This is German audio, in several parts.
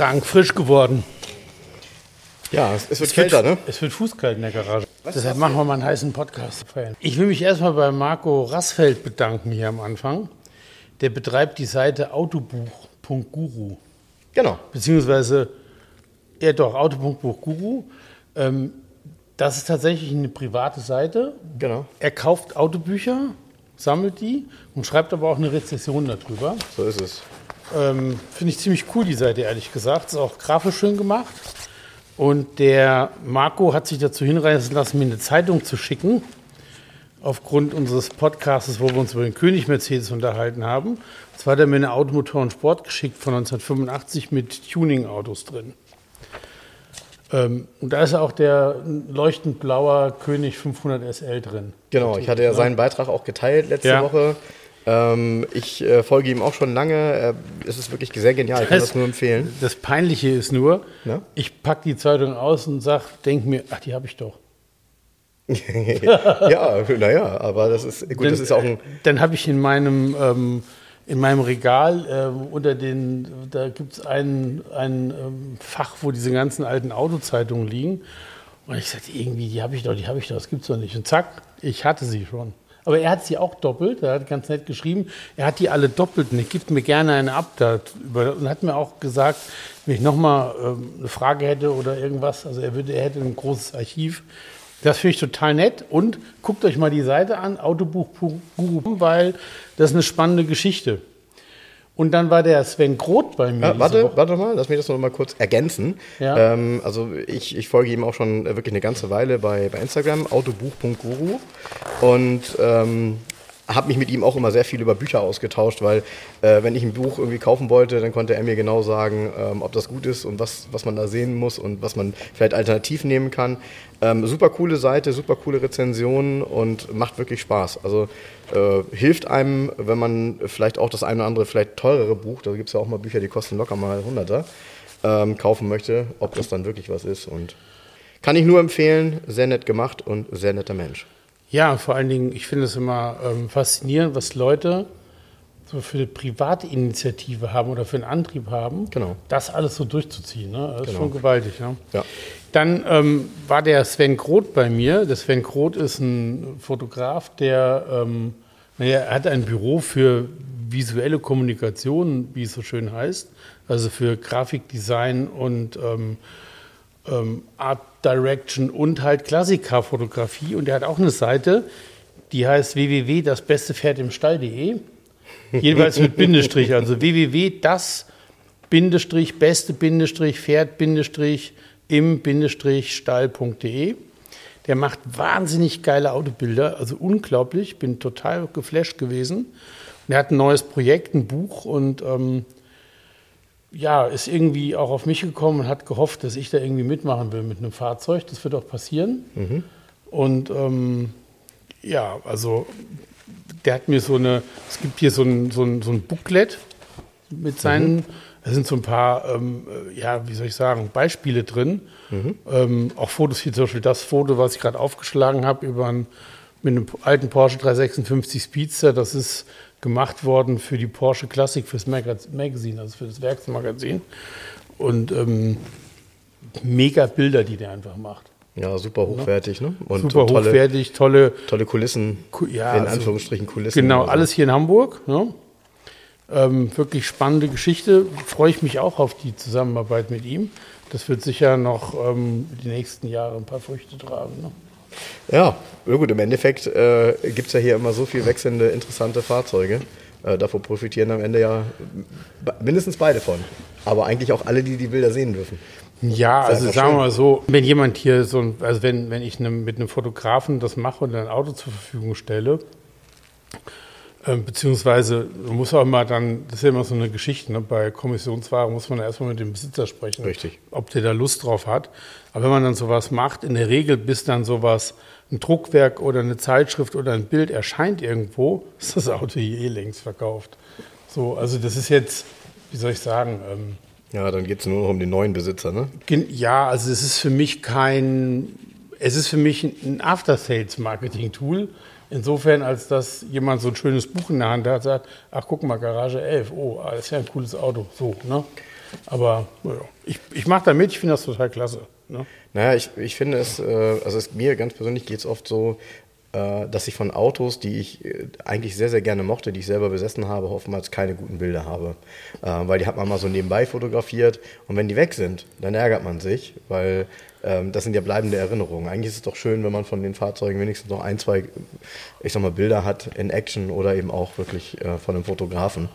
Frank, frisch geworden. Ja, es, es wird kälter, ne? Es wird fußkalt in der Garage. Deshalb machen wir mal einen heißen Podcast. Ich will mich erstmal bei Marco Rassfeld bedanken hier am Anfang. Der betreibt die Seite autobuch.guru. Genau. Beziehungsweise, ja doch, autobuch.guru. Ähm, das ist tatsächlich eine private Seite. Genau. Er kauft Autobücher, sammelt die und schreibt aber auch eine Rezession darüber. So ist es. Ähm, Finde ich ziemlich cool, die Seite, ehrlich gesagt. Ist auch grafisch schön gemacht. Und der Marco hat sich dazu hinreißen lassen, mir eine Zeitung zu schicken. Aufgrund unseres Podcasts, wo wir uns über den König Mercedes unterhalten haben. Zwar hat er mir eine Automotor und Sport geschickt von 1985 mit Tuning-Autos drin. Ähm, und da ist auch der leuchtend blauer König 500 SL drin. Genau, ich hatte ja seinen Beitrag auch geteilt letzte Ja. Woche. Ähm, ich äh, folge ihm auch schon lange. Äh, es ist wirklich sehr genial. Ich kann das nur empfehlen. Das Peinliche ist nur, Ja? ich packe die Zeitung aus und sag, denk mir, ach, die habe ich doch. ja, naja, aber das ist gut. Das ist auch ein. Dann habe ich in meinem, ähm, in meinem Regal ähm, unter den, da gibt es ein, ein ähm, Fach, wo diese ganzen alten Autozeitungen liegen. Und ich sagte, irgendwie, die habe ich doch, die habe ich doch, das gibt's doch nicht. Und zack, ich hatte sie schon. Aber er hat sie auch doppelt, er hat ganz nett geschrieben, er hat die alle doppelt und er gibt mir gerne eine da über- und hat mir auch gesagt, wenn ich nochmal ähm, eine Frage hätte oder irgendwas, also er, würde, er hätte ein großes Archiv. Das finde ich total nett und guckt euch mal die Seite an, autobuch.guru, weil das ist eine spannende Geschichte. Und dann war der Sven Groth bei mir. Ja, warte, warte mal, lass mich das noch mal kurz ergänzen. Ja. Ähm, also ich, ich folge ihm auch schon äh, wirklich eine ganze Weile bei, bei Instagram, autobuch.guru. Und ähm, habe mich mit ihm auch immer sehr viel über Bücher ausgetauscht, weil äh, wenn ich ein Buch irgendwie kaufen wollte, dann konnte er mir genau sagen, ähm, ob das gut ist und was, was man da sehen muss und was man vielleicht alternativ nehmen kann. Ähm, super coole Seite, super coole Rezensionen und macht wirklich Spaß. Also äh, hilft einem, wenn man vielleicht auch das eine oder andere, vielleicht teurere Buch, da gibt es ja auch mal Bücher, die kosten locker mal Hunderter, ähm, kaufen möchte, ob das dann wirklich was ist. Und kann ich nur empfehlen, sehr nett gemacht und sehr netter Mensch. Ja, vor allen Dingen, ich finde es immer ähm, faszinierend, was Leute so für eine private Initiative haben oder für einen Antrieb haben, Genau. das alles so durchzuziehen. Ne? Das ist Genau. schon gewaltig. Ne? Ja. Dann ähm, war der Sven Groth bei mir. Der Sven Groth ist ein Fotograf, der ähm, naja, er hat ein Büro für visuelle Kommunikation, wie es so schön heißt, also für Grafikdesign und ähm, ähm, Art Direction und halt Klassikerfotografie. Und er hat auch eine Seite, die heißt www.dasbestepferdimstall.de. Jeweils mit Bindestrich, also www.das Bindestrich, beste Bindestrich, Pferd Bindestrich, im Bindestrich Stall.de. Der macht wahnsinnig geile Autobilder, also unglaublich. Bin total geflasht gewesen. Und er hat ein neues Projekt, ein Buch und ähm, ja, ist irgendwie auch auf mich gekommen und hat gehofft, dass ich da irgendwie mitmachen will mit einem Fahrzeug. Das wird auch passieren. Und ähm, ja, also der hat mir so eine, es gibt hier so ein, so ein, so ein Booklet mit seinen, da sind so ein paar, ähm, äh, ja, wie soll ich sagen, Beispiele drin. Ähm, auch Fotos wie zum Beispiel das Foto, was ich gerade aufgeschlagen habe, über ein, mit einem alten Porsche 356 Speedster. Das ist gemacht worden für die Porsche Classic, fürs Magaz Magazine, also für das Werksmagazin. Und ähm, mega Bilder, die der einfach macht. Ja, super hochwertig, ne? Und Super tolle, hochwertig, tolle, tolle Kulissen. Ku- ja, in also- Anführungsstrichen Kulissen. Genau, Also, alles hier in Hamburg. Ne? Ähm, wirklich spannende Geschichte. Freue ich mich auch auf die Zusammenarbeit mit ihm. Das wird sicher noch ähm, die nächsten Jahre ein paar Früchte tragen. Ne? Ja, gut, im Endeffekt äh, gibt es ja hier immer so viel wechselnde, interessante Fahrzeuge. Äh, davon profitieren am Ende ja mindestens beide von. Aber eigentlich auch alle, die die Bilder sehen dürfen. Ja, also sagen wir mal so, wenn jemand hier so, ein, also wenn, wenn ich einem, mit einem Fotografen das mache und ein Auto zur Verfügung stelle, Ähm, beziehungsweise man muss auch immer dann, das ist ja immer so eine Geschichte, ne? bei Kommissionsware muss man erstmal mit dem Besitzer sprechen, Richtig. ob der da Lust drauf hat. Aber wenn man dann sowas macht, in der Regel, bis dann sowas, ein Druckwerk oder eine Zeitschrift oder ein Bild erscheint irgendwo, ist das Auto hier eh längst verkauft. So, also das ist jetzt, wie soll ich sagen, ähm, Ja, dann geht es nur noch um den neuen Besitzer, ne? Ja, also es ist für mich kein, es ist für mich ein After-Sales-Marketing-Tool. Insofern, als dass jemand so ein schönes Buch in der Hand hat, und sagt, ach guck mal, Garage 11, oh, ah, das ist ja ein cooles Auto, so, ne? Aber naja, ich, ich mache da mit, ich finde das total klasse. Ne? Naja, ich, ich finde es, äh, also es, mir ganz persönlich geht es oft so, dass ich von Autos, die ich äh, eigentlich sehr, sehr gerne mochte, die ich selber besessen habe, oftmals keine guten Bilder habe. Äh, weil die hat man mal so nebenbei fotografiert und wenn die weg sind, dann ärgert man sich, weil ähm, das sind ja bleibende Erinnerungen. Eigentlich ist es doch schön, wenn man von den Fahrzeugen wenigstens noch ein, zwei, ich sag mal, Bilder hat in Action oder eben auch wirklich äh, von einem Fotografen.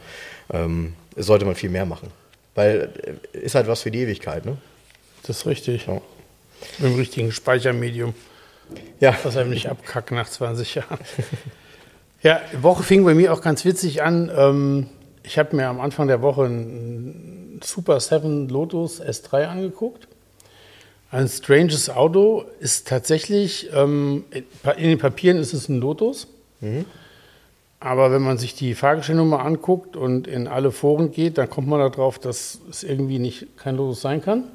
Ähm, sollte man viel mehr machen. Weil äh, ist halt was für die Ewigkeit, ne? Das ist richtig. Ja. Mit dem richtigen Speichermedium, Ja, was einem nicht abkackt nach 20 Jahren. Ja, die Woche fing bei mir auch ganz witzig an. Ähm, ich habe mir am Anfang der Woche einen Super 7 Lotus S3 angeguckt. Ein stranges Auto ist tatsächlich, ähm, in den Papieren ist es ein Lotus. Aber wenn man sich die Fahrgestellnummer anguckt und in alle Foren geht, dann kommt man darauf, dass es irgendwie nicht kein Lotus sein kann.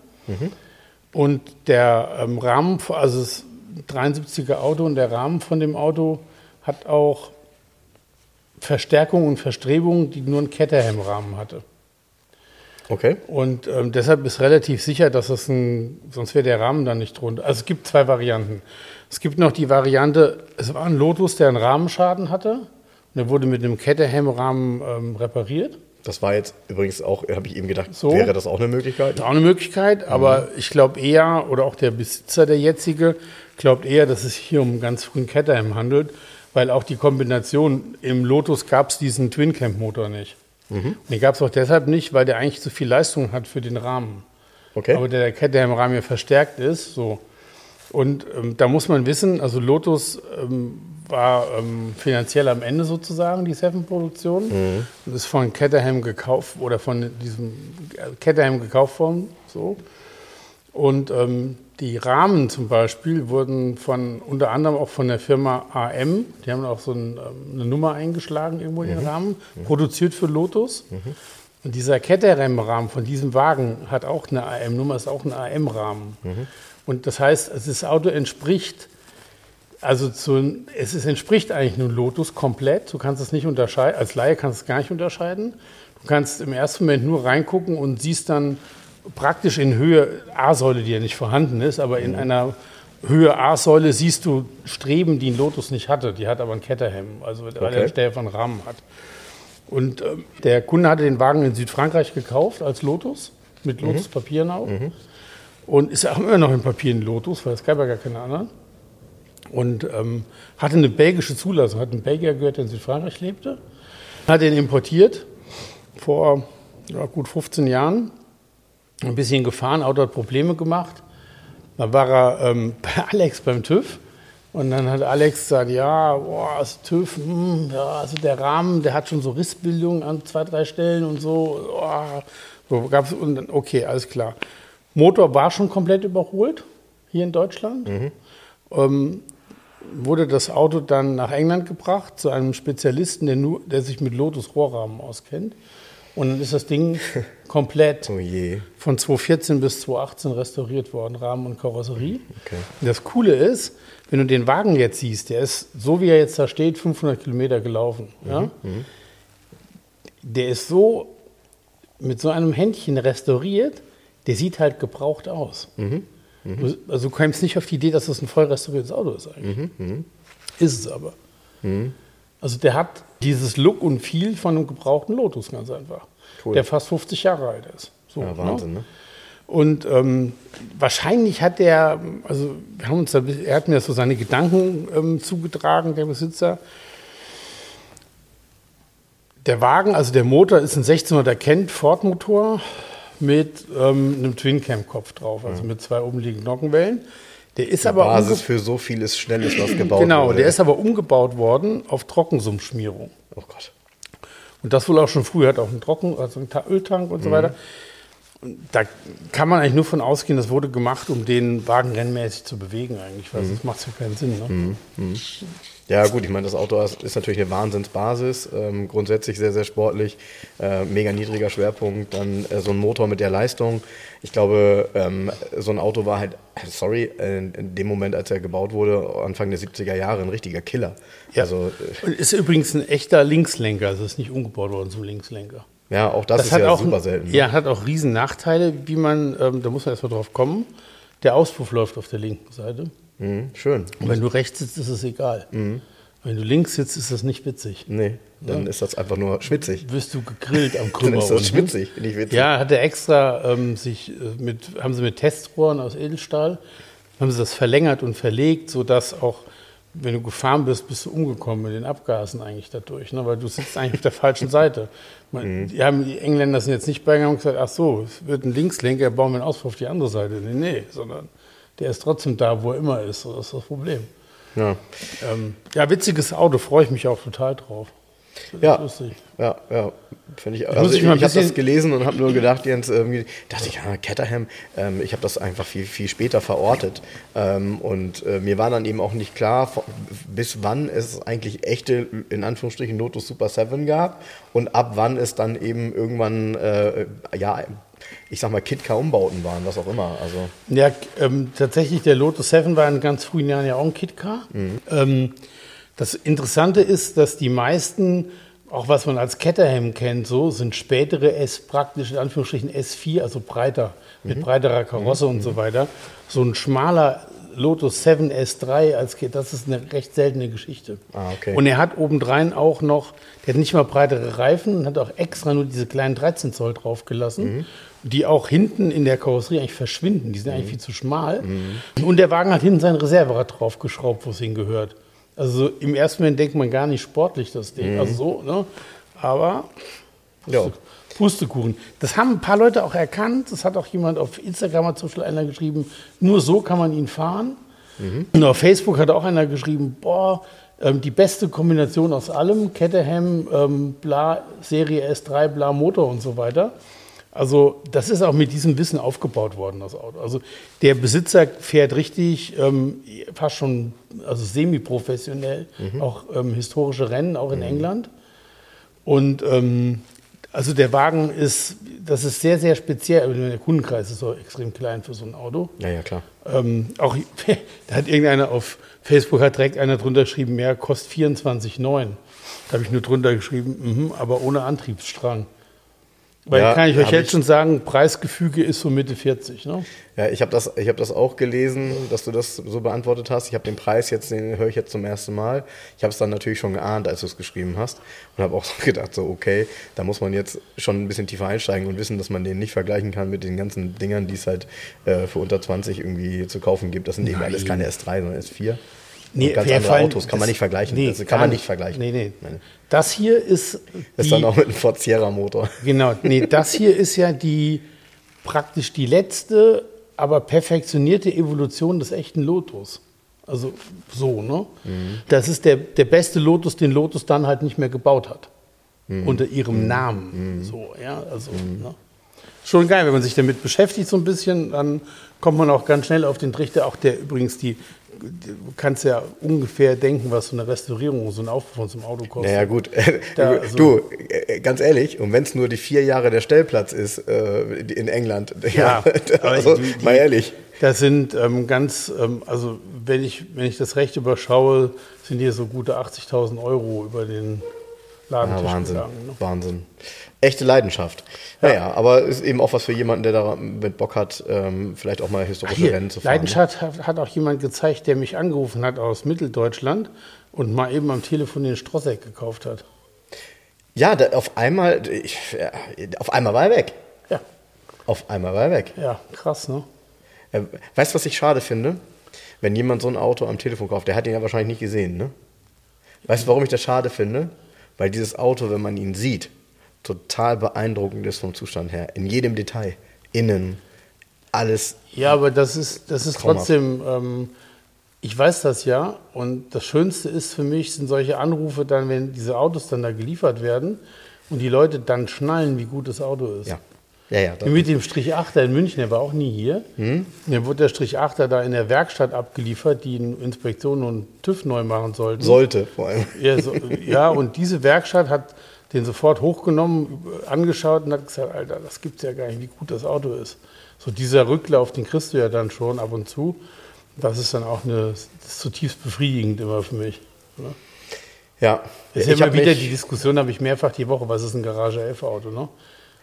Und der ähm, Rahmen, also das 73er Auto und der Rahmen von dem Auto hat auch Verstärkung und Verstrebung, die nur einen Caterham-Rahmen hatte. okay. Und ähm, deshalb ist relativ sicher, dass es ein, sonst wäre der Rahmen dann nicht drunter. Also es gibt zwei Varianten. Es gibt noch die Variante, es war ein Lotus, der einen Rahmenschaden hatte. Und der wurde mit einem Caterham-Rahmen ähm, repariert. Das war jetzt übrigens auch, habe ich eben gedacht, So. wäre das auch eine Möglichkeit? Ist auch eine Möglichkeit, aber ich glaube eher, oder auch der Besitzer, der jetzige, glaubt eher, dass es sich hier um einen ganz frühen Caterham handelt, weil auch die Kombination, im Lotus gab es diesen Twin-Camp-Motor nicht. Und den gab es auch deshalb nicht, weil der eigentlich zu viel Leistung hat für den Rahmen. Okay. Aber der Caterham-Rahmen ja verstärkt ist, so. Und ähm, da muss man wissen, also Lotus ähm, war ähm, finanziell am Ende sozusagen, die Seven-Produktion. Und ist von Caterham gekauft oder von diesem Caterham gekauft worden. So. Und ähm, die Rahmen zum Beispiel wurden von unter anderem auch von der Firma AM, die haben auch so ein, ähm, eine Nummer eingeschlagen irgendwo in den Rahmen, produziert für Lotus. Und dieser Caterham-Rahmen von diesem Wagen hat auch eine AM-Nummer, ist auch ein AM-Rahmen. Und das heißt, also das Auto entspricht, also zu, es ist, entspricht eigentlich nur Lotus komplett. Du kannst es nicht unterscheiden, als Laie kannst du es gar nicht unterscheiden. Du kannst im ersten Moment nur reingucken und siehst dann praktisch in Höhe A-Säule, die ja nicht vorhanden ist, aber in einer Höhe A-Säule siehst du Streben, die ein Lotus nicht hatte. Die hat aber ein Caterham, also weil Okay. der Stelle von Rahmen hat. Und ähm, der Kunde hatte den Wagen in Südfrankreich gekauft als Lotus, mit Lotus-Papieren auch. Und ist auch immer noch in Papieren Lotus, weil es gab ja gar keine anderen. Und ähm, hatte eine belgische Zulassung, hat einen Belgier gehört, der in Südfrankreich lebte. Hat den importiert vor ja, gut 15 Jahren. Ein bisschen gefahren, Auto hat Probleme gemacht. Dann war er ähm, bei Alex beim TÜV. Und dann hat Alex gesagt, ja, boah, das TÜV, hm, ja, also der Rahmen, der hat schon so Rissbildung an zwei, drei Stellen und so. Oh, so gab's, und dann, okay, alles klar. Motor war schon komplett überholt hier in Deutschland. Ähm, wurde das Auto dann nach England gebracht zu einem Spezialisten, der, nur, der sich mit Lotus Rohrrahmen auskennt. Und dann ist das Ding komplett Oh von 2014 bis 2018 restauriert worden, Rahmen und Karosserie. Okay. Und das Coole ist, wenn du den Wagen jetzt siehst, der ist, so wie er jetzt da steht, 500 Kilometer gelaufen. Ja? Der ist so mit so einem Händchen restauriert, der sieht halt gebraucht aus. Du- Also du kommst nicht auf die Idee, dass das ein voll restauriertes Auto ist eigentlich. Ist es aber. Also der hat dieses Look und Feel von einem gebrauchten Lotus ganz einfach, Cool. der fast 50 Jahre alt ist. So, Ja, Wahnsinn, ne? Und ähm, wahrscheinlich hat der, also wir haben uns da, er hat mir so seine Gedanken ähm, zugetragen, der Besitzer. Der Wagen, also der Motor ist ein 1600er Kent Ford Motor mit ähm, einem Twin Cam Kopf drauf, also mit zwei obenliegenden Nockenwellen. Der ist aber Basis für so vieles Schnelles, was gebaut genau, wurde. der ist aber umgebaut worden auf Trockensumpfschmierung. Oh Gott. Und das wohl auch schon früh, hat auch einen Trocken, also einen Ta- Öltank und so weiter. Und da kann man eigentlich nur von ausgehen, das wurde gemacht, um den Wagen rennmäßig zu bewegen eigentlich, weil sonst macht es ja keinen Sinn. Ne? Ja, gut, ich meine, das Auto ist, natürlich eine Wahnsinnsbasis. Ähm, grundsätzlich sehr, sehr sportlich. Äh, mega niedriger Schwerpunkt. Dann äh, so ein Motor mit der Leistung. Ich glaube, ähm, so ein Auto war halt, sorry, äh, in dem Moment, als er gebaut wurde, Anfang der 70er Jahre, ein richtiger Killer. Ja. Also, äh, Und ist übrigens ein echter Linkslenker, also ist nicht umgebaut worden zum Linkslenker. ja, auch das, ist ja super selten. ne? Ja, hat auch riesen Nachteile, wie man, ähm, da muss man erstmal drauf kommen. Der Auspuff läuft auf der linken Seite. Mhm, schön. Und wenn du rechts sitzt, ist es egal. Mhm. Wenn du links sitzt, ist das nicht witzig. Nee, dann ist das einfach nur schwitzig. Wirst du gegrillt am Dann Krümmer ist das schwitzig, nicht witzig. Ja, hat er extra ähm, sich äh, mit, haben sie mit Testrohren aus Edelstahl, haben sie das verlängert und verlegt, sodass auch, wenn du gefahren bist, bist du umgekommen mit den Abgasen eigentlich dadurch, ne? weil du sitzt eigentlich auf der falschen Seite. Man, die, haben, die Engländer sind jetzt nicht beigegangen und gesagt, ach so, es wird ein Linkslenker, bauen wir einen Auspuff auf die andere Seite. Nee, nee, sondern der ist trotzdem da, wo er immer ist. Das ist das Problem. Ja. Ähm, ja, witziges Auto, freue ich mich auch total drauf. Ja. lustig. Ja, ja, finde ich. Also ich ich, habe das gelesen und habe nur gedacht, Jens, irgendwie dachte ich, ja, Caterham. Ähm, ich habe das einfach viel viel später verortet ähm, und äh, mir war dann eben auch nicht klar, bis wann es eigentlich echte in Anführungsstrichen Lotus Super 7 gab und ab wann es dann eben irgendwann äh, ja ich sag mal Kit-Car-Umbauten waren, was auch immer. Also Ja, ähm, tatsächlich, der Lotus 7 war in ganz frühen Jahren ja auch ein Kit-Car. Ähm, das Interessante ist, dass die meisten, auch was man als Caterham kennt, so sind spätere S, praktisch in Anführungsstrichen S4, also breiter, mit breiterer Karosse und so weiter. So ein schmaler Lotus 7 S3 als Kit, das ist eine recht seltene Geschichte. Ah, okay. Und er hat obendrein auch noch, der hat nicht mal breitere Reifen und hat auch extra nur diese kleinen 13 Zoll draufgelassen, die auch hinten in der Karosserie eigentlich verschwinden. Die sind eigentlich viel zu schmal. Und der Wagen hat hinten sein Reserverad draufgeschraubt, wo es hingehört. Also so im ersten Moment denkt man gar nicht sportlich, das Ding. Also so, ne? Aber ja. Pustekuchen. Das haben ein paar Leute auch erkannt. Das hat auch jemand auf Instagram hat zum Beispiel einer geschrieben, nur so kann man ihn fahren. Und auf Facebook hat auch einer geschrieben, boah, ähm, die beste Kombination aus allem, Caterham, ähm, bla, Serie S3, bla, Motor und so weiter. Also das ist auch mit diesem Wissen aufgebaut worden, das Auto. Also der Besitzer fährt richtig, ähm, fast schon, also semi-professionell, auch ähm, historische Rennen, auch in England. Und ähm, also der Wagen ist, das ist sehr, sehr speziell. Aber Der Kundenkreis ist auch extrem klein für so ein Auto. ja, ja, klar. Ähm, auch da hat irgendeiner auf Facebook hat direkt einer drunter geschrieben, mehr kostet 24,9. Da habe ich nur drunter geschrieben, mhm, aber ohne Antriebsstrang. Weil Ja, kann ich euch jetzt ich- schon sagen, Preisgefüge ist so Mitte 40. Ne? Ja, ich habe das, ich hab das auch gelesen, dass du das so beantwortet hast. Ich habe den Preis jetzt, den höre ich jetzt zum ersten Mal. Ich habe es dann natürlich schon geahnt, als du es geschrieben hast. Und habe auch so gedacht, so okay, da muss man jetzt schon ein bisschen tiefer einsteigen und wissen, dass man den nicht vergleichen kann mit den ganzen Dingern, die es halt äh, für unter 20 irgendwie zu kaufen gibt. Das sind eben Nein. alles keine S3, sondern S4. Nee, ganz andere Autos kann man nicht vergleichen. nee, das kann gar man nicht. vergleichen. Nee, nee. Das hier ist. Das ist dann auch mit einem Ford Sierra Motor. Genau, nee, das hier ist ja die praktisch die letzte, aber perfektionierte Evolution des echten Lotus. Also so, ne? Das ist der, der beste Lotus, den Lotus dann halt nicht mehr gebaut hat. Unter ihrem Namen. So, ja, also. Ne? Schon geil, wenn man sich damit beschäftigt so ein bisschen, dann kommt man auch ganz schnell auf den Trichter. Auch der übrigens die, du kannst ja ungefähr denken, was so eine Restaurierung, so ein Aufbau von so einem Auto kostet. Naja, gut. Da, du, also- du, äh, ganz ehrlich, und wenn es nur die vier Jahre der Stellplatz ist äh, in England, Ja, aber also, die- die- mal ehrlich. Das sind ähm, ganz, ähm, also wenn ich, wenn ich das recht überschaue, sind hier so gute 80.000 Euro über den Ladentisch Ja, Wahnsinn, gegangen. Ne? Wahnsinn. Echte Leidenschaft. Naja, aber ist eben auch was für jemanden, der da mit Bock hat, ähm, vielleicht auch mal historische Hier, Rennen zu fahren. ne? Leidenschaft hat, hat auch jemand gezeigt, der mich angerufen hat aus Mitteldeutschland und mal eben am Telefon den Strosseck gekauft hat. Ja, da, auf einmal, ich, ja, auf einmal war er weg. Ja, Auf einmal war er weg. ja, krass, ne? Äh, weißt du, was ich schade finde? Wenn jemand so ein Auto am Telefon kauft, der hat ihn ja wahrscheinlich nicht gesehen, ne? Weißt du, warum ich das schade finde? Weil dieses Auto, wenn man ihn sieht, total beeindruckend ist vom Zustand her. In jedem Detail. Innen, alles. Ja, aber das ist, das ist trotzdem, ähm, Ich weiß das ja. Und das Schönste ist für mich, sind solche Anrufe dann, wenn diese Autos dann da geliefert werden und die Leute dann schnallen, wie gut das Auto ist. Ja. Ja, ja. Mit dem Strich 8er in München, der war auch nie hier. Hm? Mir wurde der Strich 8er da in der Werkstatt abgeliefert, die eine Inspektion und TÜV neu machen sollten. Sollte vor allem. Ja, so, ja, und diese Werkstatt hat den sofort hochgenommen, angeschaut und hat gesagt, Alter, das gibt's ja gar nicht, wie gut das Auto ist. So dieser Rücklauf, den kriegst du ja dann schon ab und zu. Das ist dann auch eine, das ist zutiefst befriedigend immer für mich. Ja. ja. Es ist ja immer wieder die Diskussion, habe ich mehrfach die Woche, was ist ein Garage 11 Auto, ne?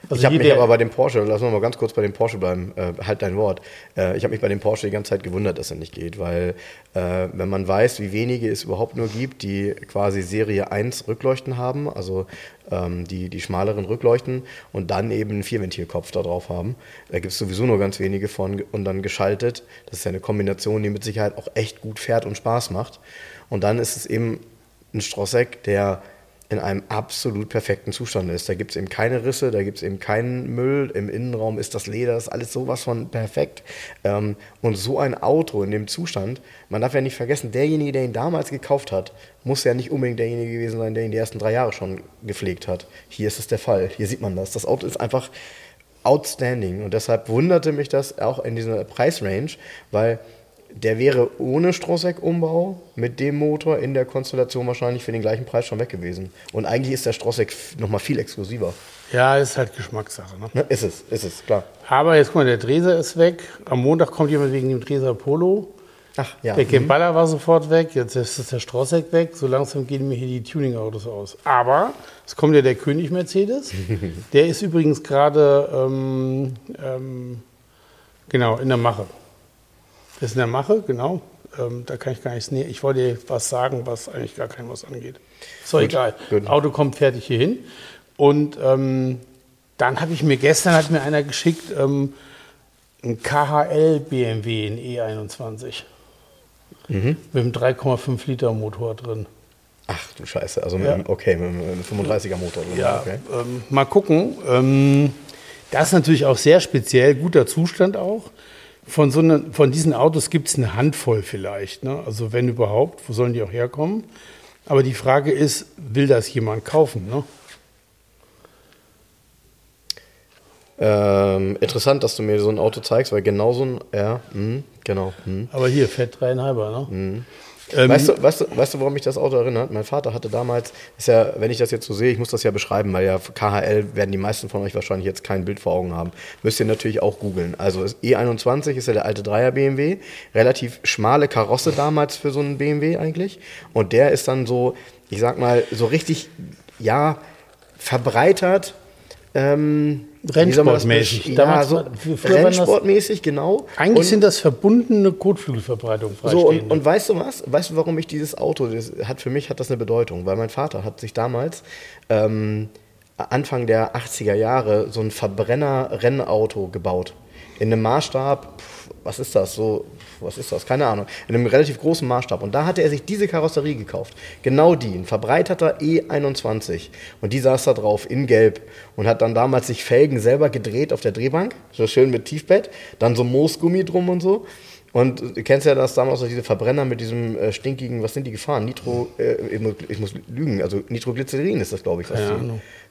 Also ich habe mich aber bei dem Porsche, lass uns mal ganz kurz bei dem Porsche bleiben, äh, halt dein Wort. Äh, ich habe mich bei dem Porsche die ganze Zeit gewundert, dass er nicht geht, weil äh, wenn man weiß, wie wenige es überhaupt nur gibt, die quasi Serie 1 Rückleuchten haben, also ähm, die, die schmaleren Rückleuchten und dann eben einen Vierventilkopf da drauf haben, da gibt es sowieso nur ganz wenige von und dann geschaltet. Das ist ja eine Kombination, die mit Sicherheit auch echt gut fährt und Spaß macht. Und dann ist es eben ein Strossek, der in einem absolut perfekten Zustand ist. Da gibt es eben keine Risse, da gibt es eben keinen Müll. Im Innenraum ist das Leder, ist alles sowas von perfekt. Ähm, und so ein Auto in dem Zustand, man darf ja nicht vergessen, derjenige, der ihn damals gekauft hat, muss ja nicht unbedingt derjenige gewesen sein, der ihn die ersten drei Jahre schon gepflegt hat. Hier ist es der Fall. Hier sieht man das. Das Auto ist einfach outstanding. Und deshalb wunderte mich das auch in dieser Preisrange, weil der wäre ohne Strossek-Umbau mit dem Motor in der Konstellation wahrscheinlich für den gleichen Preis schon weg gewesen. Und eigentlich ist der Strossek nochmal viel exklusiver. Ja, ist halt Geschmackssache. Ne? Ja, ist es, ist es, klar. Aber jetzt guck mal, der Dreser ist weg. Am Montag kommt jemand wegen dem Dreser Polo. Ach, ja. Der Gemballa mhm. war sofort weg, jetzt ist der Strossek weg. So langsam gehen mir hier die Tuning-Autos aus. Aber es kommt ja der König Mercedes. der ist übrigens gerade ähm, ähm, genau in der Mache. Das ist in der Mache, genau. Ähm, da kann ich gar nichts näher. Ich wollte was sagen, was eigentlich gar keinem was angeht. So, egal. Gut. Auto kommt fertig hier hin. Und ähm, dann habe ich mir gestern hat mir einer geschickt ähm, ein KHL BMW in E21 mhm. mit einem 3,5 Liter Motor drin. Ach du Scheiße, also mit ja. einem, okay, mit einem 35er Motor drin. Ja, okay. ähm, mal gucken. Ähm, das ist natürlich auch sehr speziell, guter Zustand auch. Von, so eine, von diesen Autos gibt es eine Handvoll vielleicht. Ne? Also wenn überhaupt, wo sollen die auch herkommen? Aber die Frage ist, will das jemand kaufen? Ne? Ähm, interessant, dass du mir so ein Auto zeigst, weil genau so ein, ja, mh, genau. Mh. Aber hier, Fett dreieinhalber, ne? Mh. Ähm, weißt, du, weißt, du, weißt du, warum mich das Auto erinnert? Mein Vater hatte damals, ist ja, wenn ich das jetzt so sehe, ich muss das ja beschreiben, weil ja KHL werden die meisten von euch wahrscheinlich jetzt kein Bild vor Augen haben. Müsst ihr natürlich auch googeln. Also E21 ist ja der alte Dreier BMW, relativ schmale Karosse damals für so einen BMW eigentlich. Und der ist dann so, ich sag mal, so richtig, ja, verbreitert. Ähm, Rennsportmäßig. Ja, so Rennsportmäßig, genau. Eigentlich und sind das verbundene Kotflügelverbreitungen. So, und, und, weißt du was? Weißt du, warum ich dieses Auto, das hat für mich hat das eine Bedeutung, weil mein Vater hat sich damals ähm, Anfang der 80er Jahre so ein Verbrenner-Rennauto gebaut. In einem Maßstab, was ist das, so was ist das? Keine Ahnung. In einem relativ großen Maßstab. Und da hatte er sich diese Karosserie gekauft. Genau die, ein verbreiterter E21. Und die saß da drauf in Gelb und hat dann damals sich Felgen selber gedreht auf der Drehbank. So schön mit Tiefbett. Dann so Moosgummi drum und so. Und du kennst ja das damals auch diese Verbrenner mit diesem äh, stinkigen, was sind die gefahren? Nitro, äh, ich muss lügen, also Nitroglycerin ist das, glaube ich. Ja,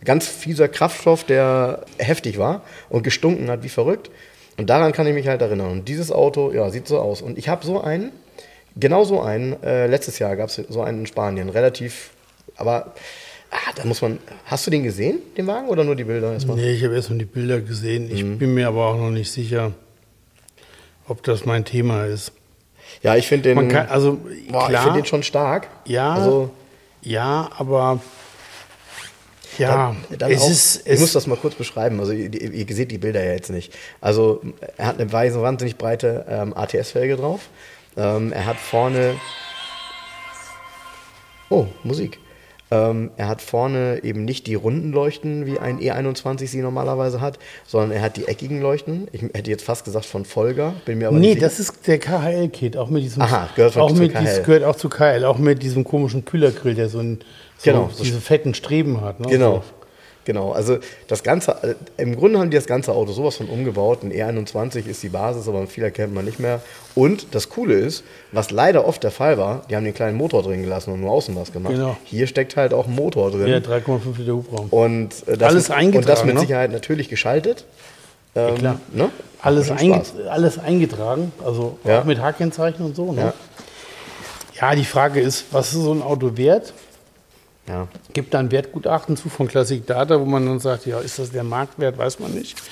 Ganz fieser Kraftstoff, der heftig war und gestunken hat wie verrückt. Und daran kann ich mich halt erinnern. Und dieses Auto, ja, sieht so aus. Und ich habe so einen, genau so einen, äh, letztes Jahr gab es so einen in Spanien, relativ, aber ah, da muss man, hast du den gesehen, den Wagen, oder nur die Bilder erstmal? Nee, ich habe erstmal die Bilder gesehen. Ich mhm. bin mir aber auch noch nicht sicher, ob das mein Thema ist. Ja, ich finde den, kann, also, boah, ich finde den schon stark. Ja, also, ja, aber ja, dann, dann es auch, ist, ich muss das mal kurz beschreiben. Also ihr, ihr, seht die Bilder ja jetzt nicht. Also er hat eine weiße, wahnsinnig breite ähm, ATS-Felge drauf. Ähm, er hat vorne. Oh, Musik. Ähm, er hat vorne eben nicht die runden Leuchten, wie ein E21 sie normalerweise hat, sondern er hat die eckigen Leuchten. Ich hätte jetzt fast gesagt von Folger, bin mir aber nee, nicht sicher. Das ist der KHL-Kit, auch mit diesem. Aha, gehört auch mit KHL. Dies, gehört auch zu KHL, auch mit diesem komischen Kühlergrill, der so, ein, so genau, diese fetten Streben hat. Ne? Genau. Genau, also das Ganze, äh, im Grunde haben die das ganze Auto sowas von umgebaut. Ein E21 ist die Basis, aber viel erkennt man nicht mehr. Und das Coole ist, was leider oft der Fall war, die haben den kleinen Motor drin gelassen und nur außen was gemacht. Genau. Hier steckt halt auch ein Motor drin. Ja, 3,5 Liter Hubraum. Und äh, das Alles mit, eingetragen, Und das mit ne? Sicherheit natürlich geschaltet. Ähm, klar. Ne? Alles, einge alles eingetragen, also Ja. auch mit H-Kennzeichen und so. Ne? Ja. Ja. die Frage ist, was ist so ein Auto wert? Ja. Gibt da ein Wertgutachten zu von Classic Data, wo man dann sagt, ja, ist das der Marktwert, weiß man nicht.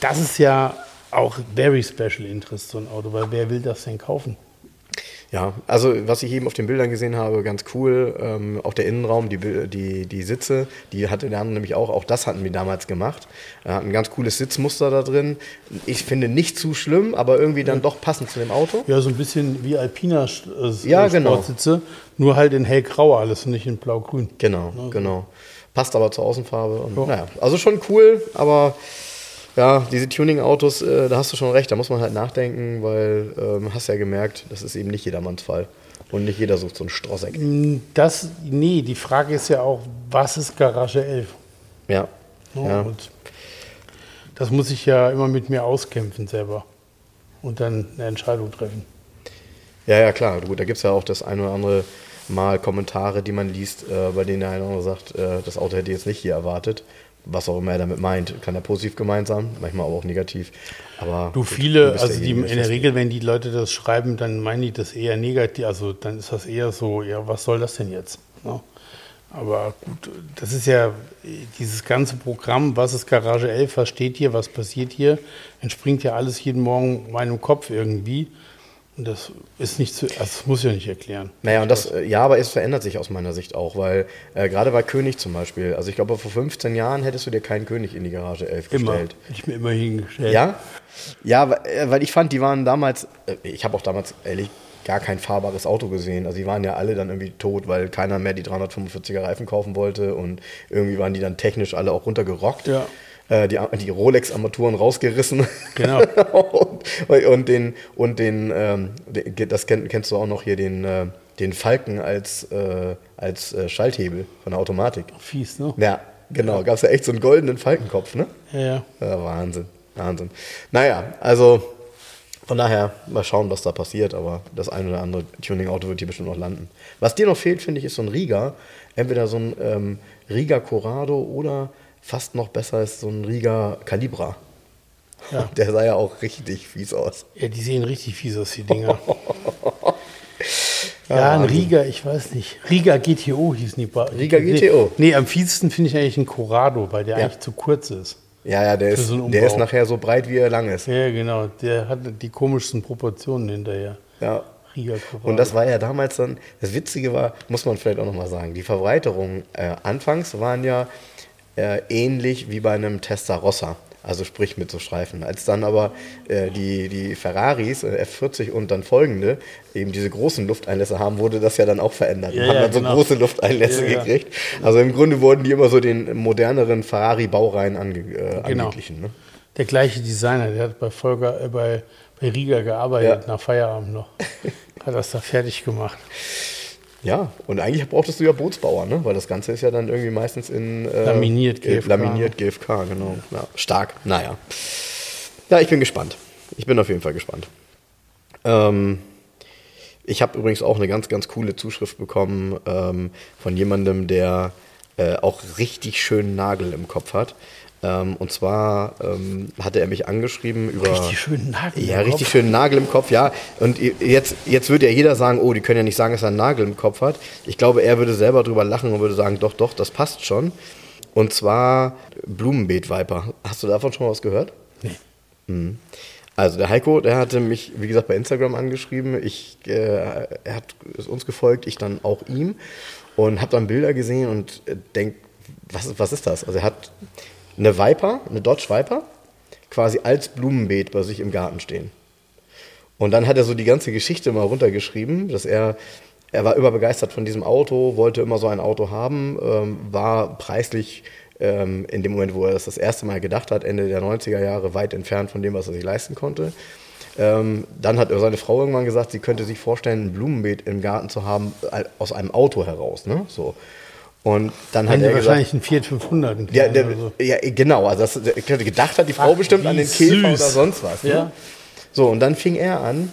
Das ist ja auch very special interest, so ein Auto, weil wer will das denn kaufen? Ja, also was ich eben auf den Bildern gesehen habe, ganz cool. Ähm, auch der Innenraum, die, die, die Sitze, die hatte der andere nämlich auch. Auch das hatten wir damals gemacht. Er hat ein ganz cooles Sitzmuster da drin. Ich finde nicht zu schlimm, aber irgendwie dann doch passend zu dem Auto. Ja, so ein bisschen wie Alpina äh, Ja, genau. Sportsitze, nur halt in hellgrau alles und nicht in blau-grün. Genau, genau. Passt aber zur Außenfarbe. Und, naja, also schon cool, aber ja, diese Tuning-Autos, äh, da hast du schon recht, da muss man halt nachdenken, weil ähm, hast ja gemerkt, das ist eben nicht jedermanns Fall. Und nicht jeder sucht so einen Strosseck. Das, nee, die Frage ist ja auch, was ist Garage 11? Ja. Ne? ja. Und das muss ich ja immer mit mir auskämpfen selber und dann eine Entscheidung treffen. Ja, ja, klar. Gut, da gibt es ja auch das ein oder andere Mal Kommentare, die man liest, äh, bei denen der eine oder andere sagt, äh, das Auto hätte ich jetzt nicht hier erwartet. Was auch immer er damit meint. Kann er positiv gemeint sein, manchmal aber auch negativ. Aber Du gut, viele, bist also die, in der Regel, wenn die Leute das schreiben, dann meinen die das eher negativ. Also dann ist das eher so, ja, was soll das denn jetzt? Ne? Aber gut, das ist ja dieses ganze Programm, was ist Garage 11, was steht hier, was passiert hier, entspringt ja alles jeden Morgen meinem Kopf irgendwie. Das ist nicht zu, das muss ich ja nicht erklären. Naja, und das, äh, ja, aber es verändert sich aus meiner Sicht auch, weil äh, gerade bei König zum Beispiel, also ich glaube, vor 15 Jahren hättest du dir keinen König in die Garage 11 Immer. gestellt. Ich mir immer hingestellt. Ja? Ja, weil- äh, weil ich fand, die waren damals, äh, ich habe auch damals ehrlich gar kein fahrbares Auto gesehen. Also die waren ja alle dann irgendwie tot, weil keiner mehr die 345er Reifen kaufen wollte und irgendwie waren die dann technisch alle auch runtergerockt. Ja. Äh, die die Rolex-Armaturen rausgerissen. Genau. und, und den, und den ähm, das kenn, kennst du auch noch hier, den, äh, den Falken als, äh, als äh, Schalthebel von der Automatik. Fies, ne? Ja, genau. Gab es ja echt so einen goldenen Falkenkopf, ne? Ja, ja. Ja, Wahnsinn, Wahnsinn. Naja, also von daher mal schauen, was da passiert, aber das ein oder andere Tuning-Auto wird hier bestimmt noch landen. Was dir noch fehlt, finde ich, ist so ein Riga. Entweder so ein ähm, Riga Corrado oder fast noch besser ist so ein Riga Calibra. Ja. Der sah ja auch richtig fies aus. Ja, die sehen richtig fies aus, die Dinger. ja, ein Riga, ich weiß nicht. Riga GTO hießen die. Ba- Riga GTO. Nee, am fiesesten finde ich eigentlich einen Corrado, weil der Ja. eigentlich zu kurz ist. Ja, ja, der ist, so der ist nachher so breit, wie er lang ist. Ja, genau. Der hat die komischsten Proportionen hinterher. Ja. Riga Corrado. Und das war ja damals dann, das Witzige war, muss man vielleicht auch nochmal sagen, die Verbreiterungen äh, anfangs waren ja äh, ähnlich wie bei einem Testarossa, also sprich mit so Streifen. Als dann aber äh, die, die Ferraris, äh, F40 und dann folgende, eben diese großen Lufteinlässe haben, wurde das ja dann auch verändert. Ja, haben ja, dann so genau. große Lufteinlässe Ja, gekriegt. Also im Grunde wurden die immer so den moderneren Ferrari-Baureihen ange, äh, Genau. angeglichen. Ne? der gleiche Designer, der hat bei Volker, äh, bei, bei Riga gearbeitet, nach Feierabend noch. hat das da fertig gemacht. Ja, und eigentlich brauchtest du ja Bootsbauer, ne? weil das Ganze ist ja dann irgendwie meistens in äh, Laminiert GFK. Laminiert GFK, genau. Ja, stark, naja. Ja, ich bin gespannt. Ich bin auf jeden Fall gespannt. Ähm, ich habe übrigens auch eine ganz, ganz coole Zuschrift bekommen ähm, von jemandem, der äh, auch richtig schönen Nagel im Kopf hat. Ähm, und zwar ähm, hatte er mich angeschrieben über. Richtig schönen Nagel Ja, im richtig Kopf. schönen Nagel im Kopf, ja. Und jetzt, jetzt würde ja jeder sagen, oh, die können ja nicht sagen, dass er einen Nagel im Kopf hat. Ich glaube, er würde selber drüber lachen und würde sagen, doch, doch, das passt schon. Und zwar Blumenbeet-Viper. Hast du davon schon mal was gehört? Nee. Also der Heiko, der hatte mich, wie gesagt, bei Instagram angeschrieben. Ich, äh, er hat ist uns gefolgt, ich dann auch ihm. Und habe dann Bilder gesehen und äh, denk, was, was ist das? Also er hat eine Viper, eine Dodge Viper, quasi als Blumenbeet bei sich im Garten stehen. Und dann hat er so die ganze Geschichte mal runtergeschrieben, dass er, er war überbegeistert von diesem Auto, wollte immer so ein Auto haben, ähm, war preislich ähm, in dem Moment, wo er das das erste Mal gedacht hat, Ende der 90er Jahre, weit entfernt von dem, was er sich leisten konnte. Ähm, dann hat seine Frau irgendwann gesagt, sie könnte sich vorstellen, ein Blumenbeet im Garten zu haben, äh, aus einem Auto heraus. Ne? So. Und dann Haben hat er gesagt, wahrscheinlich einen Fiat 500. einen ja, der, oder so. ja, genau. Also das, hatte gedacht hat die Frau Ach, bestimmt an den Käfer süß. oder sonst was. Ne? Ja. So, und dann fing er an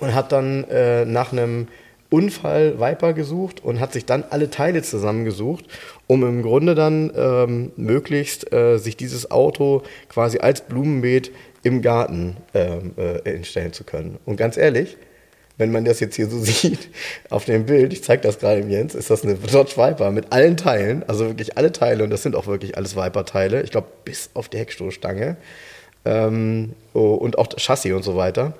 und hat dann äh, nach einem Unfall Viper gesucht und hat sich dann alle Teile zusammengesucht, um im Grunde dann ähm, möglichst äh, sich dieses Auto quasi als Blumenbeet im Garten ähm, äh, entstellen zu können. Und ganz ehrlich, wenn man das jetzt hier so sieht auf dem Bild, ich zeige das gerade dem Jens, ist das eine Dodge Viper mit allen Teilen, also wirklich alle Teile und das sind auch wirklich alles Viper-Teile, ich glaube bis auf die Heckstoßstange ähm, oh, und auch das Chassis und so weiter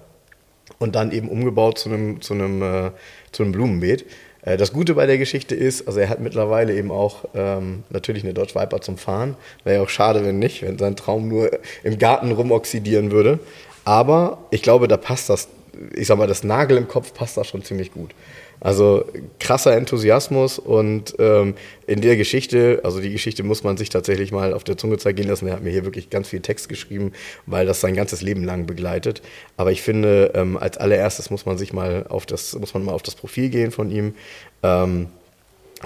und dann eben umgebaut zu einem, zu einem, äh, zu einem Blumenbeet. Äh, das Gute bei der Geschichte ist, also er hat mittlerweile eben auch ähm, natürlich eine Dodge Viper zum Fahren. Wäre ja auch schade, wenn nicht, wenn sein Traum nur im Garten rumoxidieren würde. Aber ich glaube, da passt das, ich sag mal, das Nagel im Kopf passt da schon ziemlich gut. Also krasser Enthusiasmus und ähm, in der Geschichte, also die Geschichte muss man sich tatsächlich mal auf der Zunge zergehen lassen. Er hat mir hier wirklich ganz viel Text geschrieben, weil das sein ganzes Leben lang begleitet. Aber ich finde, ähm, als allererstes muss man sich mal auf das, muss man mal auf das Profil gehen von ihm. Ähm,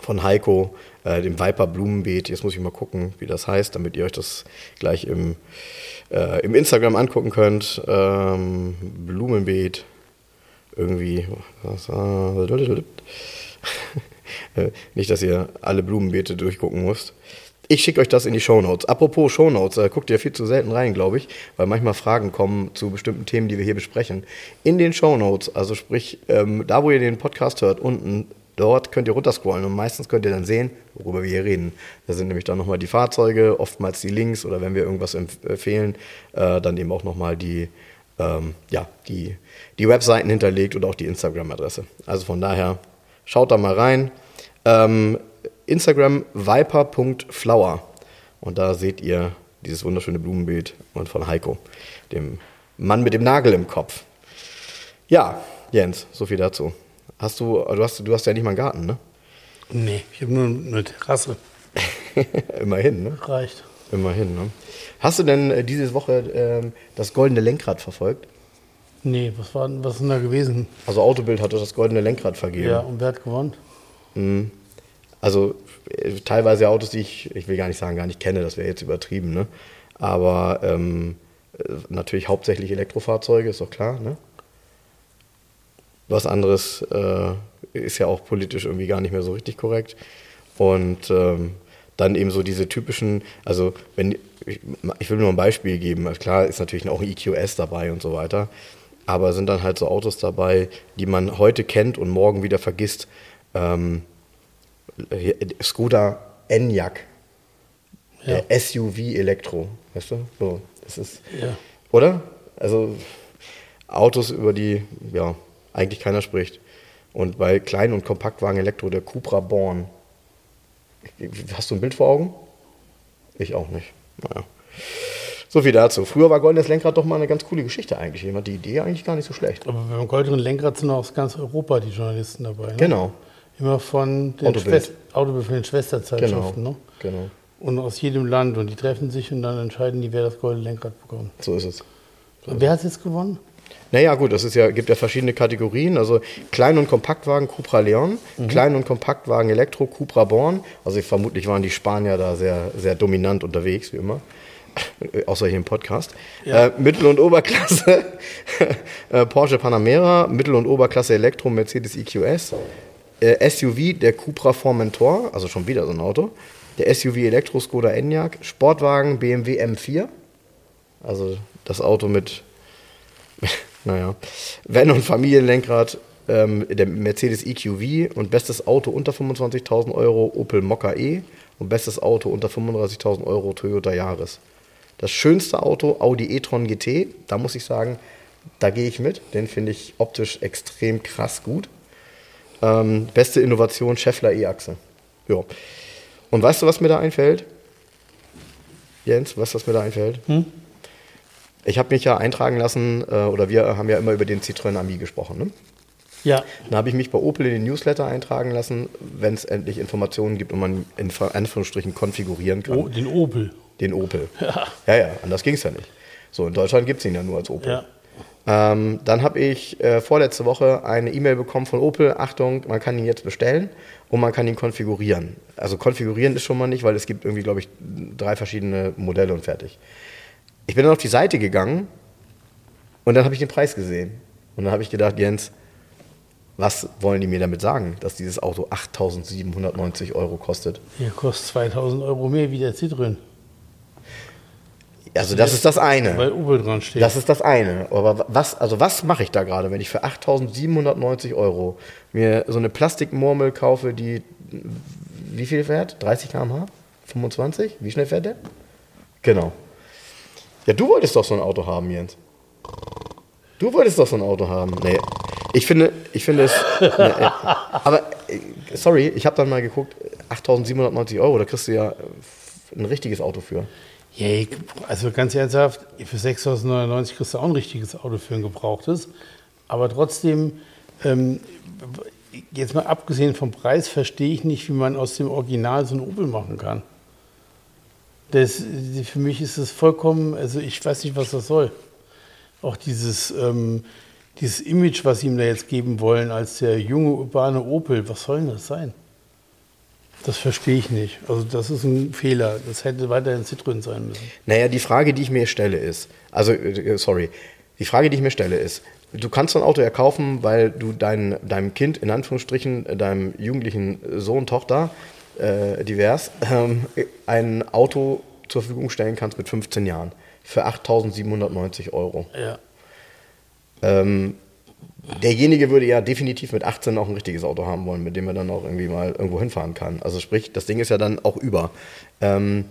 von Heiko, äh, dem Viper Blumenbeet. Jetzt muss ich mal gucken, wie das heißt, damit ihr euch das gleich im, äh, im Instagram angucken könnt. Ähm, Blumenbeet, irgendwie. Was, äh, äh, nicht, dass ihr alle Blumenbeete durchgucken müsst. Ich schicke euch das in die Shownotes. Apropos Shownotes, äh, guckt ihr viel zu selten rein, glaube ich, weil manchmal Fragen kommen zu bestimmten Themen, die wir hier besprechen. In den Shownotes, also sprich, ähm, da wo ihr den Podcast hört, unten, dort könnt ihr runterscrollen und meistens könnt ihr dann sehen, worüber wir hier reden. Da sind nämlich dann nochmal die Fahrzeuge, oftmals die Links oder wenn wir irgendwas empfehlen, äh, dann eben auch nochmal die, ähm, ja, die, die Webseiten hinterlegt oder auch die Instagram-Adresse. Also von daher, schaut da mal rein. Ähm, Instagram viper.flower. Und da seht ihr dieses wunderschöne Blumenbild und von Heiko, dem Mann mit dem Nagel im Kopf. Ja, Jens, so viel dazu. Hast du, du hast, du hast ja nicht mal einen Garten, ne? Nee, ich habe nur eine Terrasse. Immerhin, ne? Reicht. Immerhin, ne? Hast du denn äh, diese Woche ähm, das goldene Lenkrad verfolgt? Nee, was war was ist denn da gewesen? Also Autobild hatte das goldene Lenkrad vergeben. Ja, und wer hat gewonnen? Also äh, teilweise Autos, die ich, ich will gar nicht sagen, gar nicht kenne, das wäre jetzt übertrieben, ne? Aber ähm, äh, natürlich hauptsächlich Elektrofahrzeuge, ist doch klar, ne? Was anderes äh, ist ja auch politisch irgendwie gar nicht mehr so richtig korrekt. Und ähm, dann eben so diese typischen, also wenn ich, ich will nur ein Beispiel geben, also klar ist natürlich auch ein EQS dabei und so weiter, aber sind dann halt so Autos dabei, die man heute kennt und morgen wieder vergisst. Ähm, Skoda Enyaq, Ja. der SUV Elektro, weißt du? So, das ist, Ja. oder? Also Autos, über die ja eigentlich keiner spricht. Und bei Klein- und Kompaktwagen Elektro der Cupra Born. Hast du ein Bild vor Augen? Ich auch nicht. Naja. So viel dazu. Früher war goldenes Lenkrad doch mal eine ganz coole Geschichte eigentlich. Jemand die Idee eigentlich gar nicht so schlecht. Aber beim goldenen Lenkrad sind aus ganz Europa die Journalisten dabei. Ne? Genau. Immer von den, Autobild. Schwest Autobild von den Schwesterzeitschriften. Genau. Ne? Genau. Und aus jedem Land. Und die treffen sich und dann entscheiden die, wer das goldene Lenkrad bekommt. So ist es. Und wer hat jetzt gewonnen? Naja, gut, es ja, gibt ja verschiedene Kategorien. Also Klein- und Kompaktwagen Cupra Leon, Klein- und Kompaktwagen Elektro Cupra Born. Also vermutlich waren die Spanier da sehr, sehr dominant unterwegs, wie immer. Außer hier im Podcast. Ja. Äh, Mittel- und Oberklasse äh, Porsche Panamera, Mittel- und Oberklasse Elektro Mercedes EQS, äh, SUV der Cupra Formentor, also schon wieder so ein Auto, der SUV Elektro Skoda Enyaq, Sportwagen BMW M4, also das Auto mit naja, Van- und Familienlenkrad, ähm, der Mercedes EQV und bestes Auto unter 25.000 Euro Opel Mokka E und bestes Auto unter 35.000 Euro Toyota Yaris. Das schönste Auto Audi e-tron GT, da muss ich sagen, da gehe ich mit. Den finde ich optisch extrem krass gut. Ähm, beste Innovation Scheffler E-Achse. Ja. Und weißt du, was mir da einfällt? Jens, weißt du, was mir da einfällt? Ich habe mich ja eintragen lassen, äh, oder wir haben ja immer über den Citroën Ami gesprochen. Ne? Ja. Dann habe ich mich bei Opel in den Newsletter eintragen lassen, wenn es endlich Informationen gibt und man in Anführungsstrichen konfigurieren kann. Oh, den Opel. Den Opel. Ja, ja, anders ging es ja nicht. So, in Deutschland gibt es ihn ja nur als Opel. Ja. Ähm, dann habe ich äh, vorletzte Woche eine E-Mail bekommen von Opel. Achtung, man kann ihn jetzt bestellen und man kann ihn konfigurieren. Also konfigurieren ist schon mal nicht, weil es gibt irgendwie, glaube ich, drei verschiedene Modelle und fertig. Ich bin dann auf die Seite gegangen und dann habe ich den Preis gesehen. Und dann habe ich gedacht, Jens, was wollen die mir damit sagen, dass dieses Auto 8.790 Euro kostet? Hier kostet 2.000 Euro mehr wie der Citroën. Also das ist das eine. Weil Opel dran steht. Das ist das eine. Aber was, also was mache ich da gerade, wenn ich für 8.790 Euro mir so eine Plastikmurmel kaufe, die wie viel fährt? 30 km/h? 25? Wie schnell fährt der? Genau. Ja, du wolltest doch so ein Auto haben, Jens. Du wolltest doch so ein Auto haben. Nee. Ich finde, ich finde es. nee, aber, äh, sorry, ich habe dann mal geguckt, 8.790 Euro, da kriegst du ja ein richtiges Auto für. Ja, also ganz ernsthaft, für 6.099 kriegst du auch ein richtiges Auto für ein gebrauchtes. Aber trotzdem, ähm, jetzt mal abgesehen vom Preis, verstehe ich nicht, wie man aus dem Original so ein Opel machen kann. Das, für mich ist es vollkommen, also ich weiß nicht, was das soll. Auch dieses, ähm, dieses Image, was sie ihm da jetzt geben wollen, als der junge urbane Opel, was soll denn das sein? Das verstehe ich nicht. Also das ist ein Fehler. Das hätte weiterhin Citroën sein müssen. Naja, die Frage, die ich mir stelle, ist, also äh, sorry, die Frage, die ich mir stelle, ist, du kannst so ein Auto ja kaufen, weil du dein, deinem Kind, in Anführungsstrichen, deinem jugendlichen Sohn, Tochter, äh, divers, ähm, ein Auto zur Verfügung stellen kannst mit 15 Jahren für 8.790 Euro. Ja. Ähm, derjenige würde ja definitiv mit 18 auch ein richtiges Auto haben wollen, mit dem er dann auch irgendwie mal irgendwo hinfahren kann. Also sprich, das Ding ist ja dann auch über. Ähm,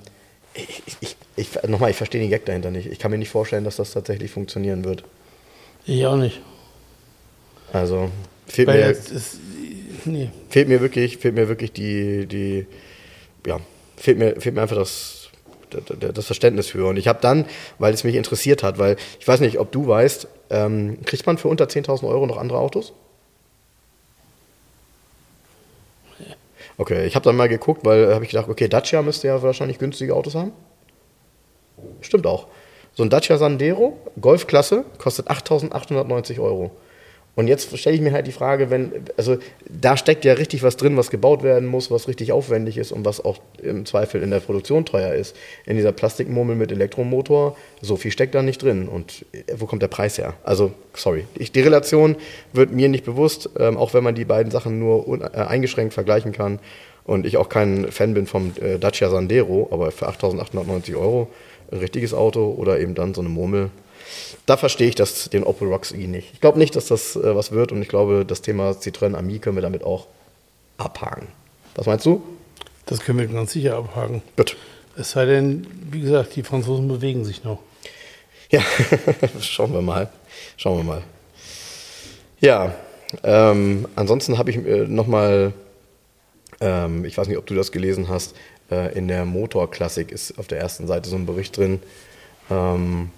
ich, ich, ich, nochmal, ich verstehe den Gag dahinter nicht. Ich kann mir nicht vorstellen, dass das tatsächlich funktionieren wird. Ich auch nicht. Also fehlt Weil mir, das ist, nee. fehlt mir wirklich, fehlt mir wirklich die, die ja, fehlt mir, fehlt mir einfach das, das Verständnis für. Und ich habe dann, weil es mich interessiert hat, weil ich weiß nicht, ob du weißt, ähm, kriegt man für unter 10.000 Euro noch andere Autos? Okay, ich habe dann mal geguckt, weil habe ich gedacht, okay, Dacia müsste ja wahrscheinlich günstige Autos haben. Stimmt auch. So ein Dacia Sandero, Golfklasse, kostet 8.890 Euro. Und jetzt stelle ich mir halt die Frage, wenn, also da steckt ja richtig was drin, was gebaut werden muss, was richtig aufwendig ist und was auch im Zweifel in der Produktion teuer ist. In dieser Plastikmurmel mit Elektromotor, so viel steckt da nicht drin. Und wo kommt der Preis her? Also, sorry, ich, die Relation wird mir nicht bewusst, ähm, auch wenn man die beiden Sachen nur un, äh, eingeschränkt vergleichen kann. Und ich auch kein Fan bin vom äh, Dacia Sandero, aber für 8.890 Euro ein richtiges Auto oder eben dann so eine Murmel, da verstehe ich das, den Opel Roxy nicht. Ich glaube nicht, dass das äh, was wird und ich glaube, das Thema Citroën Ami können wir damit auch abhaken. Was meinst du? Das können wir ganz sicher abhaken. Gut. Es sei denn, wie gesagt, die Franzosen bewegen sich noch. Ja, schauen wir mal. Schauen wir mal. Ja, ähm, ansonsten habe ich äh, nochmal, ähm, ich weiß nicht, ob du das gelesen hast, äh, in der Motorklassik ist auf der ersten Seite so ein Bericht drin. Ähm,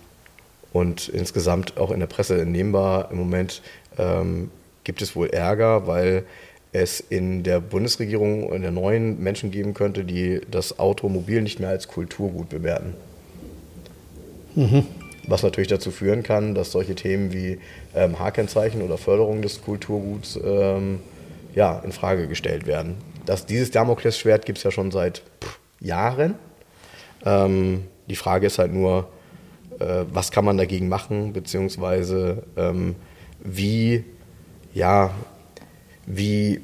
und insgesamt auch in der Presse entnehmbar. Im Moment ähm, gibt es wohl Ärger, weil es in der Bundesregierung, in der neuen Menschen geben könnte, die das Automobil nicht mehr als Kulturgut bewerten. Mhm. Was natürlich dazu führen kann, dass solche Themen wie ähm, H-Kennzeichen oder Förderung des Kulturguts ähm, ja, in Frage gestellt werden. Das, dieses Damoklesschwert gibt es ja schon seit pff, Jahren. Ähm, die Frage ist halt nur, äh, was kann man dagegen machen, beziehungsweise ähm, wie, ja, wie,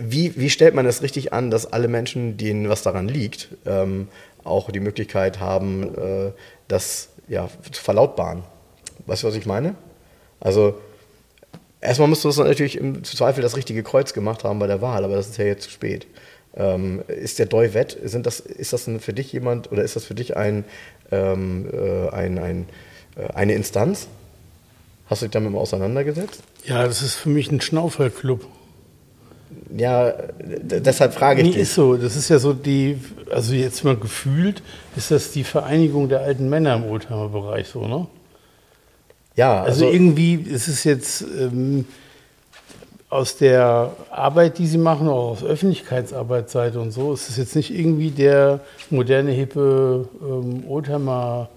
wie, wie stellt man es richtig an, dass alle Menschen, denen was daran liegt, ähm, auch die Möglichkeit haben, äh, das ja, zu verlautbaren. Weißt du, was ich meine? Also, erstmal musst du das natürlich im Zweifel das richtige Kreuz gemacht haben bei der Wahl, aber das ist ja jetzt zu spät. Ähm, ist der Doi Wett, sind das, ist das für dich jemand oder ist das für dich ein, ähm, äh, ein, ein, äh, eine Instanz? Hast du dich damit mal auseinandergesetzt? Ja, das ist für mich ein Schnauferclub. Ja, deshalb frage ich nee, dich. ist so. Das ist ja so die, also jetzt mal gefühlt, ist das die Vereinigung der alten Männer im Oldtimer-Bereich so, ne? Ja, also, also irgendwie ist es jetzt ähm, aus der Arbeit, die sie machen, auch aus Öffentlichkeitsarbeitsseite und so, ist es jetzt nicht irgendwie der moderne, hippe ähm, Oldtimer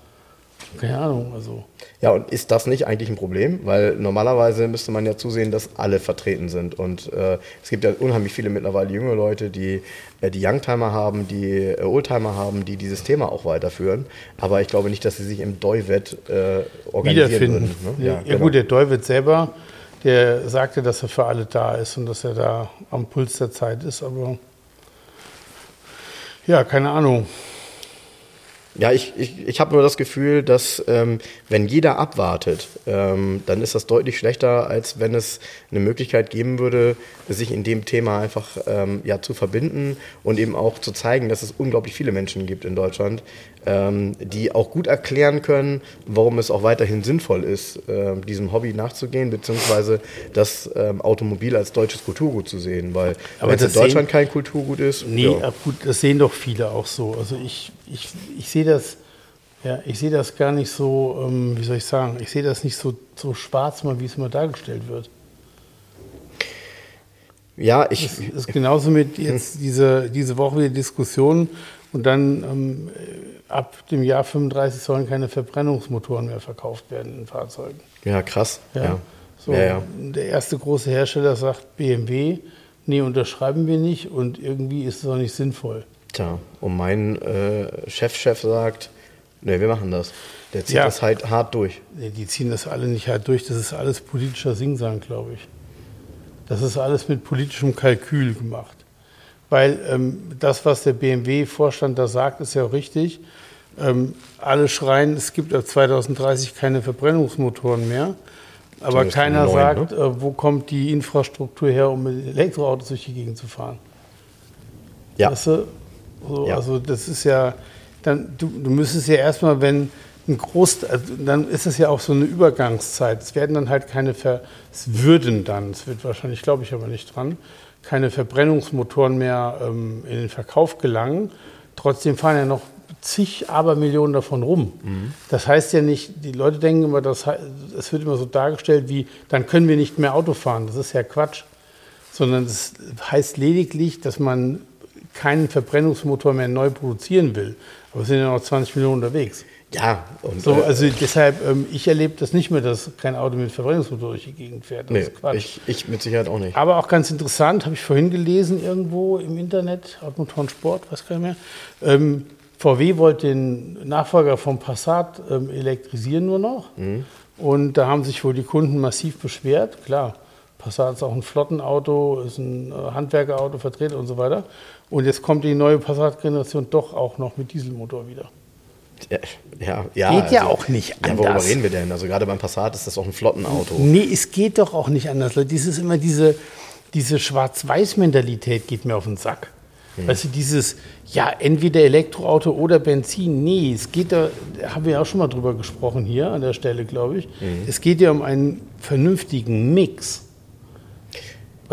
keine Ahnung, also. Ja, und ist das nicht eigentlich ein Problem? Weil normalerweise müsste man ja zusehen, dass alle vertreten sind. Und äh, es gibt ja unheimlich viele mittlerweile junge Leute, die äh, die Youngtimer haben, die äh, Oldtimer haben, die dieses Thema auch weiterführen. Aber ich glaube nicht, dass sie sich im Deuwett äh, organisieren Wiederfinden. würden. Ne? Ja, ja gut, der Deuwett selber, der sagte, dass er für alle da ist und dass er da am Puls der Zeit ist, aber ja, keine Ahnung. Ja, ich, ich, ich habe nur das Gefühl, dass ähm, wenn jeder abwartet, ähm, dann ist das deutlich schlechter, als wenn es eine Möglichkeit geben würde, sich in dem Thema einfach ähm, ja, zu verbinden und eben auch zu zeigen, dass es unglaublich viele Menschen gibt in Deutschland, ähm, die auch gut erklären können, warum es auch weiterhin sinnvoll ist, äh, diesem Hobby nachzugehen, beziehungsweise das ähm, Automobil als deutsches Kulturgut zu sehen. Weil wenn es in Deutschland kein Kulturgut ist. Nee, ja. gut, das sehen doch viele auch so. Also ich, ich, ich sehe das. Ja, ich sehe das gar nicht so, ähm, wie soll ich sagen, ich sehe das nicht so, so schwarz, mal, wie es immer dargestellt wird. Ja, ich. Es ist genauso mit jetzt diese, diese Woche wieder Diskussion und dann ähm, ab dem Jahr 35 sollen keine Verbrennungsmotoren mehr verkauft werden in Fahrzeugen. Ja, krass. Ja. ja. So, Ja, ja. Der erste große Hersteller sagt BMW, nee, unterschreiben wir nicht und irgendwie ist es auch nicht sinnvoll. Tja, und mein äh, Chefchef sagt, nee, wir machen das. Der zieht Ja. das halt hart durch. Nee, die ziehen das alle nicht halt durch. Das ist alles politischer Singsang, glaube ich. Das ist alles mit politischem Kalkül gemacht. Weil ähm, das, was der BMW-Vorstand da sagt, ist ja auch richtig. Ähm, alle schreien, es gibt ab 2030 keine Verbrennungsmotoren mehr. Aber keiner neun, sagt, äh, wo kommt die Infrastruktur her, um mit Elektroautos durch die Gegend zu fahren. Ja, Weißt du? So, Ja. Also das ist ja, dann, du, du müsstest ja erstmal, wenn ein Groß, also dann ist es ja auch so eine Übergangszeit. Es werden dann halt keine, Ver, es würden dann, es wird wahrscheinlich, glaube ich aber nicht dran, keine Verbrennungsmotoren mehr ähm, in den Verkauf gelangen. Trotzdem fahren ja noch zig Abermillionen davon rum. Das heißt ja nicht, die Leute denken immer, das, es wird immer so dargestellt wie, dann können wir nicht mehr Auto fahren. Das ist ja Quatsch sondern es heißt lediglich, dass man keinen Verbrennungsmotor mehr neu produzieren will. Aber es sind ja noch 20 Millionen unterwegs. ja. Und, So, äh, also deshalb, ähm, ich erlebe das nicht mehr, dass kein Auto mit Verbrennungsmotor durch die Gegend fährt. Das nee, ist Quatsch. ich, ich mit Sicherheit auch nicht. Aber auch ganz interessant, habe ich vorhin gelesen irgendwo im Internet, Automotoren Sport, weiß gar nicht mehr. Ähm, VW wollte den Nachfolger vom Passat ähm, elektrisieren nur noch. Und da haben sich wohl die Kunden massiv beschwert. Klar, Passat ist auch ein Flottenauto, ist ein äh, Handwerkerauto, Vertreter und so weiter. Und jetzt kommt die neue Passat-Generation doch auch noch mit Dieselmotor wieder. Ja, ja, ja, also Geht ja auch nicht Ja, worüber anders. reden wir denn? Also gerade beim Passat ist das auch ein Flottenauto. Nee, es geht doch auch nicht anders. Leute. Dieses immer diese, diese Schwarz-Weiß-Mentalität geht mir auf den Sack. Weißt du, dieses, ja, entweder Elektroauto oder Benzin. Nee, es geht da, da haben wir ja auch schon mal drüber gesprochen hier an der Stelle, glaube ich. Es geht ja um einen vernünftigen Mix.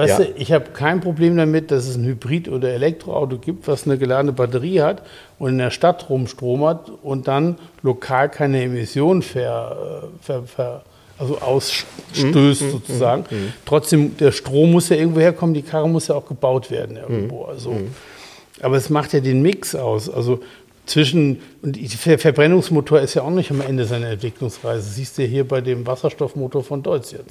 Weißt Ja. du, ich habe kein Problem damit, dass es ein Hybrid- oder Elektroauto gibt, was eine geladene Batterie hat und in der Stadt Strom hat und dann lokal keine Emissionen ver, äh, ver, ver, also ausstößt sozusagen. Trotzdem, der Strom muss ja irgendwo herkommen, die Karre muss ja auch gebaut werden irgendwo. Also, aber es macht ja den Mix aus. Also zwischen, und der Verbrennungsmotor ist ja auch nicht am Ende seiner Entwicklungsreise. Siehst du hier bei dem Wasserstoffmotor von Deutz jetzt.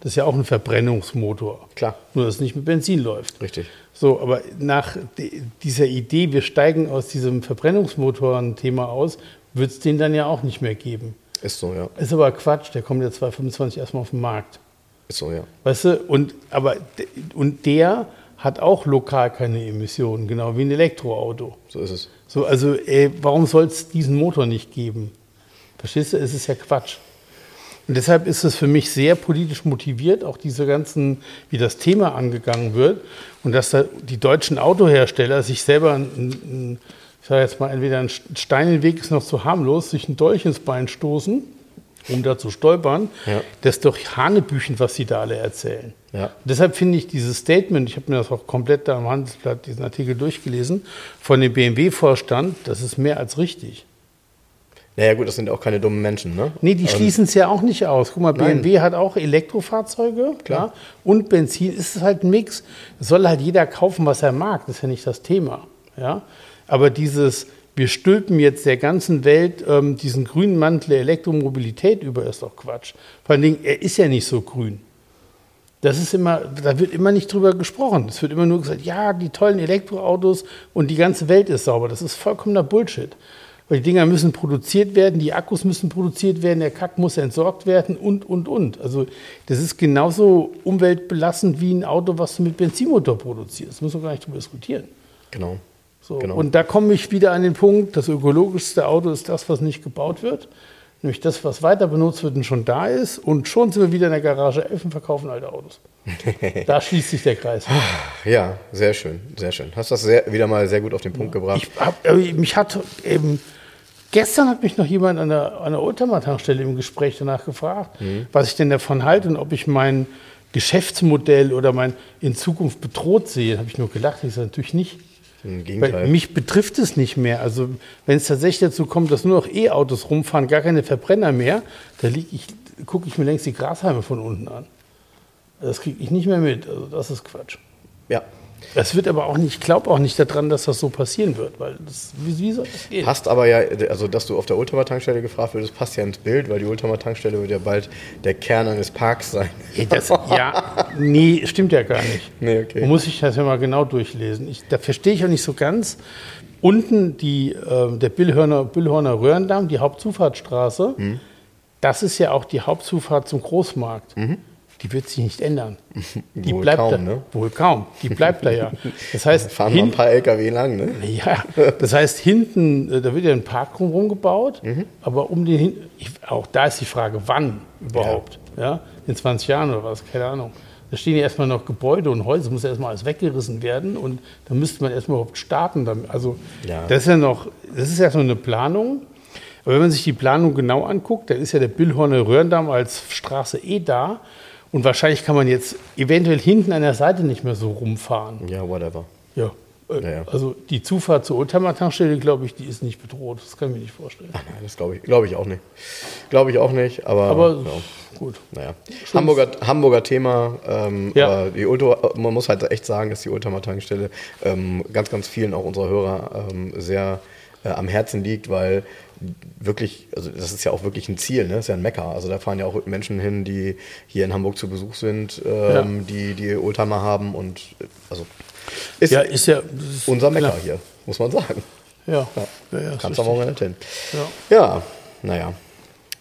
Das ist ja auch ein Verbrennungsmotor. Klar. Nur, dass es nicht mit Benzin läuft. Richtig. So, aber nach dieser Idee, wir steigen aus diesem Verbrennungsmotoren-Thema aus, wird es den dann ja auch nicht mehr geben. Ist so, ja. Ist aber Quatsch, der kommt ja 2025 erstmal auf den Markt. Ist so, ja. Weißt du, und, aber, und der hat auch lokal keine Emissionen, genau wie ein Elektroauto. So ist es. So, also, ey, warum soll es diesen Motor nicht geben? Verstehst du? Es ist ja Quatsch. Und deshalb ist es für mich sehr politisch motiviert, auch diese ganzen, wie das Thema angegangen wird und dass da die deutschen Autohersteller sich selber, ein, ein, ich sage jetzt mal, entweder ein Stein in den Weg ist noch zu harmlos, sich ein Dolch ins Bein stoßen, um da zu stolpern. Ja. Das ist doch Hanebüchen, was sie da alle erzählen. Ja. Deshalb finde ich dieses Statement, ich habe mir das auch komplett da am Handelsblatt, diesen Artikel durchgelesen, von dem BMW-Vorstand, das ist mehr als richtig. Naja, gut, das sind auch keine dummen Menschen, ne? Nee, die schließen es ja auch nicht aus. Guck mal, Nein. BMW hat auch Elektrofahrzeuge, klar. Und Benzin ist es halt ein Mix. Es soll halt jeder kaufen, was er mag. Das ist ja nicht das Thema. Ja? Aber dieses, wir stülpen jetzt der ganzen Welt ähm, diesen grünen Mantel der Elektromobilität über, ist doch Quatsch. Vor allen Dingen, er ist ja nicht so grün. Das ist immer, da wird immer nicht drüber gesprochen. Es wird immer nur gesagt, ja, die tollen Elektroautos und die ganze Welt ist sauber. Das ist vollkommener Bullshit. Weil die Dinger müssen produziert werden, die Akkus müssen produziert werden, der Kack muss entsorgt werden und, und, und. Also das ist genauso umweltbelastend wie ein Auto, was du mit Benzinmotor produzierst. Das muss man gar nicht drüber diskutieren. Genau. So. Genau. Und da komme ich wieder an den Punkt, das ökologischste Auto ist das, was nicht gebaut wird. Nämlich das, was weiter benutzt wird und schon da ist. Und schon sind wir wieder in der Garage 11 und verkaufen alte Autos. da schließt sich der Kreis. Ja, sehr schön, sehr schön. Hast das sehr, wieder mal sehr gut auf den Punkt gebracht. Ich hab, äh, mich hat eben, gestern hat mich noch jemand an der, an der Oldtimer-Tankstelle im Gespräch danach gefragt, Mhm. was ich denn davon halte und ob ich mein Geschäftsmodell oder mein in Zukunft bedroht sehe. Da habe ich nur gelacht. Ich sage natürlich nicht. Im Weil Gegenteil. mich betrifft es nicht mehr. Also wenn es tatsächlich dazu kommt, dass nur noch E-Autos rumfahren, gar keine Verbrenner mehr, da gucke ich mir längst die Grashalme von unten an. Das kriege ich nicht mehr mit. Also das ist Quatsch. ja. Es wird aber auch nicht, ich glaube auch nicht daran, dass das so passieren wird, weil das, wie, wie soll das gehen? Passt aber ja, also dass du auf der Ultima-Tankstelle gefragt wirst, passt ja ins Bild, weil die Ultima-Tankstelle wird ja bald der Kern eines Parks sein. Ja, das, ja, nee, stimmt ja gar nicht. Nee, okay. Man muss sich das ja mal genau durchlesen. Ich, da verstehe ich auch nicht so ganz. Unten die, äh, der Billhörner, Billhorner Röhrendamm, die Hauptzufahrtsstraße, Mhm. das ist ja auch die Hauptzufahrt zum Großmarkt. Die wird sich nicht ändern. Die Wohl bleibt kaum, da, ne? Wohl kaum. Die bleibt da ja. Das heißt, Fahren mal ein hin, paar LKW lang, ne? ja, das heißt, hinten, äh, da wird ja ein Park drumherum gebaut, Mhm. aber um den hin, auch da ist die Frage, wann überhaupt? Ja. In 20 Jahren oder was? Keine Ahnung. Da stehen ja erstmal noch Gebäude und Häuser, muss ja erstmal alles weggerissen werden und da müsste man erstmal überhaupt starten. Also, Ja. das ist ja noch, das ist ja so eine Planung. Aber wenn man sich die Planung genau anguckt, dann ist ja der Billhorner Röhrendamm als Straße eh da. Und wahrscheinlich kann man jetzt eventuell hinten an der Seite nicht mehr so rumfahren. Ja, whatever. Ja. Äh, Ja, ja. Also die Zufahrt zur Oldtimer-Tankstelle, glaube ich, die ist nicht bedroht. Das kann ich mir nicht vorstellen. Ach nein, das glaube ich, glaube ich auch nicht. Glaube ich auch nicht, aber, Aber ja, gut. naja. Hamburger, Hamburger Thema, ähm, Ja. aber die Ultra, man muss halt echt sagen, dass die Ultima-Tankstelle ähm, ganz, ganz vielen auch unserer Hörer ähm, sehr äh, am Herzen liegt, weil wirklich, also das ist ja auch wirklich ein Ziel, ne? Das ist ja ein Mecker. Also da fahren ja auch Menschen hin, die hier in Hamburg zu Besuch sind, ähm, die die Oldtimer haben und also ist Ja, ist ja. ist unser Mecker klar. hier, muss man sagen. Ja, ja, ja, Kannst auch nicht hin. ja. Ja, naja.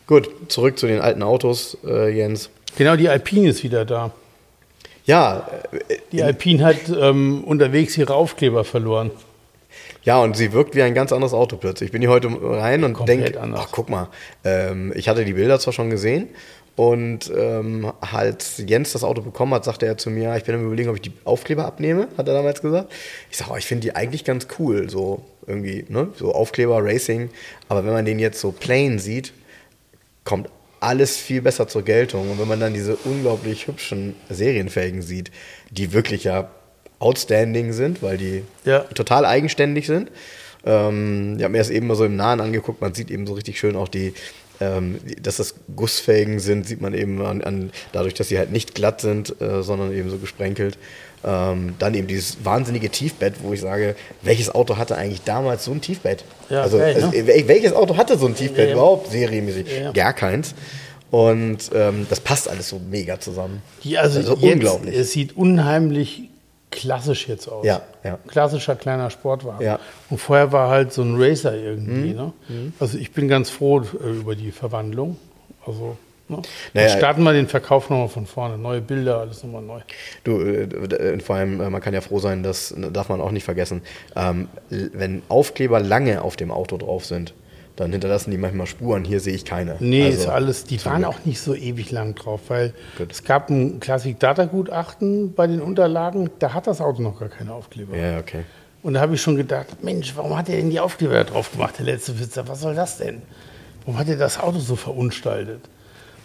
Gut, zurück zu den alten Autos, äh, Jens. Genau, die Alpine ist wieder da. Ja, äh, Die Alpine hat ähm, unterwegs ihre Aufkleber verloren. Ja, und sie wirkt wie ein ganz anderes Auto plötzlich. Ich bin hier heute rein und denke, ach guck mal, ähm, ich hatte die Bilder zwar schon gesehen und ähm, als Jens das Auto bekommen hat, sagte er zu mir, ich bin am überlegen, ob ich die Aufkleber abnehme, hat er damals gesagt. Ich sage, oh, ich finde die eigentlich ganz cool, so irgendwie, ne, so Aufkleber, Racing. Aber wenn man den jetzt so plain sieht, kommt alles viel besser zur Geltung. Und wenn man dann diese unglaublich hübschen Serienfelgen sieht, die wirklich ja outstanding sind, weil die Ja. total eigenständig sind. Ähm, ich habe mir das eben mal so im Nahen angeguckt, man sieht eben so richtig schön auch die, ähm, dass das Gussfelgen sind, sieht man eben an, an dadurch, dass sie halt nicht glatt sind, äh, sondern eben so gesprenkelt. Ähm, dann eben dieses wahnsinnige Tiefbett, wo ich sage, welches Auto hatte eigentlich damals so ein Tiefbett? Ja, also, also ne? wel- welches Auto hatte so ein Tiefbett Ja, überhaupt serienmäßig? Ja. Gar keins. Und ähm, das passt alles so mega zusammen. Die, also Also unglaublich. Es sieht unheimlich klassisch jetzt aus. Ja, ja. Klassischer kleiner Sportwagen. Ja. Und vorher war halt so ein Racer irgendwie. Mhm. Ne? Also ich bin ganz froh äh, über die Verwandlung. Also ne? Naja, starten wir den Verkauf nochmal von vorne. Neue Bilder, alles nochmal neu. Du, äh, äh, vor allem, man kann ja froh sein, das äh, darf man auch nicht vergessen. Ähm, wenn Aufkleber lange auf dem Auto drauf sind, dann hinterlassen die manchmal Spuren. Hier sehe ich keine. Nee, Also, ist alles, die waren Glück. auch nicht so ewig lang drauf, weil Gut. es gab ein Classic-Data-Gutachten bei den Unterlagen, da hat das Auto noch gar keine Aufkleber. Ja, okay. Und da habe ich schon gedacht, Mensch, warum hat er denn die Aufkleber drauf gemacht, der letzte Witzer? Was soll das denn? Warum hat er das Auto so verunstaltet?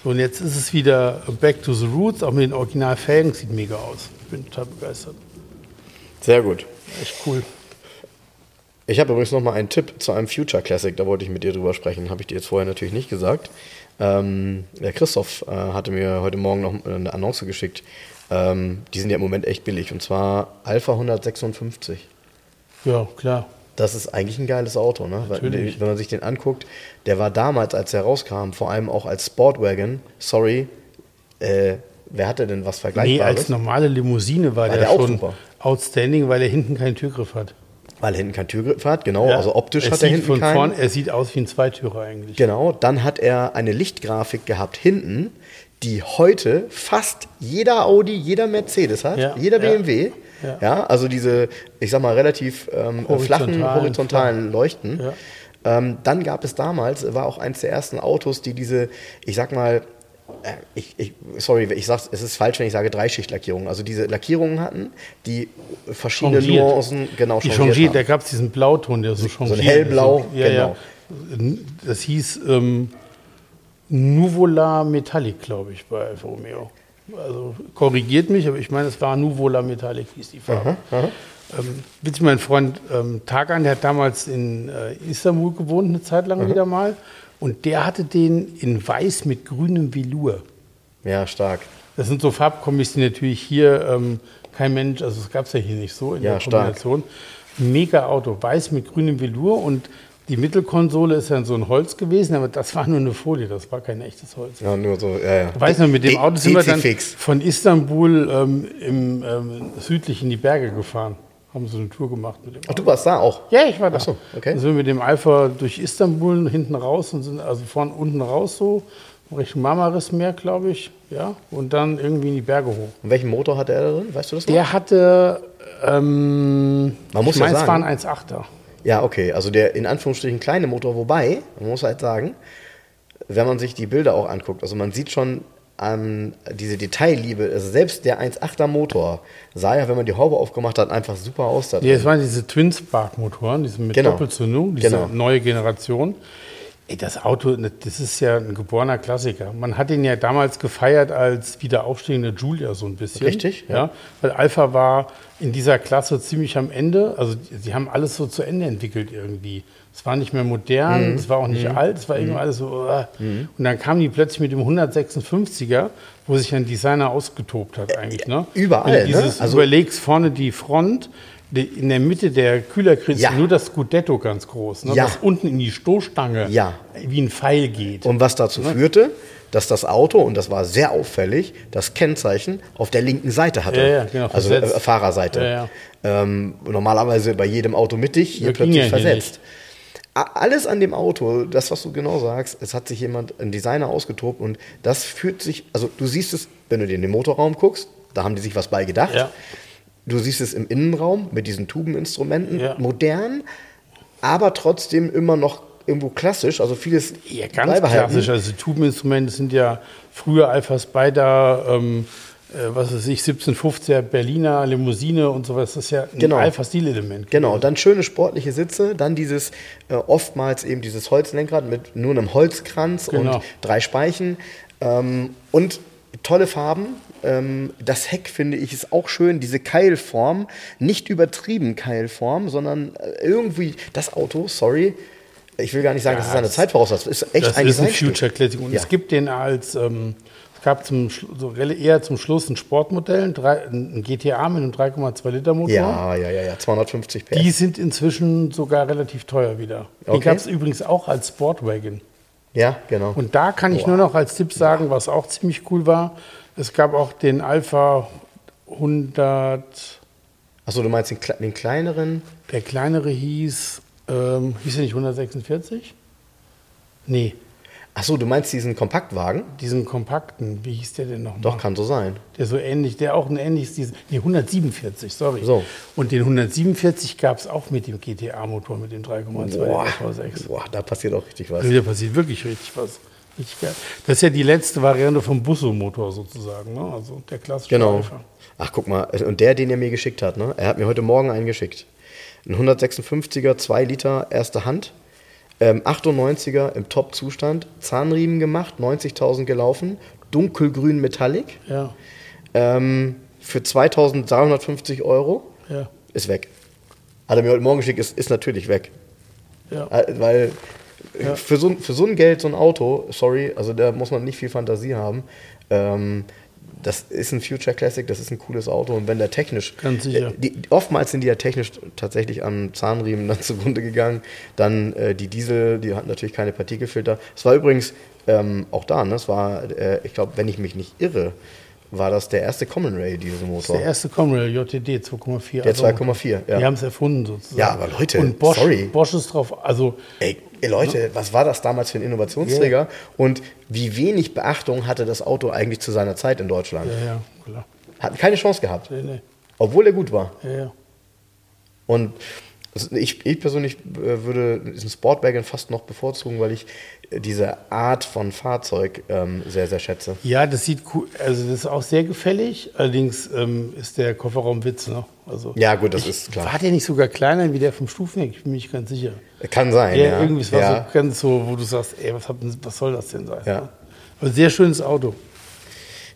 So, und jetzt ist es wieder back to the roots, auch mit den Originalfelgen, sieht mega aus. Ich bin total begeistert. Sehr gut. Echt cool. Ich habe übrigens noch mal einen Tipp zu einem Future Classic, da wollte ich mit dir drüber sprechen. Habe ich dir jetzt vorher natürlich nicht gesagt. Ähm, der Christoph äh, hatte mir heute Morgen noch eine Annonce geschickt. Ähm, die sind ja im Moment echt billig. Und zwar Alpha 156. Ja, klar. Das ist eigentlich ein geiles Auto, ne? Natürlich. Wenn man sich den anguckt, der war damals, als er rauskam, vor allem auch als Sportwagon, sorry, äh, wer hatte denn was Nee, Vergleichbares? als normale Limousine war, War der, der schon super. outstanding, weil er hinten keinen Türgriff hat. Weil er hinten kein Türgriff hat, genau, Ja. also optisch hat er sieht hinten von keinen. vorn, Er sieht aus wie ein Zweitürer eigentlich. Genau, dann hat er eine Lichtgrafik gehabt hinten, die heute fast jeder Audi, jeder Mercedes hat, Ja, jeder BMW. ja. Ja. also diese, ich sag mal, relativ ähm, flachen, Horizontalen, horizontalen Leuchten. Ja. Ähm, dann gab es damals, war auch eins der ersten Autos, die diese, ich sag mal, ich, ich, sorry, ich sag's, es ist falsch, wenn ich sage Dreischichtlackierung. Also diese Lackierungen hatten, die verschiedene Changiert. Nuancen genau Die changiert da gab es diesen Blauton, der so changiert. ein hellblau, so, ja, genau. ja. Das hieß ähm, Nuvola Metallic, glaube ich, bei Alfa Romeo. Also korrigiert mich, aber ich meine, es war Nuvola Metallic, hieß die Farbe. Ähm, witzig, mein Freund ähm, Tagan, der hat damals in äh, Istanbul gewohnt, eine Zeit lang wieder mal. Und der hatte den in weiß mit grünem Velour. Ja, stark. Das sind so Farbkombis, die natürlich hier ähm, kein Mensch, also es gab es ja hier nicht so in Ja, der stark. Kombination. Mega Auto, weiß mit grünem Velour und die Mittelkonsole ist dann so ein Holz gewesen, aber das war nur eine Folie, das war kein echtes Holz. Ja, nur so, ja, ja. Weiß noch, mit dem Auto sind wir dann von Istanbul ähm, im, ähm, südlich in die Berge gefahren. Haben so eine Tour gemacht mit dem Ach, du warst da auch? ja, ich war da. Ach so, okay. Dann sind wir mit dem Alpha durch Istanbul hinten raus und sind also von unten raus so Richtung Marmarismeer, glaube ich, ja, und dann irgendwie in die Berge hoch. Und welchen Motor hatte er da drin? Weißt du das noch? Der hatte, ähm, Man muss ich ja meine, es war sagen- ein 1,8er. Ja, okay. Also der in Anführungsstrichen kleine Motor, wobei, man muss halt sagen, wenn man sich die Bilder auch anguckt, also man sieht schon an diese Detailliebe, also selbst der 1.8er Motor sah ja, wenn man die Haube aufgemacht hat, einfach super aus drin. es waren diese Twin Spark Motoren, diese mit Genau. Doppelzündung, diese Genau. neue Generation. Ey, das Auto, das ist ja ein geborener Klassiker. Man hat ihn ja damals gefeiert als wieder aufstehende Julia so ein bisschen. Richtig, ja. ja. Weil Alpha war in dieser Klasse ziemlich am Ende. Also sie haben alles so zu Ende entwickelt irgendwie. Es war nicht mehr modern, Mhm. es war auch nicht alt, es war irgendwie alles so. äh. Und dann kamen die plötzlich mit dem 156er, wo sich ein Designer ausgetobt hat eigentlich. Ne? überall, Wenn du ne? dieses Also- überlegst, vorne die Front, in der Mitte der Kühlerkritze Ja. nur das Scudetto ganz groß, ne? Ja. was unten in die Stoßstange Ja. wie ein Pfeil geht. Und was dazu führte, dass das Auto, und das war sehr auffällig, das Kennzeichen auf der linken Seite hatte. Ja, ja, genau, Also äh. Fahrerseite. Ähm, normalerweise bei jedem Auto mittig, hier ging plötzlich hier versetzt. A- Alles an dem Auto, das, was du genau sagst, es hat sich jemand, ein Designer ausgetobt und das fühlt sich, also du siehst es, wenn du dir in den Motorraum guckst, da haben die sich was bei gedacht. Ja. Du siehst es im Innenraum mit diesen Tubeninstrumenten, Ja. modern, aber trotzdem immer noch irgendwo klassisch, also vieles Ja, ganz klassisch. Also die Tubeninstrumente sind ja früher Alpha Spider, ähm, äh, was weiß ich, 1750er Berliner Limousine und sowas. Das ist ja ein Genau. Alpha-Stilelement. Genau, dann schöne sportliche Sitze, dann dieses äh, oftmals eben dieses Holzlenkrad mit nur einem Holzkranz Genau. und drei Speichen ähm, und tolle Farben. Ähm, das Heck finde ich ist auch schön, diese Keilform, nicht übertrieben Keilform, sondern äh, irgendwie das Auto, sorry, ich will gar nicht sagen, Ja, das ist eine Zeit voraus, das ist echt Das ein ist ein. Future Classic. Und Ja. es gibt den als, ähm, es gab zum, so eher zum Schluss ein Sportmodell, ein, ein GTA mit einem 3,2 Liter Motor. Ja, ja, ja, ja, 250 PS. Die sind inzwischen sogar relativ teuer wieder. Die Okay. gab es übrigens auch als Sportwagon. ja, genau. Und da kann ich Boah. nur noch als Tipp sagen, was auch ziemlich cool war. Es gab auch den Alpha 100, Achso, du meinst den, den kleineren? der kleinere hieß, ähm, hieß er nicht 146? Nee, Achso, du meinst diesen Kompaktwagen? diesen kompakten, wie hieß der denn noch? Doch, kann so sein. Der so ähnlich, der auch ein ähnliches, diesen, nee, 147, sorry. So. Und den 147 gab es auch mit dem GTA-Motor, mit dem 3,2 Boah, V6. boah, da passiert auch richtig was. Da passiert wirklich richtig was. Richtig geil. Das ist ja die letzte Variante vom Busso-Motor sozusagen, ne? also der klassische Genau. Alpha. Ach, guck mal, und der, den er mir geschickt hat, ne? Er hat mir heute Morgen einen geschickt. Ein 156er, 2 Liter, erste Hand. Ähm, 98er im Top-Zustand. Zahnriemen gemacht, 90.000 gelaufen. Dunkelgrün Metallic. Ja, Ähm, für 2.350 Euro. ja, Ist weg. Hat er mir heute Morgen geschickt, ist, ist natürlich weg. ja. Äh, Weil äh, für, so, für so ein Geld, so ein Auto, sorry, also da muss man nicht viel Fantasie haben. Ähm, das ist ein Future Classic, das ist ein cooles Auto und wenn der technisch, Ganz sicher. äh, die, oftmals sind die ja technisch tatsächlich am Zahnriemen dann zugrunde gegangen. Dann äh, die Diesel, die hatten natürlich keine Partikelfilter. Es war übrigens ähm, auch da, ne? es war, äh, ich glaube, wenn ich mich nicht irre, war das der erste Common Rail Dieselmotor. Der erste Comrail JTD 2,4. Der 2,4, ja. Die haben es erfunden sozusagen. Ja, aber Leute, Und Bosch, sorry. Bosch ist drauf, also Ey, ey, Leute, was war das damals für ein Innovationsträger? Und wie wenig Beachtung hatte das Auto eigentlich zu seiner Zeit in Deutschland? ja, ja, klar. Hat keine Chance gehabt, Nee, nee. obwohl er gut war. Ja, ja. Und ich, ich persönlich äh, würde diesen Sportwagen fast noch bevorzugen, weil ich äh, diese Art von Fahrzeug ähm, sehr, sehr schätze. ja, das sieht cool, also das ist auch sehr gefällig. Allerdings ähm, ist der Kofferraum Witz, ne? Also Ja, gut, das ich, ist klar. War der nicht sogar kleiner wie der vom Stufenweg? Ich bin mir nicht ganz sicher. Kann sein, Ja, ja. irgendwie, es war ja. so ganz so, wo du sagst, ey, was, hat was soll das denn sein? Ja. ne? Aber sehr schönes Auto.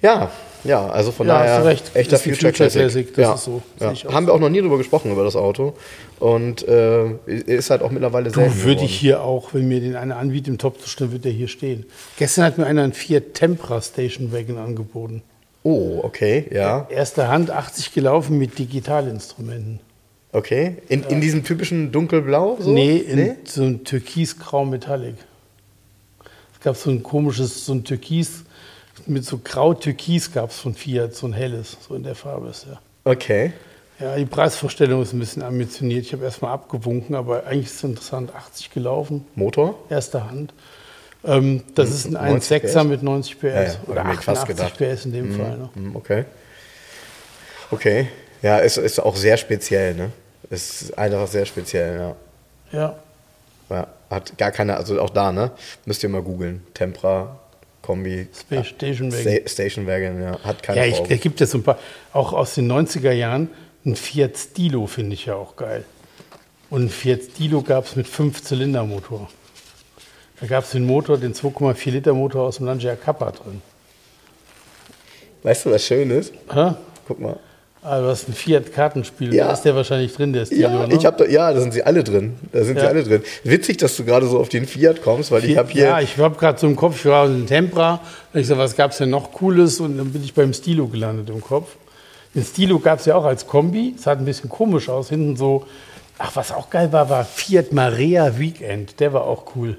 ja, ja, also von Ja, daher hast du recht. echter Future, Future Classic. Classic, das ja. ist so. Sehe Ja. Haben wir auch noch nie drüber gesprochen, über das Auto. Und äh, ist halt auch mittlerweile selten würde ich hier auch, wenn mir den einer anbietet im Top-Zustand, wird der hier stehen. Gestern hat mir einer einen Fiat Tempra Station Wagon angeboten. Oh, okay, ja. Erster Hand 80 gelaufen mit Digitalinstrumenten. Okay. In, in diesem typischen dunkelblau? So? Nee, in so ein türkisgrau Metallic. Es gab so ein komisches, so ein Türkis, mit so grau-türkis gab es von Fiat, so ein helles, so in der Farbe ist ja. Okay. Ja, die Preisvorstellung ist ein bisschen ambitioniert. Ich habe erstmal abgewunken, aber eigentlich ist es interessant. 80 gelaufen, Motor? erster Hand. Ähm, das ist ein 90 1,6er PS? mit 90 PS. Ja, ja, Oder hab ich mir fast 88 gedacht. PS in dem Fall. Ne? Hm, Okay. Okay. Ja, es ist auch sehr speziell, ne? Es ist einfach sehr speziell, ja. Ja. ja. Hat gar keine, also auch da, ne? Müsst ihr mal googeln. Tempra, Kombi. Space Station Wagon. Sta Station Wagon, ja. Hat keine Ja, ich, da gibt es so ein paar, auch aus den 90er Jahren, ein Fiat Stilo finde ich ja auch geil. Und ein Fiat Stilo gab es mit 5-Zylinder-Motor. Da gab es den Motor, den 2,4 Liter Motor aus dem Lancia Kappa drin. Weißt du, was schön ist? Hä? Guck mal. Ah, du hast ein Fiat-Kartenspiel, Ja. da ist der wahrscheinlich drin, der Stilo, Ja, ne? ich hab da, ja, da sind sie alle drin. Da sind sie Ja. alle drin. Witzig, dass du gerade so auf den Fiat kommst, weil ich habe hier. Ja, ich habe gerade so im Kopf, ich war in Tempra, und ich so, was gab es denn noch Cooles? Und dann bin ich beim Stilo gelandet im Kopf. Den Stilo gab es ja auch als Kombi, es sah ein bisschen komisch aus, hinten so. Ach, was auch geil war, war Fiat Marea Weekend, der war auch cool.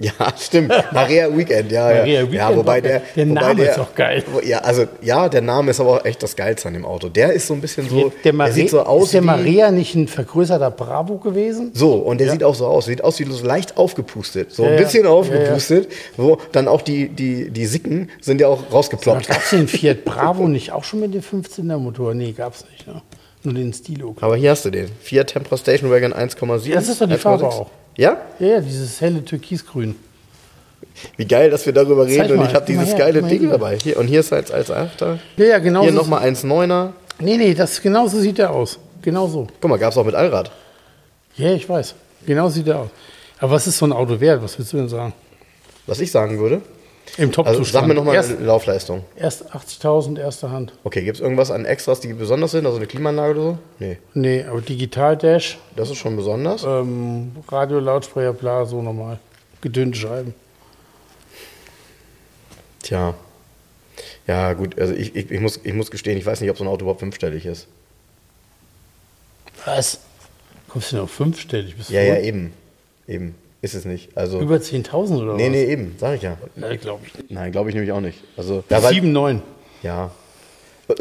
Ja, stimmt. Maria Weekend, ja. Maria ja. Weekend ja, wobei der. Der wobei Name ist auch geil. Ja, also ja, der Name ist aber auch echt das Geilste an dem Auto. Der ist so ein bisschen so, der, Mare, sieht so aus ist der wie, Marea nicht ein vergrößerter Bravo gewesen? so und der sieht auch so aus, sieht aus wie so leicht aufgepustet, so Ja, ein ja. bisschen Ja, aufgepustet, wo dann auch die die die Sicken sind ja auch rausgeploppt. Gab es den Fiat Bravo nicht auch schon mit dem 15er-Motor? Nee, gab es nicht. Ne? Nur den Stilo. Aber hier hast du den Fiat Tempra Station Wagon 1,7. Das ist doch die 1,6. Farbe auch. Ja? Ja, ja, dieses helle Türkisgrün. Wie geil, dass wir darüber reden Zeig und mal, ich habe dieses her, geile Ding hier. dabei. Hier, und hier ist als als After. Ja, ja, genau Hier so. nochmal 1,9er. Nee, nee, das, genau so sieht der aus. Genau so. Guck mal, gab es auch mit Allrad. Ja, ich weiß. Genau so sieht der aus. Aber was ist so ein Auto wert? Was willst du denn sagen? Was ich sagen würde. Im Top-Zustand. Also sag mir nochmal eine Laufleistung. erst 80.000 erste Hand. Okay, gibt es irgendwas an Extras, die besonders sind? Also eine Klimaanlage oder so? Nee, Nee, aber Digital-Dash, das ist schon besonders. ähm, Radio, Lautsprecher, bla, so normal. Gedönte Scheiben. Tja. Ja, gut, also ich, ich, ich, muss, ich muss gestehen, ich weiß nicht, ob so ein Auto überhaupt fünfstellig ist. Was? Kommst du denn auf fünfstellig? Bist du Ja, ja, eben. Eben. Ist es nicht. Also. Über 10.000 oder nee, was? nee, eben, sag ich ja. Nee, glaube ich nicht. Nein, glaube ich nämlich auch nicht. Also, ja, weil, 7, 9. ja.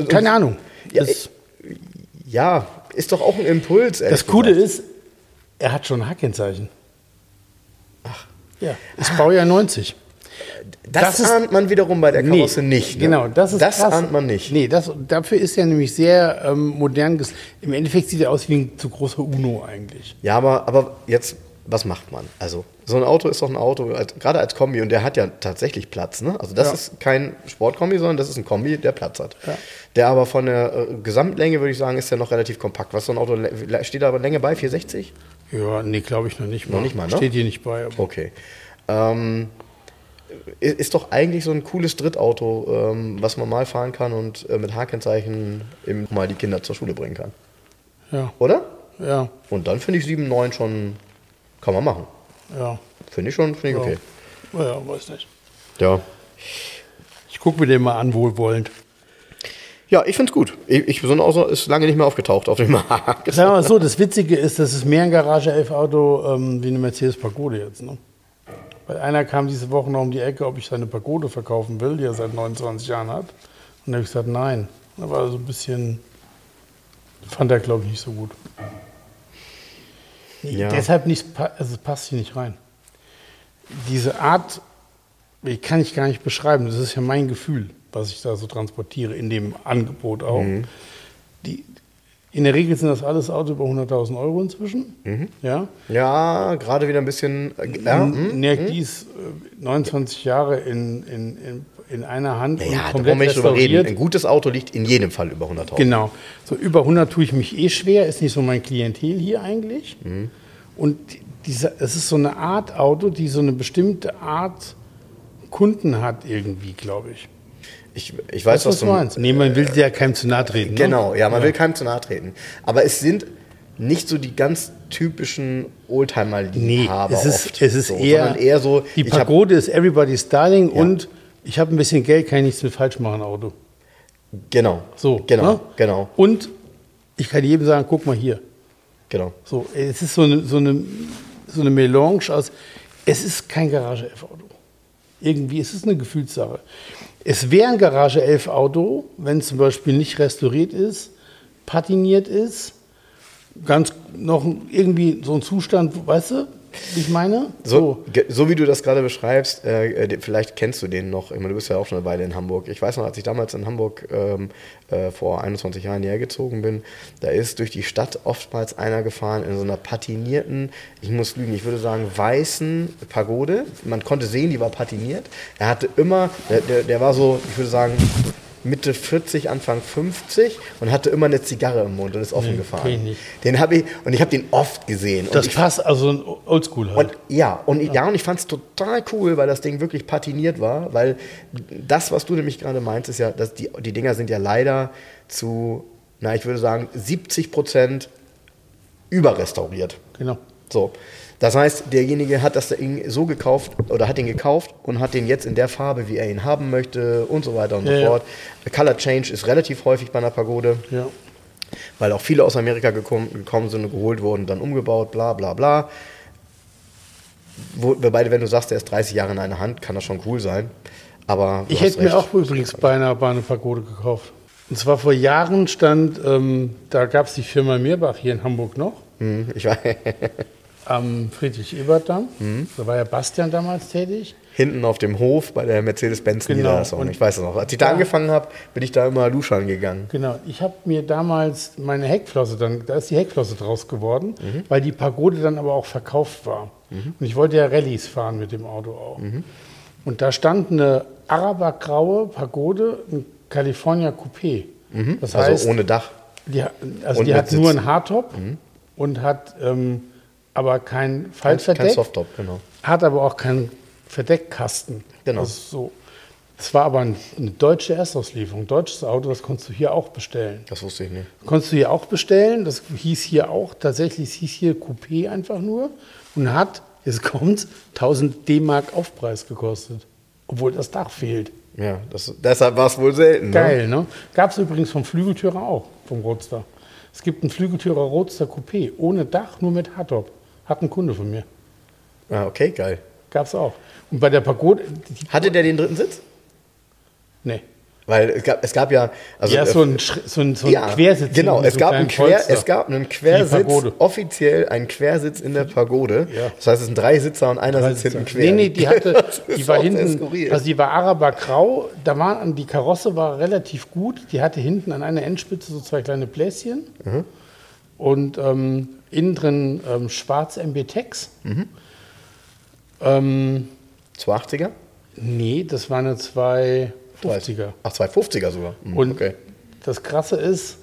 Keine Ahnung. Ja, das, Ja, ist doch auch ein Impuls. das Coole gesagt. ist, er hat schon ein Hackenzeichen. Ach. Ja, ist Baujahr 90. das, das ahnt man wiederum bei der Karosse nicht. Ne? Genau, das ist Das krass. ahnt man nicht. Nee, das, dafür ist er nämlich sehr ähm, modern. Im Endeffekt sieht er aus wie ein zu großer Uno eigentlich. Ja, aber, aber jetzt, was macht man? Also, so ein Auto ist doch ein Auto, als, gerade als Kombi, und der hat ja tatsächlich Platz. Ne? Also, das Ja. ist kein Sportkombi, sondern das ist ein Kombi, der Platz hat. Ja. Der aber von der äh, Gesamtlänge, würde ich sagen, ist der noch relativ kompakt. Was so ein Auto, steht da aber Länge bei? 460? Ja, nee, glaube ich noch nicht mal. Noch nicht mal, ne? Steht hier nicht bei. Aber Okay. Ähm, ist doch eigentlich so ein cooles Drittauto, ähm, was man mal fahren kann und äh, mit H-Kennzeichen eben mal die Kinder zur Schule bringen kann. ja, Oder? ja, Und dann finde ich 7,9 schon, kann man machen. ja. Finde ich schon, finde ich Ja. okay. Ja, weiß nicht. Ja. Ich gucke mir den mal an, wohlwollend. Ja, ich find's gut. Ich, ich Auto ist lange nicht mehr aufgetaucht auf dem Markt. Sagen wir mal so, das Witzige ist, das ist mehr ein Garage 11 Auto ähm, wie eine Mercedes Pagode jetzt. Ne? Weil einer kam diese Woche noch um die Ecke, ob ich seine Pagode verkaufen will, die er seit 29 Jahren hat. Und da habe ich gesagt, nein. Da war so ein bisschen, fand er glaube ich nicht so gut. Ja. Deshalb nicht, also es passt hier nicht rein. Diese Art, die kann ich gar nicht beschreiben. Das ist ja mein Gefühl, was ich da so transportiere, in dem Angebot auch. Die, in der Regel sind das alles Autos über 100.000 Euro inzwischen. Ja. Ja, gerade wieder ein bisschen. Äh, ja, hm? Ist äh, 29 Jahre in, in, in, in einer Hand und ja da komplett wir nicht drüber reden. Ein gutes Auto liegt in jedem Fall über 100.000. Genau. So über 100 tue ich mich eh schwer, ist nicht so mein Klientel hier eigentlich. Mhm. Und diese, es ist so eine Art Auto, die so eine bestimmte Art Kunden hat irgendwie, glaube ich. Ich, ich weiß, was was du meinst? Nee, man will ja keinem zu nahe treten. Ne? Genau, ja, man will keinem zu nahe treten. Aber es sind nicht so die ganz typischen Nee, Oldtimer-Liebhaber es ist, oft. es ist so, eher, eher so. die ich hab- Pagode ist Everybody's Darling und ich habe ein bisschen Geld, kann ich nichts mit falsch machen, Auto. Genau. So, Genau, ne? genau, Und ich kann jedem sagen, guck mal hier. genau. So, es ist so eine, so eine, so eine Melange aus. Es ist kein Garage 11 Auto. Irgendwie ist es eine Gefühlssache. Es wäre ein Garage 11 Auto, wenn es zum Beispiel nicht restauriert ist, patiniert ist, ganz noch irgendwie so ein Zustand, weißt du, ich meine? So, ge- so wie du das gerade beschreibst, äh, äh, vielleicht kennst du den noch. Meine, du bist ja auch schon eine Weile in Hamburg. Ich weiß noch, als ich damals in Hamburg ähm, äh, vor 21 Jahren hergezogen bin, da ist durch die Stadt oftmals einer gefahren in so einer patinierten, ich muss lügen, ich würde sagen weißen Pagode. Man konnte sehen, die war patiniert. Er hatte immer, der, der, der war so, ich würde sagen, Mitte 40, Anfang 50 und hatte immer eine Zigarre im Mund und ist offen Nee, gefahren. ich nicht. Den habe ich, und ich habe den oft gesehen. Das ich passt, also ein Oldschool halt. und ja, und ja, und ich fand es total cool, weil das Ding wirklich patiniert war, weil das, was du nämlich gerade meinst, ist ja, dass die, die Dinger sind ja leider zu, na, ich würde sagen, 70 Prozent überrestauriert. genau. So. Das heißt, derjenige hat das Ding so gekauft oder hat den gekauft und hat den jetzt in der Farbe, wie er ihn haben möchte und so weiter und Ja, so ja. fort. Color Change ist relativ häufig bei einer Pagode Ja. weil auch viele aus Amerika gekommen, gekommen sind und geholt wurden, dann umgebaut, bla bla bla. Wo, wobei, wenn du sagst, der ist 30 Jahre in einer Hand, kann das schon cool sein. Aber Ich hätte mir recht. auch übrigens bei einer, bei einer Pagode gekauft. Und zwar vor Jahren stand, ähm, da gab es die Firma Mirbach hier in Hamburg noch, Hm, ich weiß, am Friedrich-Ebert-Damm. Da war ja Bastian damals tätig. hinten auf dem Hof bei der Mercedes-Benz Genau. Ich weiß es noch. Als ich da Ja. angefangen habe, bin ich da immer luschern gegangen. Genau, ich habe mir damals meine Heckflosse, dann, da ist die Heckflosse draus geworden, Mhm. weil die Pagode dann aber auch verkauft war. Und ich wollte ja Rallyes fahren mit dem Auto auch. Mhm. Und da stand eine Arabergraue Pagode, ein California Coupé. Das Also heißt, ohne Dach. Die, also Und die hat nur Sitz. einen Hardtop und hat ähm, aber kein Kein, Faltverdeck, kein Softtop, genau. hat aber auch keinen Verdeckkasten. Genau. Das, so. das war aber ein- eine deutsche Erstauslieferung, deutsches Auto, das konntest du hier auch bestellen. Das wusste ich nicht. Konntest du hier auch bestellen, das hieß hier auch, tatsächlich es hieß hier Coupé einfach nur und hat, jetzt kommt 1000 D-Mark Aufpreis gekostet, obwohl das Dach fehlt. Ja, das, deshalb war es wohl selten. Ne? Geil, ne? Gab es übrigens vom Flügeltürer auch, vom Roadster. Es gibt einen Flügeltürer Roadster Coupé, ohne Dach, nur mit Hardtop. Hat ein Kunde von mir. Ah, okay, geil. Gab es auch. Und bei der Pagode, Hatte der den dritten Sitz? nee. Weil es gab, es gab ja. Also, ja, äh, so ein, so ein, so ein Ja, Quersitz. Genau, es so gab, einen Quer, es gab einen Quersitz, offiziell einen Quersitz in der Pagode. Ja. Das heißt, es sind drei Sitzer und einer sitzt hinten quer. Nee, nee, die hatte, die war hinten, also die war Araber grau, da war, die Karosse war relativ gut, die hatte hinten an einer Endspitze so zwei kleine Bläschen Mhm. und ähm, innen drin ähm, schwarz MB-Tex. Mhm. Ähm, 280er? nee, das war eine 250er. Ach, 250er sogar. Hm, Und okay. das Krasse ist,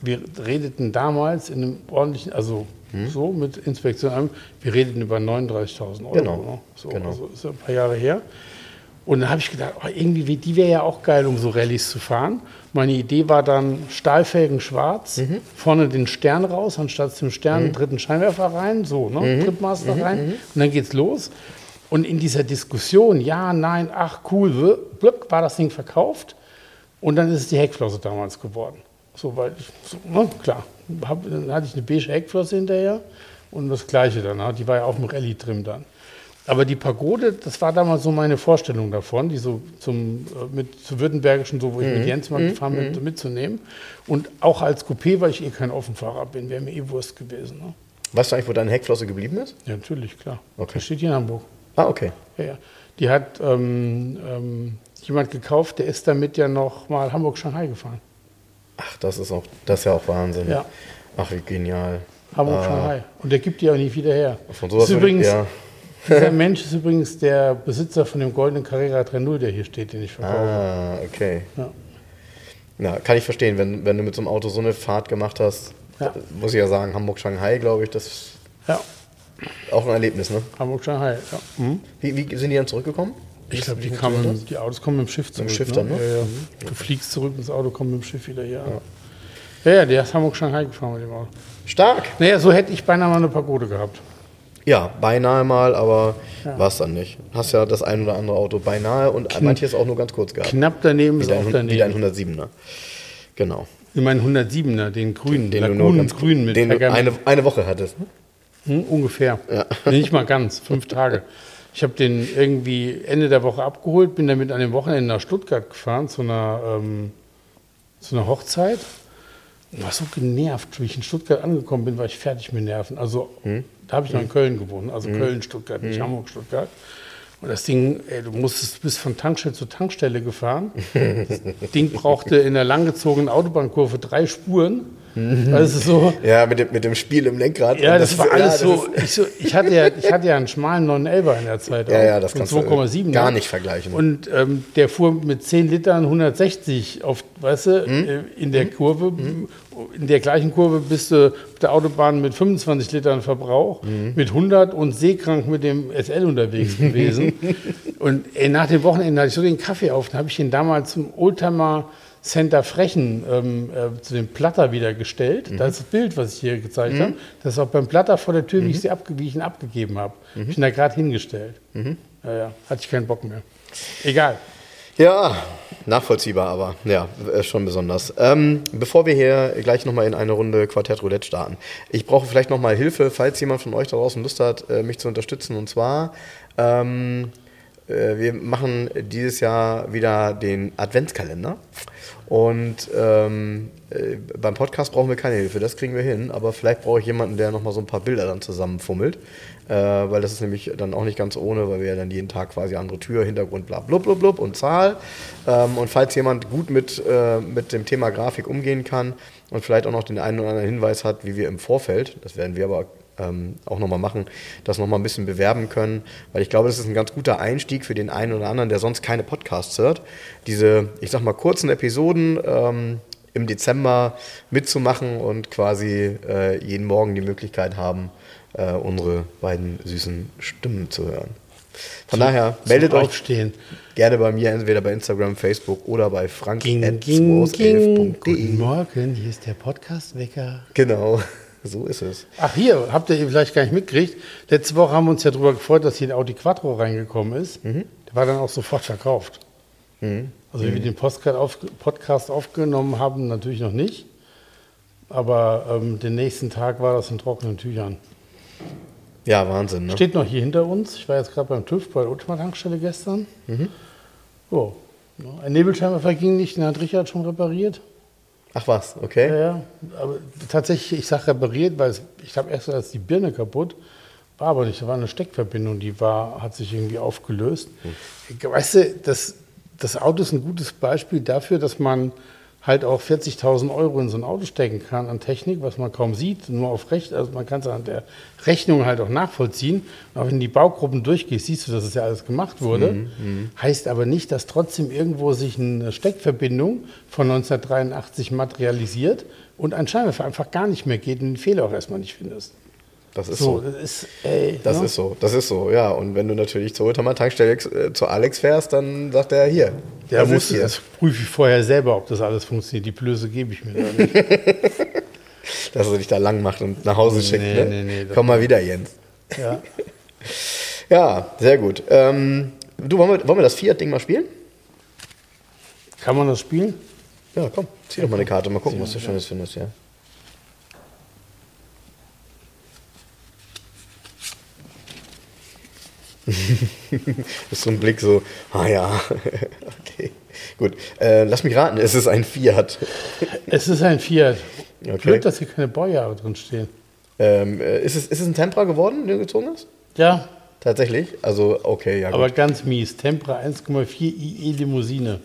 wir redeten damals in einem ordentlichen, also Hm? so mit Inspektion, an, wir redeten über 39.000 Euro. Genau, Ne? So, genau. Also ist ja ein paar Jahre her. Und dann habe ich gedacht, oh, irgendwie, die wäre ja auch geil, um so Rallyes zu fahren. Meine Idee war dann Stahlfelgen schwarz, Mhm. vorne den Stern raus, anstatt dem Stern einen dritten Scheinwerfer rein, so, ne? Mhm. Tripmaster rein. Und dann geht's los. Und in dieser Diskussion, ja, nein, ach cool, blöck, war das Ding verkauft. Und dann ist es die Heckflosse damals geworden. So, weil ich, so, ne, klar, hab, dann hatte ich eine beige Heckflosse hinterher und das Gleiche dann. ne? Die war ja auf dem Rallye-Trim dann. Aber die Pagode, das war damals so meine Vorstellung davon, die so zum, äh, mit, zu Württembergischen, so wo ich mit Jens mal gefahren bin, mitzunehmen. Und auch als Coupé, weil ich eh kein Offenfahrer bin, wäre mir eh Wurst gewesen. Ne? Weißt du eigentlich, wo deine Heckflosse geblieben ist? Ja, natürlich, klar. Okay. Das steht hier in Hamburg. Ah, okay. Ja, ja. Die hat ähm, ähm, jemand gekauft, der ist damit ja noch mal Hamburg-Shanghai gefahren. Ach, das ist auch, das ist ja auch Wahnsinn. Ja. Ach, wie genial. Hamburg-Shanghai. Und der gibt die auch nicht wieder her. Von Das sowas ist würde ich- übrigens, ja. Dieser Mensch ist übrigens der Besitzer von dem goldenen Carrera 3.0, der hier steht, den ich verkaufe. Ah, okay. Ja. Na, kann ich verstehen, wenn, wenn du mit so einem Auto so eine Fahrt gemacht hast, Ja. muss ich ja sagen, Hamburg-Shanghai, glaube ich, das ist Ja, auch ein Erlebnis, ne? Hamburg-Shanghai. Ja. Mhm. Wie, wie sind die dann zurückgekommen? Ich glaube, die, kamen- die Autos kommen mit dem Schiff zurück. Schiff dann, ne? Ja, ja. Du fliegst zurück ins Auto, kommst mit dem Schiff wieder hier. Ja, ja, der ist Hamburg-Shanghai gefahren mit dem Auto. das? Stark! Naja, so hätte ich beinahe mal eine Pagode gehabt. Ja, beinahe mal, aber war es dann nicht. Hast ja das ein oder andere Auto beinahe und manches auch nur ganz kurz gehabt. Knapp daneben Wie ist dein, auch Hun- wie dein daneben. 107er. Genau. Ich meine 107er, den grünen, Den du nur ganz grün mit den du eine, eine Woche hattest. ne? Hm, ungefähr. Nee, Nicht mal ganz, fünf Tage. Ich habe den irgendwie Ende der Woche abgeholt, bin damit an dem Wochenende nach Stuttgart gefahren zu einer, ähm, zu einer Hochzeit. Und war so genervt, wie ich in Stuttgart angekommen bin, war ich fertig mit Nerven. Also da habe ich noch in Köln gewohnt, also Köln, Stuttgart, nicht Hamburg, Stuttgart. Und das Ding, ey, du musstest bis von Tankstelle zu Tankstelle gefahren. Das Ding brauchte in der langgezogenen Autobahnkurve drei Spuren. Also so, Ja, mit dem, mit dem Spiel im Lenkrad. ja, Und das, war alles ja, das so, ich so. Ich hatte ja, ich hatte ja einen schmalen 911er in der Zeit. Ja, auch, ja, das kannst du 2,7. gar ne? nicht vergleichen. Und ähm, der fuhr mit 10 Litern 160 auf, weißt du, Hm? äh, in der Kurve. In der gleichen Kurve bist du auf der Autobahn mit 25 Litern Verbrauch, Hm. mit 100 und seekrank mit dem SL unterwegs gewesen. und ey, nach dem Wochenende hatte ich so den Kaffee auf, dann habe ich ihn damals zum Oldtimer Center Frechen ähm, äh, zu dem Platter wieder gestellt. Mhm. Das ist das Bild, was ich hier gezeigt habe. Das ist auch beim Platter vor der Tür, wie, ich sie abge wie ich ihn abgegeben habe. Mhm. Ich bin da gerade hingestellt. Ja, ja, hatte ich keinen Bock mehr. Egal. Ja, nachvollziehbar, aber ja, schon besonders. Ähm, bevor wir hier gleich nochmal in eine Runde Quartett Roulette starten, ich brauche vielleicht nochmal Hilfe, falls jemand von euch da draußen Lust hat, äh, mich zu unterstützen. Und zwar, ähm, äh, wir machen dieses Jahr wieder den Adventskalender. Und ähm, äh, beim Podcast brauchen wir keine Hilfe, das kriegen wir hin. Aber vielleicht brauche ich jemanden, der nochmal so ein paar Bilder dann zusammenfummelt. Äh, weil das ist nämlich dann auch nicht ganz ohne, weil wir ja dann jeden Tag quasi andere Tür, Hintergrund, bla blub blub blub und Zahl. Ähm, und falls jemand gut mit, äh, mit dem Thema Grafik umgehen kann und vielleicht auch noch den einen oder anderen Hinweis hat, wie wir im Vorfeld, das werden wir aber ähm, auch nochmal machen, das nochmal ein bisschen bewerben können, weil ich glaube, das ist ein ganz guter Einstieg für den einen oder anderen, der sonst keine Podcasts hört. Diese, ich sag mal, kurzen Episoden ähm, im Dezember mitzumachen und quasi äh, jeden Morgen die Möglichkeit haben, äh, unsere beiden süßen Stimmen zu hören. Von daher, meldet Zum euch gerne bei mir, entweder bei Instagram, Facebook oder bei frank Ging, at ging, ging. 211.de. Guten Morgen, hier ist der Podcast-Wecker. Genau, so ist es. Ach, hier, habt ihr vielleicht gar nicht mitgekriegt. Letzte Woche haben wir uns ja darüber gefreut, dass hier ein Audi Quattro reingekommen ist. Mhm. Der war dann auch sofort verkauft. Also, wie wir den Postcard auf, Podcast aufgenommen haben, natürlich noch nicht. Aber ähm, den nächsten Tag war das in trockenen Tüchern. Ja, Wahnsinn. Ne? Steht noch hier hinter uns. Ich war jetzt gerade beim TÜV bei der Ultima-Tankstelle gestern. Mhm. Ja, Ein Nebelscheinwerfer ging nicht, den hat Richard schon repariert. Ach was, okay. Ja, ja. Aber tatsächlich, ich sage repariert, weil es, ich habe erst als die Birne kaputt. War aber nicht, da war eine Steckverbindung, die war, hat sich irgendwie aufgelöst. Weißt du, das, das Auto ist ein gutes Beispiel dafür, dass man halt auch 40.000 Euro in so ein Auto stecken kann an Technik, was man kaum sieht, nur auf Recht, also man kann es an der Rechnung halt auch nachvollziehen. Und auch wenn du die Baugruppen durchgehst, siehst du, dass es ja alles gemacht wurde. Heißt aber nicht, dass trotzdem irgendwo sich eine Steckverbindung von 1983 materialisiert und ein Scheinwerfer einfach gar nicht mehr geht und den Fehler auch erstmal nicht findest. Das ist So, so. das ist, ey, Das ne? ist so, das ist so, ja. Und wenn du natürlich zur Ultimate Tankstelle äh, zu Alex fährst, dann sagt er hier. Ja, du, hier. das prüfe ich vorher selber, ob das alles funktioniert. Die Blöße gebe ich mir da nicht. Dass er dich da lang macht und nach Hause schickt. Nee, ne? nee, nee, Komm mal wieder, Jens. ja. Ja, sehr gut. Ähm, du, wollen wir, wollen wir das Fiat-Ding mal spielen? Kann man das spielen? Ja, komm, zieh doch mal eine Karte, mal gucken, was du Schönes findest, ja. ist so ein Blick so, ah ja, okay. Gut, äh, lass mich raten, es ist ein Fiat. Es ist ein Fiat. Okay. Blöd, dass hier keine Baujahre drin stehen. Ähm, äh, ist, es, ist es ein Tempra geworden, den du gezogen hast? Ja, Tatsächlich? Also, okay, ja gut. aber ganz mies. Tempra 1,4 IE Limousine.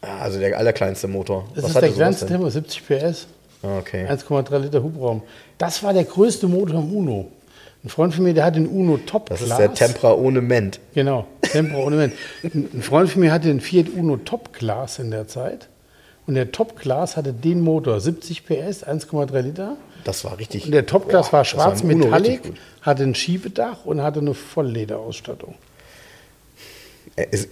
Ah, also der allerkleinste Motor. Das Was ist der kleinste? Tempo, 70 PS, Ah, Okay. 1,3 Liter Hubraum. Das war der größte Motor im Uno. Ein Freund von mir, der hat den Uno Top Das Class. ist der Tempra ohne Ment. Genau, Tempra ohne Mensch. Ein Freund von mir hatte den Fiat Uno Top Class in der Zeit. Und der Top Class hatte den Motor, 70 PS, 1,3 Liter. Das war richtig. Und der Top Class Boah, war das schwarz Uno Metallic, hatte ein Schiebedach und hatte eine Volllederausstattung. Äh, ist, ich-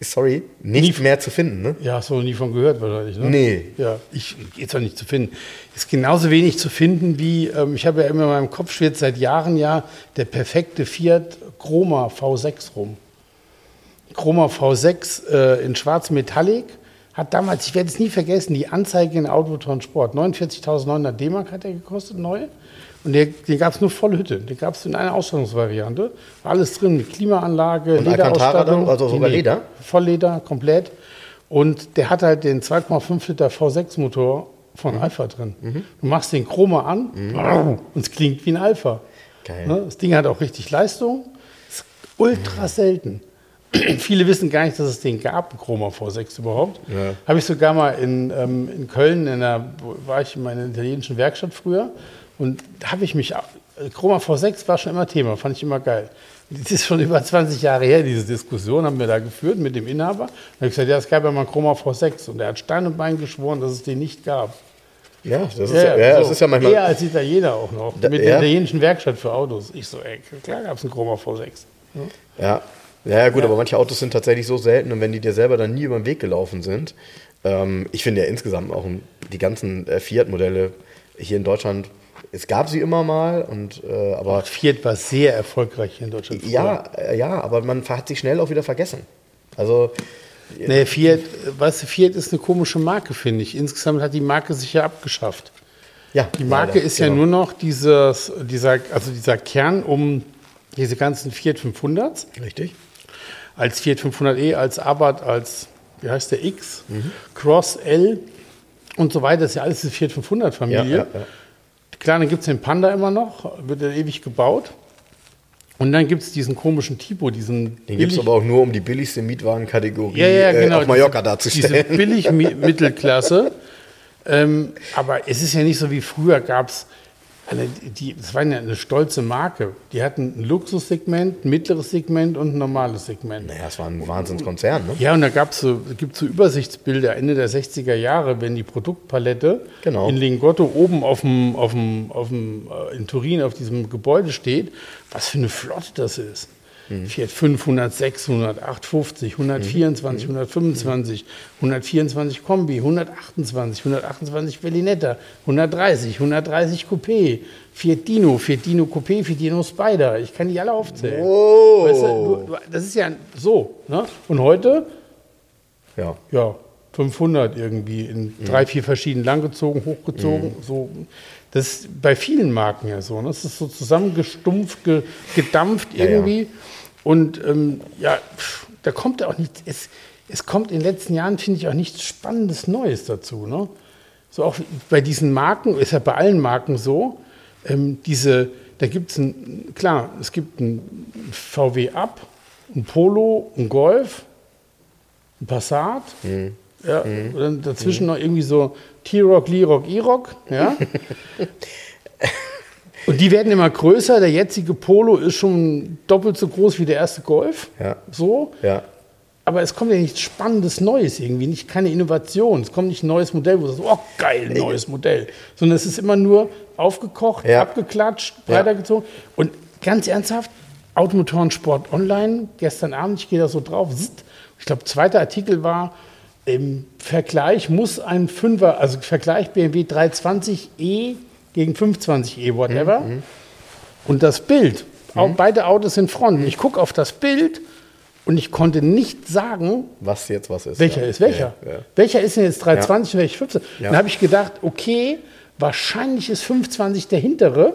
sorry, nicht mehr zu finden, ne? Ja, hast du noch nie von gehört wahrscheinlich, ne? Nee. Ja, ich geht's doch nicht zu finden. Ist genauso wenig zu finden wie, ähm, ich habe ja immer in meinem Kopf schwirrt seit Jahren ja der perfekte Fiat Chroma V6 rum. Chroma V6 äh, in schwarz Metallic hat damals, ich werde es nie vergessen, die Anzeige in Autotron Sport. 49.900 D-Mark hat er gekostet, neu. Und der, den gab es nur Vollhütte. Den gab es in einer Ausstattungsvariante. War alles drin mit Klimaanlage, Und? Lederausstattung. Also sogar Leder? Vollleder, komplett. Und der hat halt den 2,5 Liter V6-Motor von Alpha drin. Du machst den Chroma an und es klingt wie ein Alpha. Geil. Ne? Das Ding hat auch richtig Leistung. Ist ultra selten. Viele wissen gar nicht, dass es den gab, einen Chroma V6 überhaupt. Ja. Habe ich sogar mal in, ähm, in Köln, in wo war ich in meiner italienischen Werkstatt früher. Und da habe ich mich, äh, Chroma V6 war schon immer Thema, fand ich immer geil. Das ist schon über 20 Jahre her, diese Diskussion haben wir da geführt mit dem Inhaber. Da habe ich gesagt, ja, es gab ja mal Chroma V6. Und er hat Stein und Bein geschworen, dass es den nicht gab. Ja, das ist ja, ja, das so. ist ja manchmal. Eher als Italiener auch noch. Da- mit ja. der italienischen Werkstatt für Autos. Ich so, ey, klar gab es einen Chroma V6. Ja, ja, gut, aber manche Autos sind tatsächlich so selten und wenn die dir selber dann nie über den Weg gelaufen sind, ähm, ich finde ja insgesamt auch die ganzen äh, Fiat-Modelle hier in Deutschland, es gab sie immer mal und äh, aber Fiat war sehr erfolgreich hier in Deutschland. früher. ja, äh, ja, aber man hat sich schnell auch wieder vergessen. Also Nee, Fiat, äh, weißt du, Fiat ist eine komische Marke, finde ich. Insgesamt hat die Marke sich ja abgeschafft. ja, Die Marke leider, ist ja genau. nur noch dieses, dieser, also dieser Kern um diese ganzen Fiat 500s, richtig. als Fiat 500e, als Abarth, als, wie heißt der, X, Cross L und so weiter. Das ist ja alles die Fiat 500-Familie. Ja, ja, ja. Klar, dann gibt es den Panda immer noch, wird ja ewig gebaut. Und dann gibt es diesen komischen Tipo, diesen Den gibt es aber auch nur, um die billigste Mietwagenkategorie ja, ja, genau, äh, auf Mallorca diese, darzustellen. Diese billig Mi- Mittelklasse. ähm, aber es ist ja nicht so wie früher gab es eine, die, das war ja eine stolze Marke. Die hatten ein Luxussegment, ein mittleres Segment und ein normales Segment. naja, es war ein Wahnsinnskonzern, ne? Ja, und da gab's so, gibt so Übersichtsbilder Ende der 60er Jahre, wenn die Produktpalette Genau. in Lingotto oben auf dem, auf dem, auf dem, äh, in Turin auf diesem Gebäude steht, was für eine Flotte das ist. Fiat 500, 600, 850, 124, 125, 124 Kombi, 128, 128 Berlinetta, 130, 130 Coupé, Fiat Dino, Fiat Dino Coupé, Fiat Dino Spider. Ich kann die alle aufzählen. Oh! Weißt du, das ist ja so. Ne? Und heute, Ja. ja, 500 irgendwie in drei, vier verschiedenen langgezogen, hochgezogen. So. Das ist bei vielen Marken ja so. Ne? Das ist so zusammengestumpft, ge, gedampft Ja, ja. irgendwie. Und ähm, ja, pff, da kommt ja auch nichts. Es, es kommt in den letzten Jahren, finde ich, auch nichts Spannendes Neues dazu. Ne? So auch bei diesen Marken, ist ja bei allen Marken so, ähm, diese, da gibt es ein, klar, es gibt ein VW Up, ein Polo, ein Golf, ein Passat, ja, und dann dazwischen noch irgendwie so T-Rock, Lee-Rock, E-Rock, ja. und die werden immer größer. Der jetzige Polo ist schon doppelt so groß wie der erste Golf. Ja. So. Ja. Aber es kommt ja nichts Spannendes Neues irgendwie, nicht keine Innovation. Es kommt nicht ein neues Modell, wo du sagst, oh geil, neues Modell. Sondern es ist immer nur aufgekocht, Ja. abgeklatscht, Ja. weitergezogen. Und ganz ernsthaft, Automotorensport online, gestern Abend, ich gehe da so drauf, ich glaube, zweiter Artikel war, im Vergleich muss ein Fünfer, also Vergleich BMW 320e gegen 520e, whatever. Und das Bild, auch beide Autos in Front. Ich gucke auf das Bild Und ich konnte nicht sagen, Was jetzt was ist. welcher ja. ist welcher. Ja, ja. Welcher ist denn jetzt 320 und welcher 15? Ja. Dann habe ich gedacht, okay, wahrscheinlich ist 25 der hintere,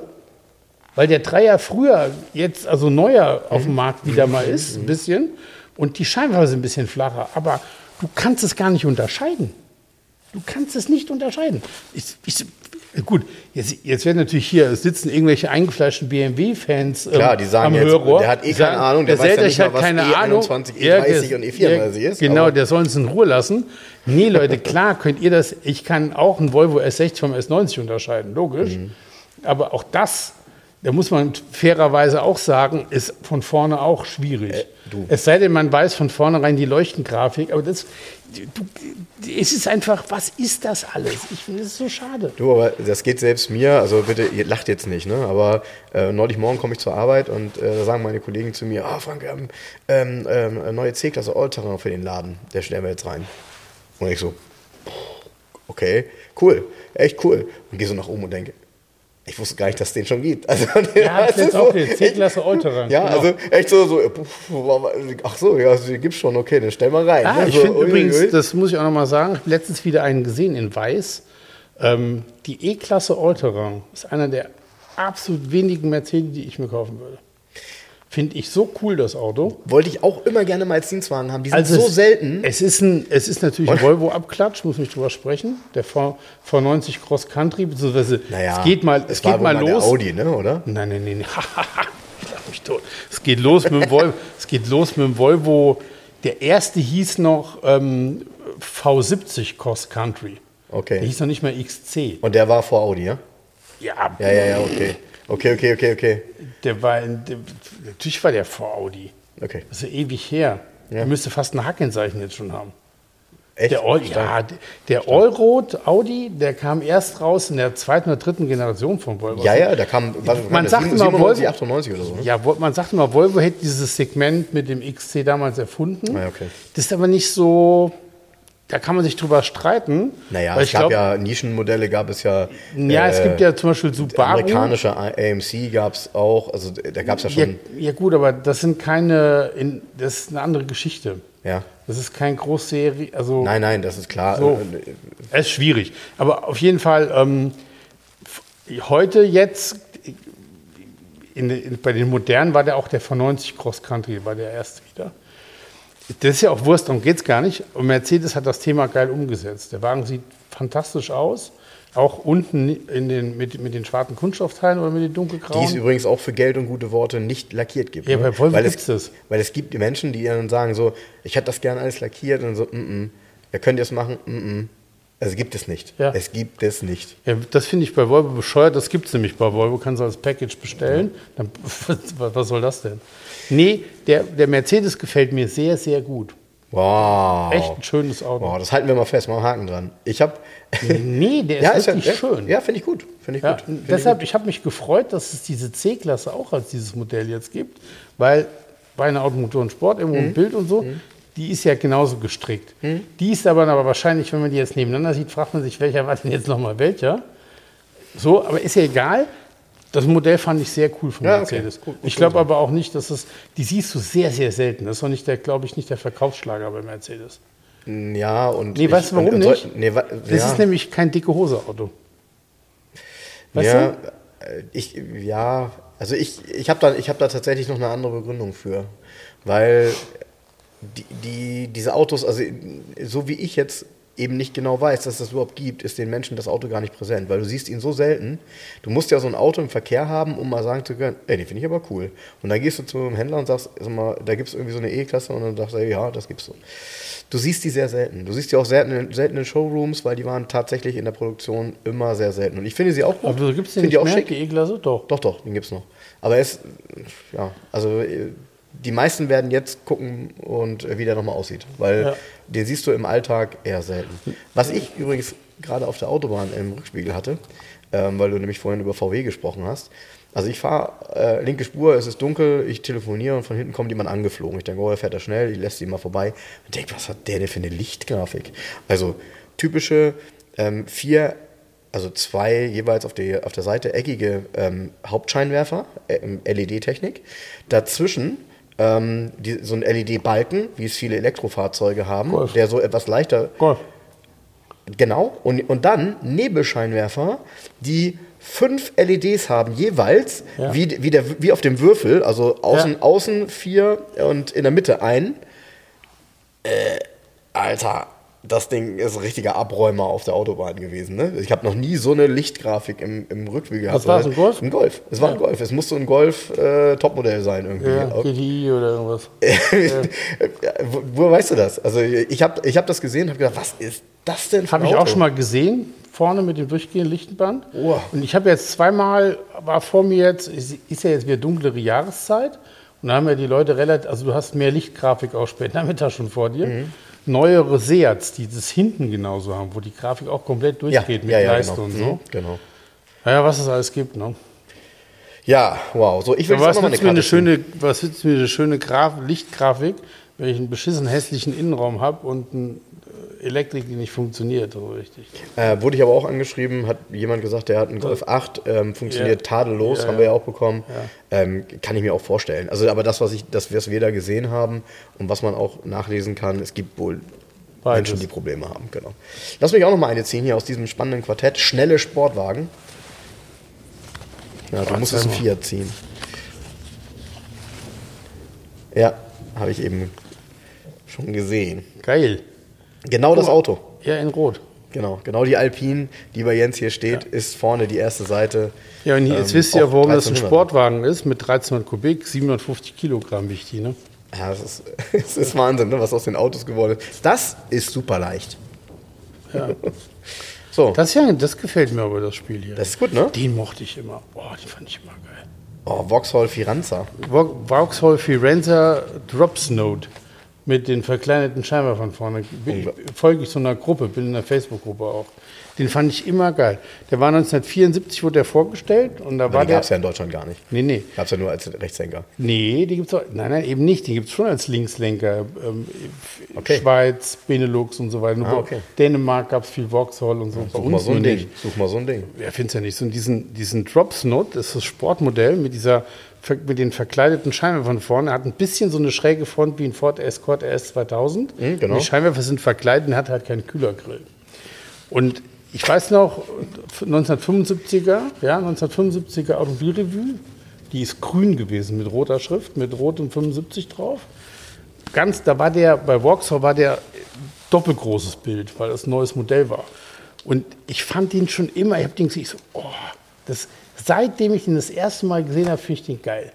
weil der Dreier früher jetzt, also neuer auf Mhm. dem Markt wieder mal ist, ein bisschen. Und die Scheinwerfer sind ein bisschen flacher. Aber du kannst es gar nicht unterscheiden. Du kannst es nicht unterscheiden. Ich, ich, gut, jetzt, jetzt werden natürlich hier sitzen irgendwelche eingefleischten BMW-Fans ähm, Klar, die sagen am jetzt, Hörer. der hat eh keine Ahnung, der weiß ja nicht mal, hat was keine E21, Ahnung. E30 Ja, der- und E34 ja, ist, Genau, aber- der soll uns in Ruhe lassen. Nee, Leute, klar könnt ihr das. Ich kann auch einen Volvo S60 vom S90 unterscheiden, logisch. Mhm. Aber auch das, da muss man fairerweise auch sagen, ist von vorne auch schwierig. Äh. Es sei denn, man weiß von vornherein die Leuchtengrafik, aber das, du, es ist einfach, was ist das alles? Ich finde es so schade. Du, aber das geht selbst mir, also bitte, ihr lacht jetzt nicht, ne? Aber äh, neulich morgen komme ich zur Arbeit und äh, da sagen meine Kollegen zu mir, ah Frank, wir haben ähm, ähm, eine neue C-Klasse Allterrain für den Laden, der stellen wir jetzt rein. Und ich so, okay, cool, echt cool. Und gehe so nach oben und denke, ich wusste gar nicht, dass es den schon gibt. Also, Ja, das ist ist auch so- der C-Klasse Allterrain. Ja, genau. also echt so, so ach so, ja, also, die gibt's schon, okay, dann stell mal rein. Ah, ne? ich so, finde übrigens, ui. das muss ich auch noch mal sagen, ich habe letztens wieder einen gesehen in Weiß. Ähm, die E-Klasse Allterrain ist einer der absolut wenigen Mercedes, die ich mir kaufen würde. Finde ich so cool, das Auto. Wollte ich auch immer gerne mal als Dienstwagen haben. Die sind Also so es, selten. Es ist, ein, es ist natürlich ein? Volvo-Abklatsch, muss nicht drüber sprechen. Der V, V90 Cross Country, beziehungsweise Naja, es geht mal, es war geht mal der los. Audi, ne, oder? Nein, nein, nein. ich lach mich tot. Es geht los mit dem Volvo. es geht los mit dem Volvo. Der erste hieß noch ähm, V70 Cross Country. Okay. Der hieß noch nicht mehr XC. Und der war vor Audi, ja? Ja, Ja, ja, ja, okay. Okay, okay, okay, okay. Der war, der, natürlich war der vor Audi. Okay. Das ist ja ewig her. Der müsste fast ein Hackenzeichen jetzt schon haben. Echt? Der, All, ja, der Allroad Audi, der kam erst raus in der zweiten oder dritten Generation von Volvo. ja, ja, da kam, was, Man sagt immer 97, Volvo- 98 oder so. Ne? Ja, man sagt immer, Volvo hätte dieses Segment mit dem XC damals erfunden. Ah, okay. Das ist aber nicht so, da kann man sich drüber streiten. Naja, es ich gab glaub, ja Nischenmodelle, gab es ja. ja, es äh, gibt ja zum Beispiel Subaru. Amerikanische AMC gab es auch, also da gab es ja Ja, schon. ja gut, aber das sind keine, in, das ist eine andere Geschichte. Ja. Das ist kein Großserie, also Nein, nein, das ist klar. So. Äh, es ist schwierig. Aber auf jeden Fall ähm, heute jetzt in, in, bei den modernen war der auch der V90 Cross Country, war der erste wieder. Das ist ja auch Wurst, darum geht es gar nicht. Und Mercedes hat das Thema geil umgesetzt. Der Wagen sieht fantastisch aus. Auch unten in den, mit, mit den schwarzen Kunststoffteilen oder mit den Die es dunkelgrauen. übrigens auch für Geld und gute Worte nicht lackiert gibt. Ja, ne? bei Volvo weil es, das. Weil es gibt die Menschen, die dann sagen so, ich hätte das gerne alles lackiert und so, mm -mm. ja, könnt ihr es machen? Mm -mm. Es gibt es nicht. Ja. Es gibt es nicht. Ja, das finde ich bei Volvo bescheuert. Das gibt es nämlich bei Volvo. Kannst du als Package bestellen. Dann, was soll das denn? Nee, der, der Mercedes gefällt mir sehr, sehr gut. Wow. Echt ein schönes Auto. Wow, das halten wir mal fest, mal einen Haken dran. Ich habe. Nee, der ist wirklich ja, schön. Ja, finde ich gut. Finde ich Ja, gut. Find deshalb, ich habe mich gefreut, dass es diese C-Klasse auch als dieses Modell jetzt gibt, weil bei einer Automotor und Sport, irgendwo Mhm. ein Bild und so, die ist ja genauso gestrickt. Die ist aber, aber wahrscheinlich, wenn man die jetzt nebeneinander sieht, fragt man sich, welcher war denn jetzt nochmal welcher? So, aber ist ja egal. Das Modell fand ich sehr cool von Ja, okay. Mercedes. Gut, gut ich glaube aber auch nicht, dass es, die siehst du sehr, sehr selten. Das ist auch nicht der, glaube ich, nicht der Verkaufsschlager bei Mercedes. ich. Ja, und. Nee, weißt du warum und, nicht? Nee, wa- Das ja, ist nämlich kein dicke Hose-Auto. Weißt ja, du? äh, ich, ja, also ich, ich habe da, ich hab da tatsächlich noch eine andere Begründung für. Weil die, die, diese Autos, also so wie ich jetzt eben nicht genau weiß, dass das überhaupt gibt, ist den Menschen das Auto gar nicht präsent, weil du siehst ihn so selten. Du musst ja so ein Auto im Verkehr haben, um mal sagen zu können, ey, den finde ich aber cool. Und dann gehst du zu einem Händler und sagst, sag mal, da gibt es irgendwie so eine E-Klasse und dann sagst du, ja, das gibt's so. Du siehst die sehr selten. Du siehst die auch selten in, selten in Showrooms, weil die waren tatsächlich in der Produktion immer sehr selten. Und ich finde sie auch gut. Aber gibt es nicht die auch mehr, schick. die E-Klasse? Doch. Doch, doch, den gibt's noch. Aber es, ja, also äh, die meisten werden jetzt gucken und äh, wie der nochmal aussieht, weil Ja. den siehst du im Alltag eher selten. Was ich übrigens gerade auf der Autobahn im Rückspiegel hatte, ähm, weil du nämlich vorhin über VW gesprochen hast. Also ich fahre äh, linke Spur, es ist dunkel, ich telefoniere und von hinten kommt jemand angeflogen. Ich denke, oh, er fährt da schnell, ich lässt ihn mal vorbei. Und denke, was hat der denn für eine Lichtgrafik? Also typische ähm, vier also zwei jeweils auf, die, auf der Seite eckige ähm, Hauptscheinwerfer, ähm, LED-Technik. Dazwischen ähm, die, so ein LED-Balken, wie es viele Elektrofahrzeuge haben, Golf. der so etwas leichter Golf. Genau. Und, und dann Nebelscheinwerfer, die fünf LEDs haben jeweils, Ja. wie, wie, der, wie auf dem Würfel, also außen, Ja. außen vier und in der Mitte ein. Äh, Alter, das Ding ist ein richtiger Abräumer auf der Autobahn gewesen. Ne? Ich habe noch nie so eine Lichtgrafik im, im Rückspiegel gehabt. Was war's, ein Golf? Ein Golf. Es war ein Golf. Es musste ein Golf-Topmodell sein irgendwie. Ja, GTI oder irgendwas. Wo, woher weißt du das? Also ich habe ich hab das gesehen und habe gedacht, was ist das denn für ein Habe ich auch schon mal gesehen, vorne mit dem durchgehenden Lichtenband. Oh. Und ich habe jetzt zweimal, war vor mir jetzt, ist ist ja jetzt wieder dunklere Jahreszeit. Und da haben ja die Leute relativ, also du hast mehr Lichtgrafik auch später Nachmittag schon vor dir. Mhm. Neuere Seats, die das hinten genauso haben, wo die Grafik auch komplett durchgeht mit Leiste genau. und so. Mhm, genau. Naja, was es alles gibt, ne? Ja, wow. So, ich will Aber jetzt was auch noch mir eine schöne, was nützt mir eine schöne Graf Lichtgrafik, wenn ich einen beschissen hässlichen Innenraum habe und eine Elektrik, die nicht funktioniert, so richtig. Äh, wurde ich aber auch angeschrieben, hat jemand gesagt, der hat einen Golf 8, ähm, funktioniert Ja. tadellos, Ja, haben ja. wir ja auch bekommen. Ähm, kann ich mir auch vorstellen. Also, aber das, was, ich, das, was wir da gesehen haben und was man auch nachlesen kann, es gibt wohl Beides. Menschen, die Probleme haben. Genau. Lass mich auch noch mal eine ziehen hier aus diesem spannenden Quartett. Schnelle Sportwagen. Ja, du einen zeig mal. Fiat ziehen. Ja, habe ich eben schon gesehen. Geil. Genau das Auto. Ja, in Rot. Genau, genau die Alpine, die bei Jens hier steht, ist vorne die erste Seite. Ja, und jetzt Ähm, wisst ihr, auch warum das ein 1300. Sportwagen ist, mit 1300 Kubik, 750 Kilogramm wichtig, ne? Ja, das ist, das ist Wahnsinn, ne, was aus den Autos geworden ist. Das ist super leicht. Ja. So, Das, ja, das gefällt mir aber, das Spiel hier. das ist gut, ne? Den mochte ich immer. Boah, den fand ich immer geil. Oh, Vauxhall Firanza. Vau- Vauxhall Firenze Drops Note mit den verkleinerten Scheinwerfern vorne. Folge ich so einer Gruppe, bin in der Facebook-Gruppe auch. Den fand ich immer geil. Der war 1974, wurde der vorgestellt und da war der. gab es ja in Deutschland gar nicht. Nee, nee. Gab es ja nur als Rechtshänger. Nee, die gibt's auch. Nein, nein, eben nicht. Die gibt es schon als Linkslenker. Ähm, Okay. Schweiz, Benelux und so weiter. Ah, okay. Dänemark gab es viel Vauxhall und so. Such mal so ein Ding. Such mal so ein Ding. Wer findet es ja nicht? So diesen, diesen Drops Note, das ist das Sportmodell mit, dieser, mit den verkleideten Scheinwerfern vorne. Hat ein bisschen so eine schräge Front wie ein Ford Escort RS 2000. Mhm, genau. Die Scheinwerfer sind verkleidet und hat halt keinen Kühlergrill. Und ich weiß noch, 1975er, ja, 1975er Automobilrevue, die ist grün gewesen mit roter Schrift, mit rotem 75 drauf. Ganz, da war der, bei Vauxhall war der doppelgroßes Bild, weil das ein neues Modell war. Und ich fand den schon immer, ich habe den gesehen, ich so, oh, das, seitdem ich den das erste Mal gesehen habe, finde ich den geil.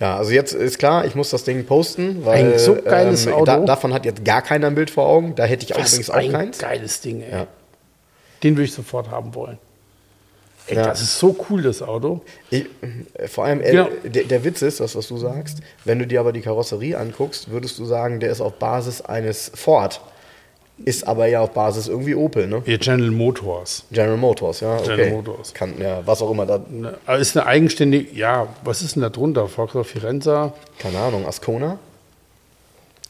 Ja, also jetzt ist klar, ich muss das Ding posten, weil Ein so geiles Auto. Da, davon hat jetzt gar keiner ein Bild vor Augen. Da hätte ich auch übrigens auch ein keins. geiles Ding, ey. Ja. Den würde ich sofort haben wollen. Ey, Ja. das ist so cool, das Auto. Ich, äh, vor allem, äh, Genau. der, der Witz ist, das, was du sagst, wenn du dir aber die Karosserie anguckst, würdest du sagen, der ist auf Basis eines Ford. Ist aber ja auf Basis irgendwie Opel, ne? Ja, General Motors. General Motors, ja. Okay. General Motors. Kann, ja, was auch immer da, Ne, Ist eine eigenständige, ja, was ist denn da drunter? Vauxhall Firenze? keine Ahnung, Ascona?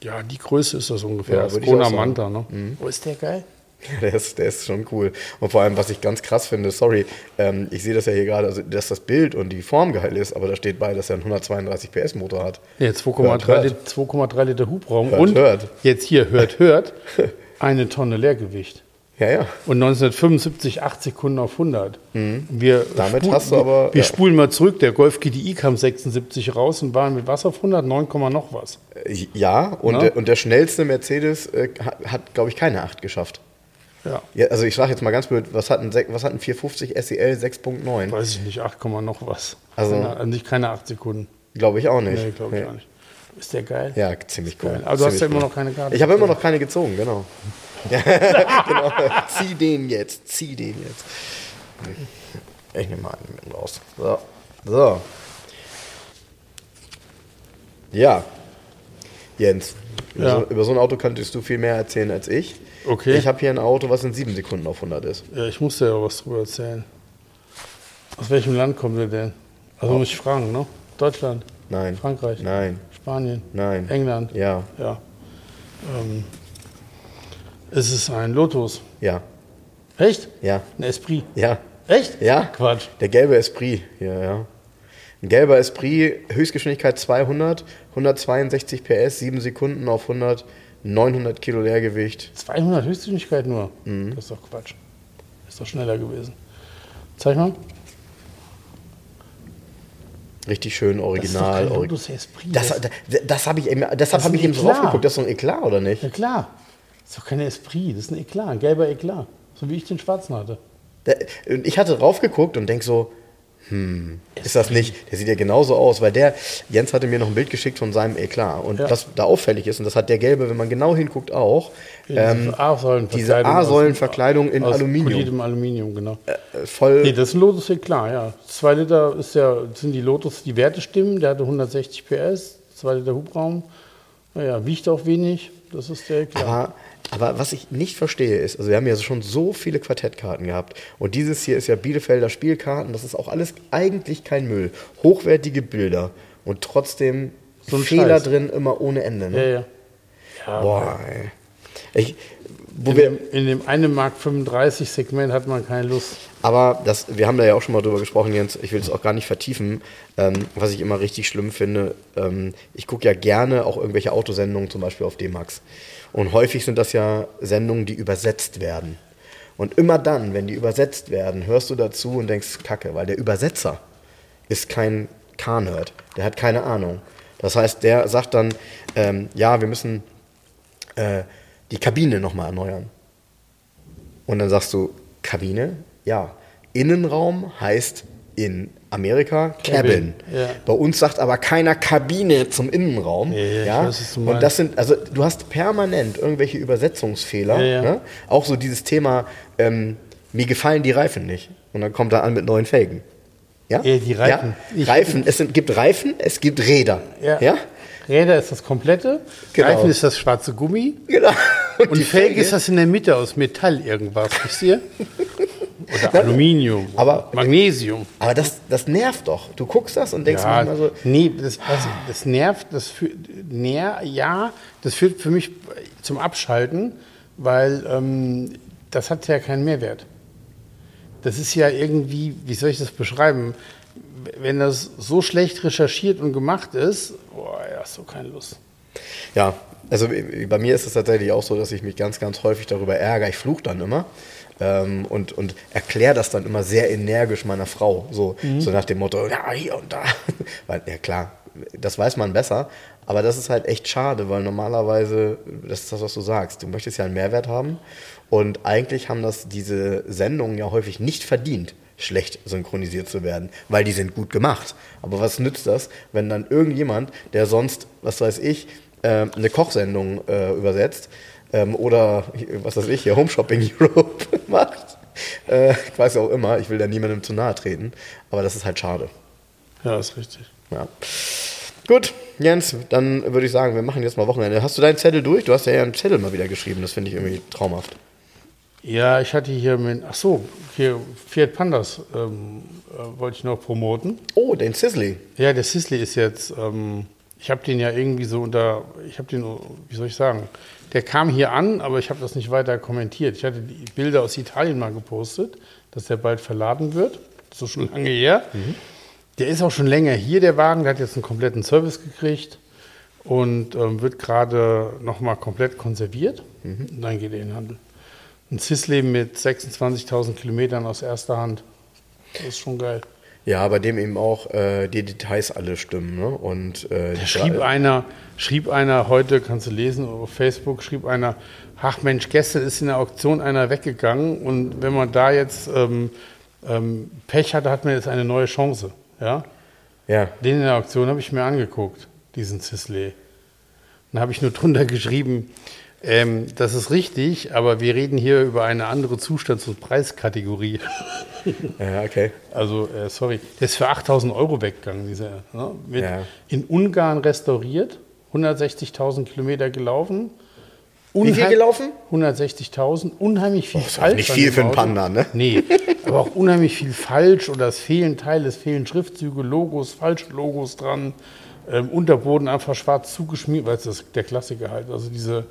Ja, die Größe ist das ungefähr. Ja, sagen. Manta, ne? Oh, ist der geil? Der ist, der ist schon cool. Und vor allem, was ich ganz krass finde, sorry, ähm, ich sehe das ja hier gerade, also, dass das Bild und die Form geil ist, aber da steht bei, dass er einen 132 PS Motor hat. Ja, Hört, 2,3 hört. Liter, 2,3 Liter Hubraum. Hört, und hört. jetzt hier, hört, hört, eine Tonne Leergewicht. Ja, ja. Und 1975 8 Sekunden auf 100. Wir Mhm. Damit spu- hast du aber- Wir ja. spulen mal zurück. Der Golf GTI kam 76 raus und war mit was auf 100? 9, Komma noch was. Äh, Ja, und, der, und der schnellste Mercedes äh, hat, hat glaube ich, keine 8 geschafft. Ja, Ja, also ich sage jetzt mal ganz blöd, was hat ein, was hat ein 450 SEL 6.9? weiß ich nicht, 8, Komma noch was. Also- nicht keine 8 Sekunden. Glaube ich auch nicht. Nee, glaube ich Nee. auch nicht. Ist der geil? Ja, ziemlich cool. Geil. Aber du hast Ziemlich ja immer cool. noch keine Karte. Ich habe immer noch keine gezogen, genau. Genau. Zieh den jetzt, zieh den jetzt. Ich nehme mal einen mit raus. So. So. Ja. Jens, über, Ja. So, über so ein Auto könntest du viel mehr erzählen als ich. Okay. Ich habe hier ein Auto, was in sieben Sekunden auf 100 ist. Ja, ich muss dir ja was drüber erzählen. Aus welchem Land kommt ihr denn? Also muss ich fragen, ne? Deutschland, Nein. Frankreich, Nein. Spanien, Nein. England. Ja. Ja. Ähm, es ist ein Lotus. Ja. Echt? Ja. Ein Esprit. Ja. Echt? Ja. Quatsch. Der gelbe Esprit. Ja, ja. Ein gelber Esprit, Höchstgeschwindigkeit 200, 162 PS, 7 Sekunden auf 100, 900 Kilo Leergewicht. 200 Höchstgeschwindigkeit nur. Das ist doch Quatsch. Ist doch schneller gewesen. Zeig mal. Richtig schön, original. das ist doch kein ori- Lotus Esprit. Das, das, das, habe ich eben, deshalb habe ich eben drauf geguckt. Das ist so ein Eklat, oder nicht? ja klar. Das ist doch kein Esprit. Das ist ein Eklat, ein gelber Eklat. So wie ich den schwarzen hatte. Ich hatte drauf geguckt und denk so, hm, ist das nicht? Der sieht ja genauso aus, weil der, Jens hatte mir noch ein Bild geschickt von seinem Eklat. Und Ja. was da auffällig ist, und das hat der gelbe, wenn man genau hinguckt, auch, ähm, Diese A-Säulenverkleidung in aus Aluminium. Aluminium, genau. äh, voll. Nee, das ist ein Lotus Eklat, ja. 2 Liter ist ja, sind die Lotus, die Werte stimmen. Der hatte 160 PS, 2 Liter Hubraum. Naja, wiegt auch wenig. Das ist der Eklat. Aber, aber was ich nicht verstehe ist, also wir haben ja schon so viele Quartettkarten gehabt und dieses hier ist ja Bielefelder Spielkarten, das ist auch alles eigentlich kein Müll. Hochwertige Bilder und trotzdem So Fehler Scheiß. drin immer ohne Ende. ja, Ne? ja. ja Boah, ey. Ich, wo in, wir, dem, in dem einen Mark 35 Segment hat man keine Lust. aber das, wir haben da ja auch schon mal drüber gesprochen, Jens, ich will es auch gar nicht vertiefen, ähm, was ich immer richtig schlimm finde, ähm, ich gucke ja gerne auch irgendwelche Autosendungen, zum Beispiel auf D-Max. Und häufig sind das ja Sendungen, die übersetzt werden. Und immer dann, wenn die übersetzt werden, hörst du dazu und denkst, Kacke, weil der Übersetzer ist kein K-Nerd, der hat keine Ahnung. Das heißt, der sagt dann, ähm, ja, wir müssen äh, die Kabine nochmal erneuern. Und dann sagst du, Kabine? Ja. Innenraum heißt in Amerika Cabin. Ja. Bei uns sagt aber keiner Kabine zum Innenraum. Ja, ja, ja? weiß, Und das sind, also du hast permanent irgendwelche Übersetzungsfehler. Ne? Auch so dieses Thema, ähm, mir gefallen die Reifen nicht. Und dann kommt er an mit neuen Felgen. Ja? Die Reifen. Reifen. Es sind, gibt Reifen, es gibt Räder. Ja. Räder ist das komplette, Genau. Reifen ist das schwarze Gummi Genau. und die Felge ist das in der Mitte aus Metall irgendwas, wisst ihr? Oder Aluminium, Aber- Magnesium. Aber das, das nervt doch. Du guckst das und denkst Ja, manchmal so, nee, das, das, das nervt, das führt, ner, ja, das führt für mich zum Abschalten, weil ähm, das hat ja keinen Mehrwert. Das ist ja irgendwie, wie soll ich das beschreiben? Wenn das so schlecht recherchiert und gemacht ist, boah, ja, hast du keine Lust. Ja, also bei mir ist es tatsächlich auch so, dass ich mich ganz, ganz häufig darüber ärgere. Ich fluche dann immer ähm, und, und erkläre das dann immer sehr energisch meiner Frau. So, so nach dem Motto, ja, hier und da. Weil, ja klar, das weiß man besser. Aber das ist halt echt schade, weil normalerweise, das ist das, was du sagst, du möchtest ja einen Mehrwert haben. Und eigentlich haben das diese Sendungen ja häufig nicht verdient, schlecht synchronisiert zu werden, weil die sind gut gemacht. Aber was nützt das, wenn dann irgendjemand, der sonst, was weiß ich, ähm, eine Kochsendung äh, übersetzt ähm, oder was weiß ich hier Home Shopping Europe macht. Äh, ich weiß auch immer, ich will da niemandem zu nahe treten, aber das ist halt schade. Ja, ist richtig. Ja. Gut, Jens, dann würde ich sagen, wir machen jetzt mal Wochenende. Hast du deinen Zettel durch? Du hast ja einen Zettel mal wieder geschrieben, das finde ich irgendwie traumhaft. Ja, ich hatte hier mit, ach so, hier Fiat Pandas ähm, äh, wollte ich noch promoten. Oh, den Sizzly. Ja, der Sisley ist jetzt, ähm, ich habe den ja irgendwie so unter, ich habe den, wie soll ich sagen, der kam hier an, aber ich habe das nicht weiter kommentiert. Ich hatte die Bilder aus Italien mal gepostet, dass der bald verladen wird. Das ist schon lange her. Der ist auch schon länger hier, der Wagen. Der hat jetzt einen kompletten Service gekriegt und ähm, wird gerade nochmal komplett konserviert. Und dann geht er in den Handel. Ein Sisley mit 26.000 Kilometern aus erster Hand. Das ist schon geil. Ja, bei dem eben auch äh, die Details alle stimmen. Ne? Und, äh, Da schrieb einer, schrieb einer heute, kannst du lesen auf Facebook, schrieb einer, ach Mensch, gestern ist in der Auktion einer weggegangen und wenn man da jetzt ähm, ähm, Pech hatte, hat man jetzt eine neue Chance. Ja? ja, Den in der Auktion habe ich mir angeguckt, diesen Sisley. Dann habe ich nur drunter geschrieben, ähm, das ist richtig, aber wir reden hier über eine andere Zustands- und Preiskategorie. ja, okay. Also, äh, sorry, der ist für 8000 Euro weggegangen, dieser. Ne? Mit Ja. In Ungarn restauriert, 160.000 Kilometer gelaufen. Wie viel gelaufen? 160.000, unheimlich viel ist auch falsch. nicht viel für einen. Panda, ne? Nee, aber auch unheimlich viel falsch oder es fehlen Teile, es fehlen Schriftzüge, Logos, falsche Logos dran. Ähm, Unterboden einfach schwarz zugeschmiert, weil es ist der Klassiker halt. Also diese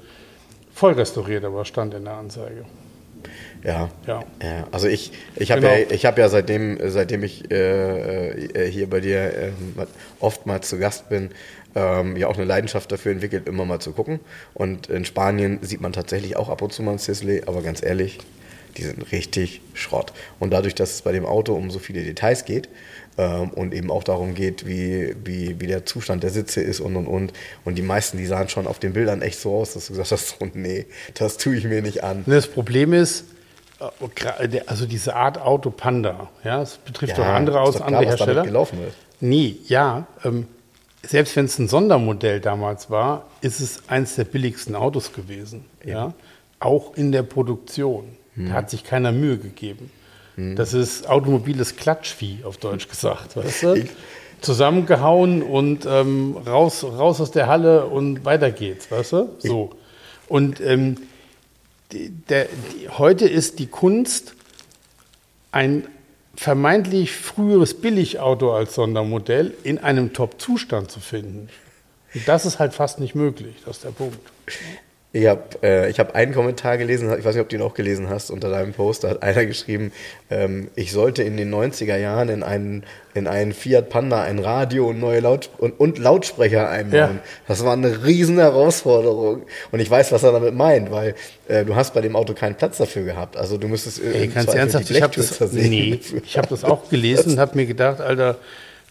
voll restauriert, aber stand in der Anzeige. Ja. Ja. ja. Also ich, ich habe Genau. ja, ich habe ja seitdem, seitdem ich äh, äh, hier bei dir äh, oftmals zu Gast bin, ähm, ja auch eine Leidenschaft dafür entwickelt, immer mal zu gucken. Und in Spanien sieht man tatsächlich auch ab und zu mal ein Sisley, aber ganz ehrlich, die sind richtig Schrott. Und dadurch, dass es bei dem Auto um so viele Details geht ähm, und eben auch darum geht, wie, wie, wie der Zustand der Sitze ist und und und. Und die meisten, die sahen schon auf den Bildern echt so aus, dass du gesagt hast, so, nee, das tue ich mir nicht an. Das Problem ist, äh, der- also diese Art Auto Panda, ja, das betrifft auch andere aus, klar, andere Hersteller. gelaufen ist. Nee, ja. Ähm, selbst wenn es ein Sondermodell damals war, ist es eins der billigsten Autos gewesen. Ja? Auch in der Produktion. Hm. Da hat sich keiner Mühe gegeben. Das ist automobiles Klatschvieh, auf Deutsch gesagt. Weißt du? Ich- Zusammengehauen und ähm, raus, raus aus der Halle und weiter geht's, weißt du? So. Und ähm, der, die, heute ist die Kunst, ein vermeintlich früheres Billigauto als Sondermodell in einem Top-Zustand zu finden. Und das ist halt fast nicht möglich, das ist der Punkt. Ich habe äh, ich hab einen Kommentar gelesen, ich weiß nicht, ob du ihn auch gelesen hast, unter deinem Post, da hat einer geschrieben, ähm, ich sollte in den 90er Jahren in einen, in einen Fiat Panda ein Radio und neue Laut und, und Lautsprecher einbauen. Ja. Das war eine riesen Herausforderung. Und ich weiß, was er damit meint, weil äh, du hast bei dem Auto keinen Platz dafür gehabt. Also du müsstest äh, im ganz ernsthaft, ich habe das, nee, ich hab das auch gelesen und habe mir gedacht, Alter,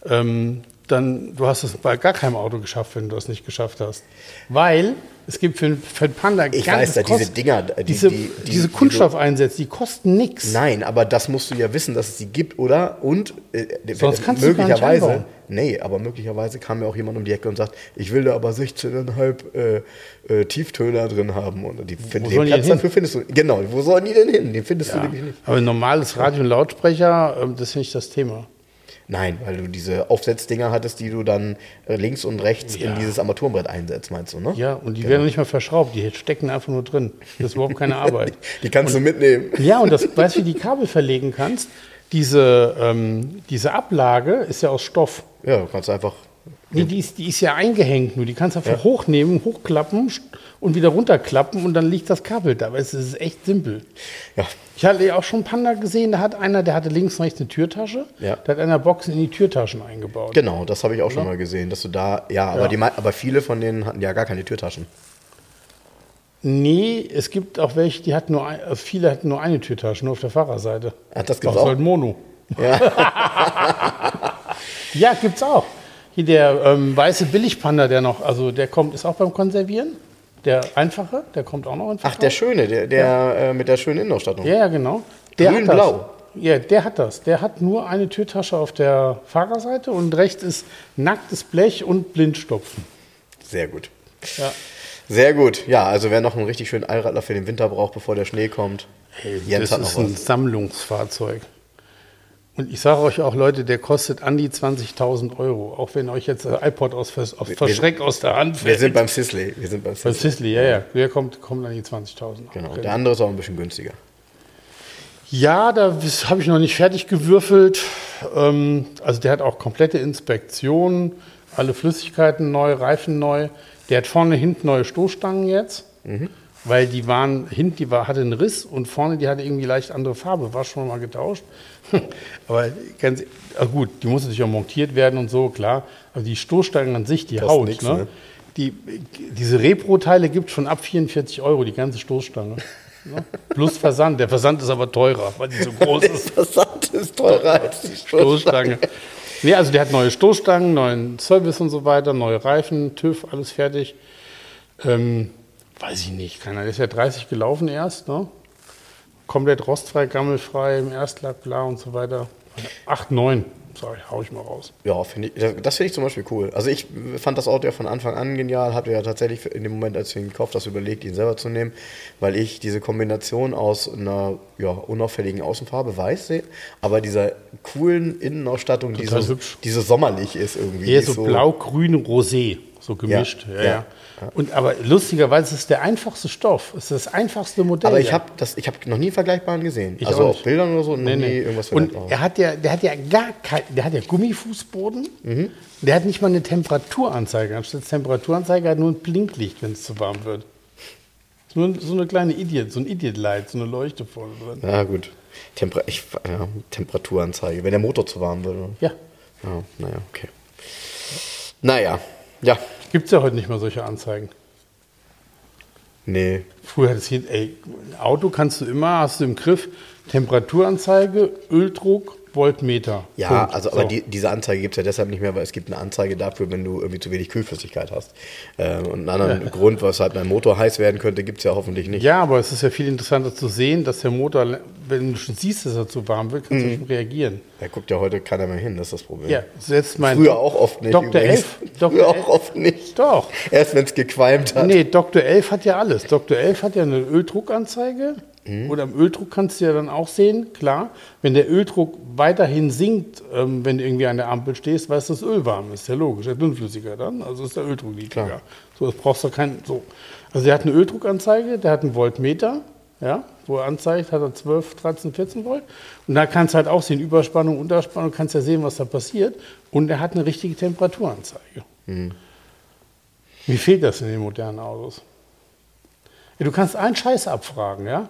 ähm, dann, du hast es bei gar keinem Auto geschafft, wenn du das nicht geschafft hast. Weil es gibt für, für Panda Ich weiß, da diese Dinger, die- diese, die- die- diese die du- Kunststoffeinsätze, die kosten nichts. Nein, aber das musst du ja wissen, dass es die gibt, oder? Und äh, Sonst kannst du gar nicht möglicherweise, einbauen. nee, aber möglicherweise kam ja auch jemand um die Ecke und sagt, ich will da aber 16,5 äh, äh, Tieftöner drin haben. Und die, find, den Platz dafür findest du. Genau, wo sollen die denn hin? Den findest du Ja. nämlich nicht. Aber ein normales Radio und Lautsprecher, ähm, das ist nicht das Thema. Nein, weil du diese Aufsetzdinger hattest, die du dann äh, links und rechts Ja. in dieses Armaturenbrett einsetzt, meinst du, ne? Ja, und die werden nicht mal verschraubt, die stecken einfach nur drin. Das ist überhaupt keine Arbeit. Die kannst du mitnehmen. Ja, und das, weißt du, wie die Kabel verlegen kannst? Diese, ähm, diese Ablage ist ja aus Stoff. Ja, du kannst einfach. Nee, die, ist, die ist ja eingehängt nur. Die kannst du einfach hochnehmen, hochklappen und wieder runterklappen und dann liegt das Kabel da. Du, das ist echt simpel. Ja, Ich hatte ja auch schon Panda gesehen, da hat einer, der hatte links und rechts eine Türtasche. Ja. Da hat einer Boxen in die Türtaschen eingebaut. genau, das habe ich auch schon mal gesehen, dass du da, ja, aber, Ja. Die, aber viele von denen hatten ja gar keine Türtaschen. Nee, es gibt auch welche, die hatten nur ein, also viele hatten nur eine Türtasche, nur auf der Fahrerseite. Ach, das Das gibt's ist auch. halt Mono. Ja. gibt's auch. Hier der ähm, weiße Billigpanda, der noch, also der kommt, ist auch beim Konservieren. Der einfache, der kommt auch noch in Ach, der schöne, der, der äh, mit der schönen Innenausstattung. Ja, ja, genau. Der hat Grün-blau. das. Ja, der hat das. Der hat nur eine Türtasche auf der Fahrerseite und rechts ist nacktes Blech und Blindstopfen. Sehr gut. Ja. Sehr gut. Ja, also wer noch einen richtig schönen Allradler für den Winter braucht, bevor der Schnee kommt, Jens das hat ist noch ein was. Sammlungsfahrzeug. Und ich sage euch auch, Leute, der kostet an die 20.000 Euro. Auch wenn euch jetzt der iPod aus, aus Verschreck aus der Hand Wir fällt. sind beim Sisley. Wir sind beim Bei Sisley. Sisley, ja, ja. Der kommt, kommt an die 20.000. Genau. Der andere ist auch ein bisschen günstiger. Ja, da habe ich noch nicht fertig gewürfelt. Ähm, also der hat auch komplette Inspektion, alle Flüssigkeiten neu, Reifen neu. Der hat vorne, hinten neue Stoßstangen jetzt, weil die waren, hinten die war, hatte einen Riss und vorne die hatte irgendwie leicht andere Farbe, war schon mal getauscht. Aber ganz, ah gut, die muss natürlich auch montiert werden und so, klar. Aber die Stoßstangen an sich, die Kostet Haut, nix, ne? ne? Die, diese Repro-Teile gibt schon ab 44 Euro, die ganze Stoßstange. Ne? Plus Versand. Der Versand ist aber teurer, weil die so groß ist. Versand ist teurer als die Stoßstange. Nee, also der hat neue Stoßstangen, neuen Service und so weiter, neue Reifen, TÜV, alles fertig. Ähm, weiß ich nicht, keiner. Der ist ja 30 gelaufen erst, ne? Komplett rostfrei, gammelfrei, im Erstlack, bla und so weiter. 8, 9, sag ich, hau ich mal raus. Ja, finde ich, das, das finde ich zum Beispiel cool. Also ich fand das Auto ja von Anfang an genial, hatte ja tatsächlich in dem Moment, als ich ihn gekauft habe, überlegt, ihn selber zu nehmen, weil ich diese Kombination aus einer ja, unauffälligen Außenfarbe weiß sehe, aber dieser coolen Innenausstattung, die so, die so sommerlich ist irgendwie. Eher so, blau, grün, rosé, so gemischt. Ja, ja, ja. Und aber lustigerweise ist es der einfachste Stoff. Es ist das einfachste Modell. Aber ich habe hab noch nie einen vergleichbaren gesehen. Ich also auf. Bildern oder so, Nee, nee. irgendwas Und er hat ja, der hat ja gar kein, der hat ja Gummifußboden. Mhm. Der hat nicht mal eine Temperaturanzeige. Anstatt Temperaturanzeige hat nur ein Blinklicht, wenn es zu warm wird. So, so eine kleine Idiot, so ein Idiot-Light, so eine Leuchte vorne drin. Ja, gut. Temper ich, ja, Temperaturanzeige, wenn der Motor zu warm wird. oder? Ja. Ja, naja, okay. Naja, ja, Gibt es ja heute nicht mehr solche Anzeigen. nee. Früher hat es hier, ey, ein Auto kannst du immer, hast du im Griff, Temperaturanzeige, Öldruck, Voltmeter. Ja, Punkt. also aber So. die, diese Anzeige gibt es ja deshalb nicht mehr, weil es gibt eine Anzeige dafür, wenn du irgendwie zu wenig Kühlflüssigkeit hast. Ähm, und einen anderen Grund, weshalb dein Motor heiß werden könnte, gibt es ja hoffentlich nicht. Ja, aber es ist ja viel interessanter zu sehen, dass der Motor, wenn du schon siehst, dass er zu warm wird, kannst Mhm. du schon reagieren. Da guckt ja heute keiner mehr hin, das ist das Problem. Ja, selbst mein Früher auch oft nicht. Dr. übrigens. Elf, Dr. Früher auch oft nicht. Doch. Erst wenn es gequalmt hat. Nee, Dr. Elf hat ja alles. Dr. Elf hat ja eine Öldruckanzeige. Mhm. Und am Öldruck kannst du ja dann auch sehen, klar, wenn der Öldruck weiterhin sinkt, ähm, wenn du irgendwie an der Ampel stehst, weißt du, dass das Öl warm ist. Ja logisch, der dünnflüssiger dann, also ist der Öldruck niedriger. Klar. So, das brauchst du kein, so. Also der hat eine Öldruckanzeige, der hat einen Voltmeter, ja, wo er anzeigt, hat er 12, 13, 14 Volt. Und da kannst du halt auch sehen, Überspannung, Unterspannung, kannst ja sehen, was da passiert. Und er hat eine richtige Temperaturanzeige. Wie fehlt das in den modernen Autos? Ja, du kannst einen Scheiß abfragen, ja?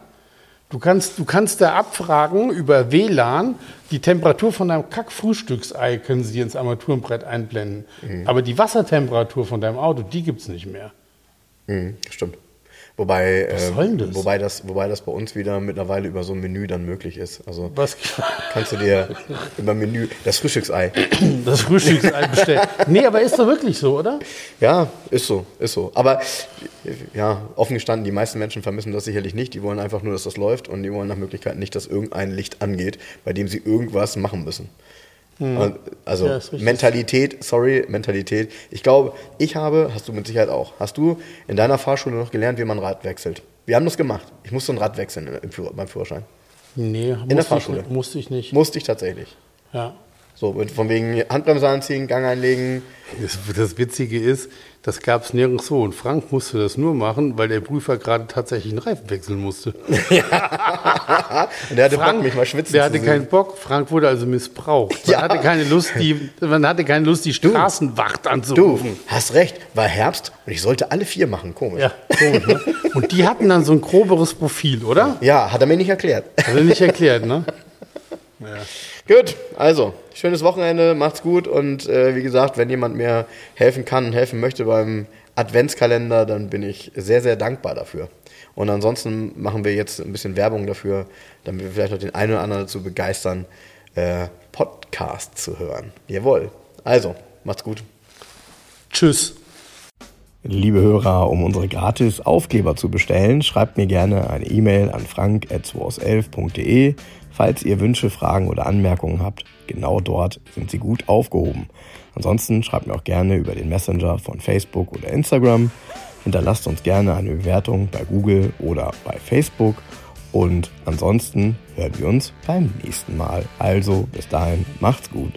Du kannst, du kannst da abfragen über WLAN, die Temperatur von deinem Kack-Frühstücksei können sie dir ins Armaturenbrett einblenden. Aber die Wassertemperatur von deinem Auto, die gibt es nicht mehr. Mhm, stimmt. Wobei, denn das? wobei das, wobei das bei uns wieder mittlerweile über so ein Menü dann möglich ist. Also Was, kannst du dir über Menü das Frühstücksei. das Frühstücksei bestellen. Nee, aber ist doch wirklich so, oder? Ja, ist so, ist so. Aber ja, offen gestanden, die meisten Menschen vermissen das sicherlich nicht. Die wollen einfach nur, dass das läuft und die wollen nach Möglichkeit nicht, dass irgendein Licht angeht, bei dem sie irgendwas machen müssen. Und, Also. Ja. Mentalität, sorry, Mentalität. Ich glaube, ich habe, hast du mit Sicherheit auch, hast du in deiner Fahrschule noch gelernt, wie man Rad wechselt? Wir haben das gemacht. Ich musste ein Rad wechseln beim Führerschein. Nee, der musste, Fahrschule. ich, musste ich nicht. Musste ich tatsächlich. Ja. So, von wegen Handbremse anziehen, Gang einlegen. Das, das Witzige ist, das gab es nirgendwo. Und Frank musste das nur machen, weil der Prüfer gerade tatsächlich einen Reifen wechseln musste. Und der hatte Bock, mich mal schwitzen der hatte sehen. keinen Bock. Frank wurde also missbraucht. Man, Ja. hatte keine Lust, die, man hatte keine Lust, die Straßenwacht Du, anzurufen. hast recht, war Herbst und ich sollte alle vier machen. Komisch. Ja, komisch, ne? Und die hatten dann so ein groberes Profil, oder? Ja, hat er mir nicht erklärt. Hat er nicht erklärt, ne? gut, also, schönes Wochenende, macht's gut und äh, wie gesagt, wenn jemand mir helfen kann und helfen möchte beim Adventskalender, dann bin ich sehr, sehr dankbar dafür. Und ansonsten machen wir jetzt ein bisschen Werbung dafür, damit wir vielleicht noch den einen oder anderen dazu begeistern, äh, Podcast zu hören. Jawohl. Also, macht's gut. Tschüss. Liebe Hörer, um unsere gratis Aufkleber zu bestellen, schreibt mir gerne eine E-Mail an frank.2aus11.de. Falls ihr Wünsche, Fragen oder Anmerkungen habt, genau dort sind sie gut aufgehoben. Ansonsten schreibt mir auch gerne über den Messenger von Facebook oder Instagram. Hinterlasst uns gerne eine Bewertung bei Google oder bei Facebook. Und ansonsten hören wir uns beim nächsten Mal. Also bis dahin, macht's gut.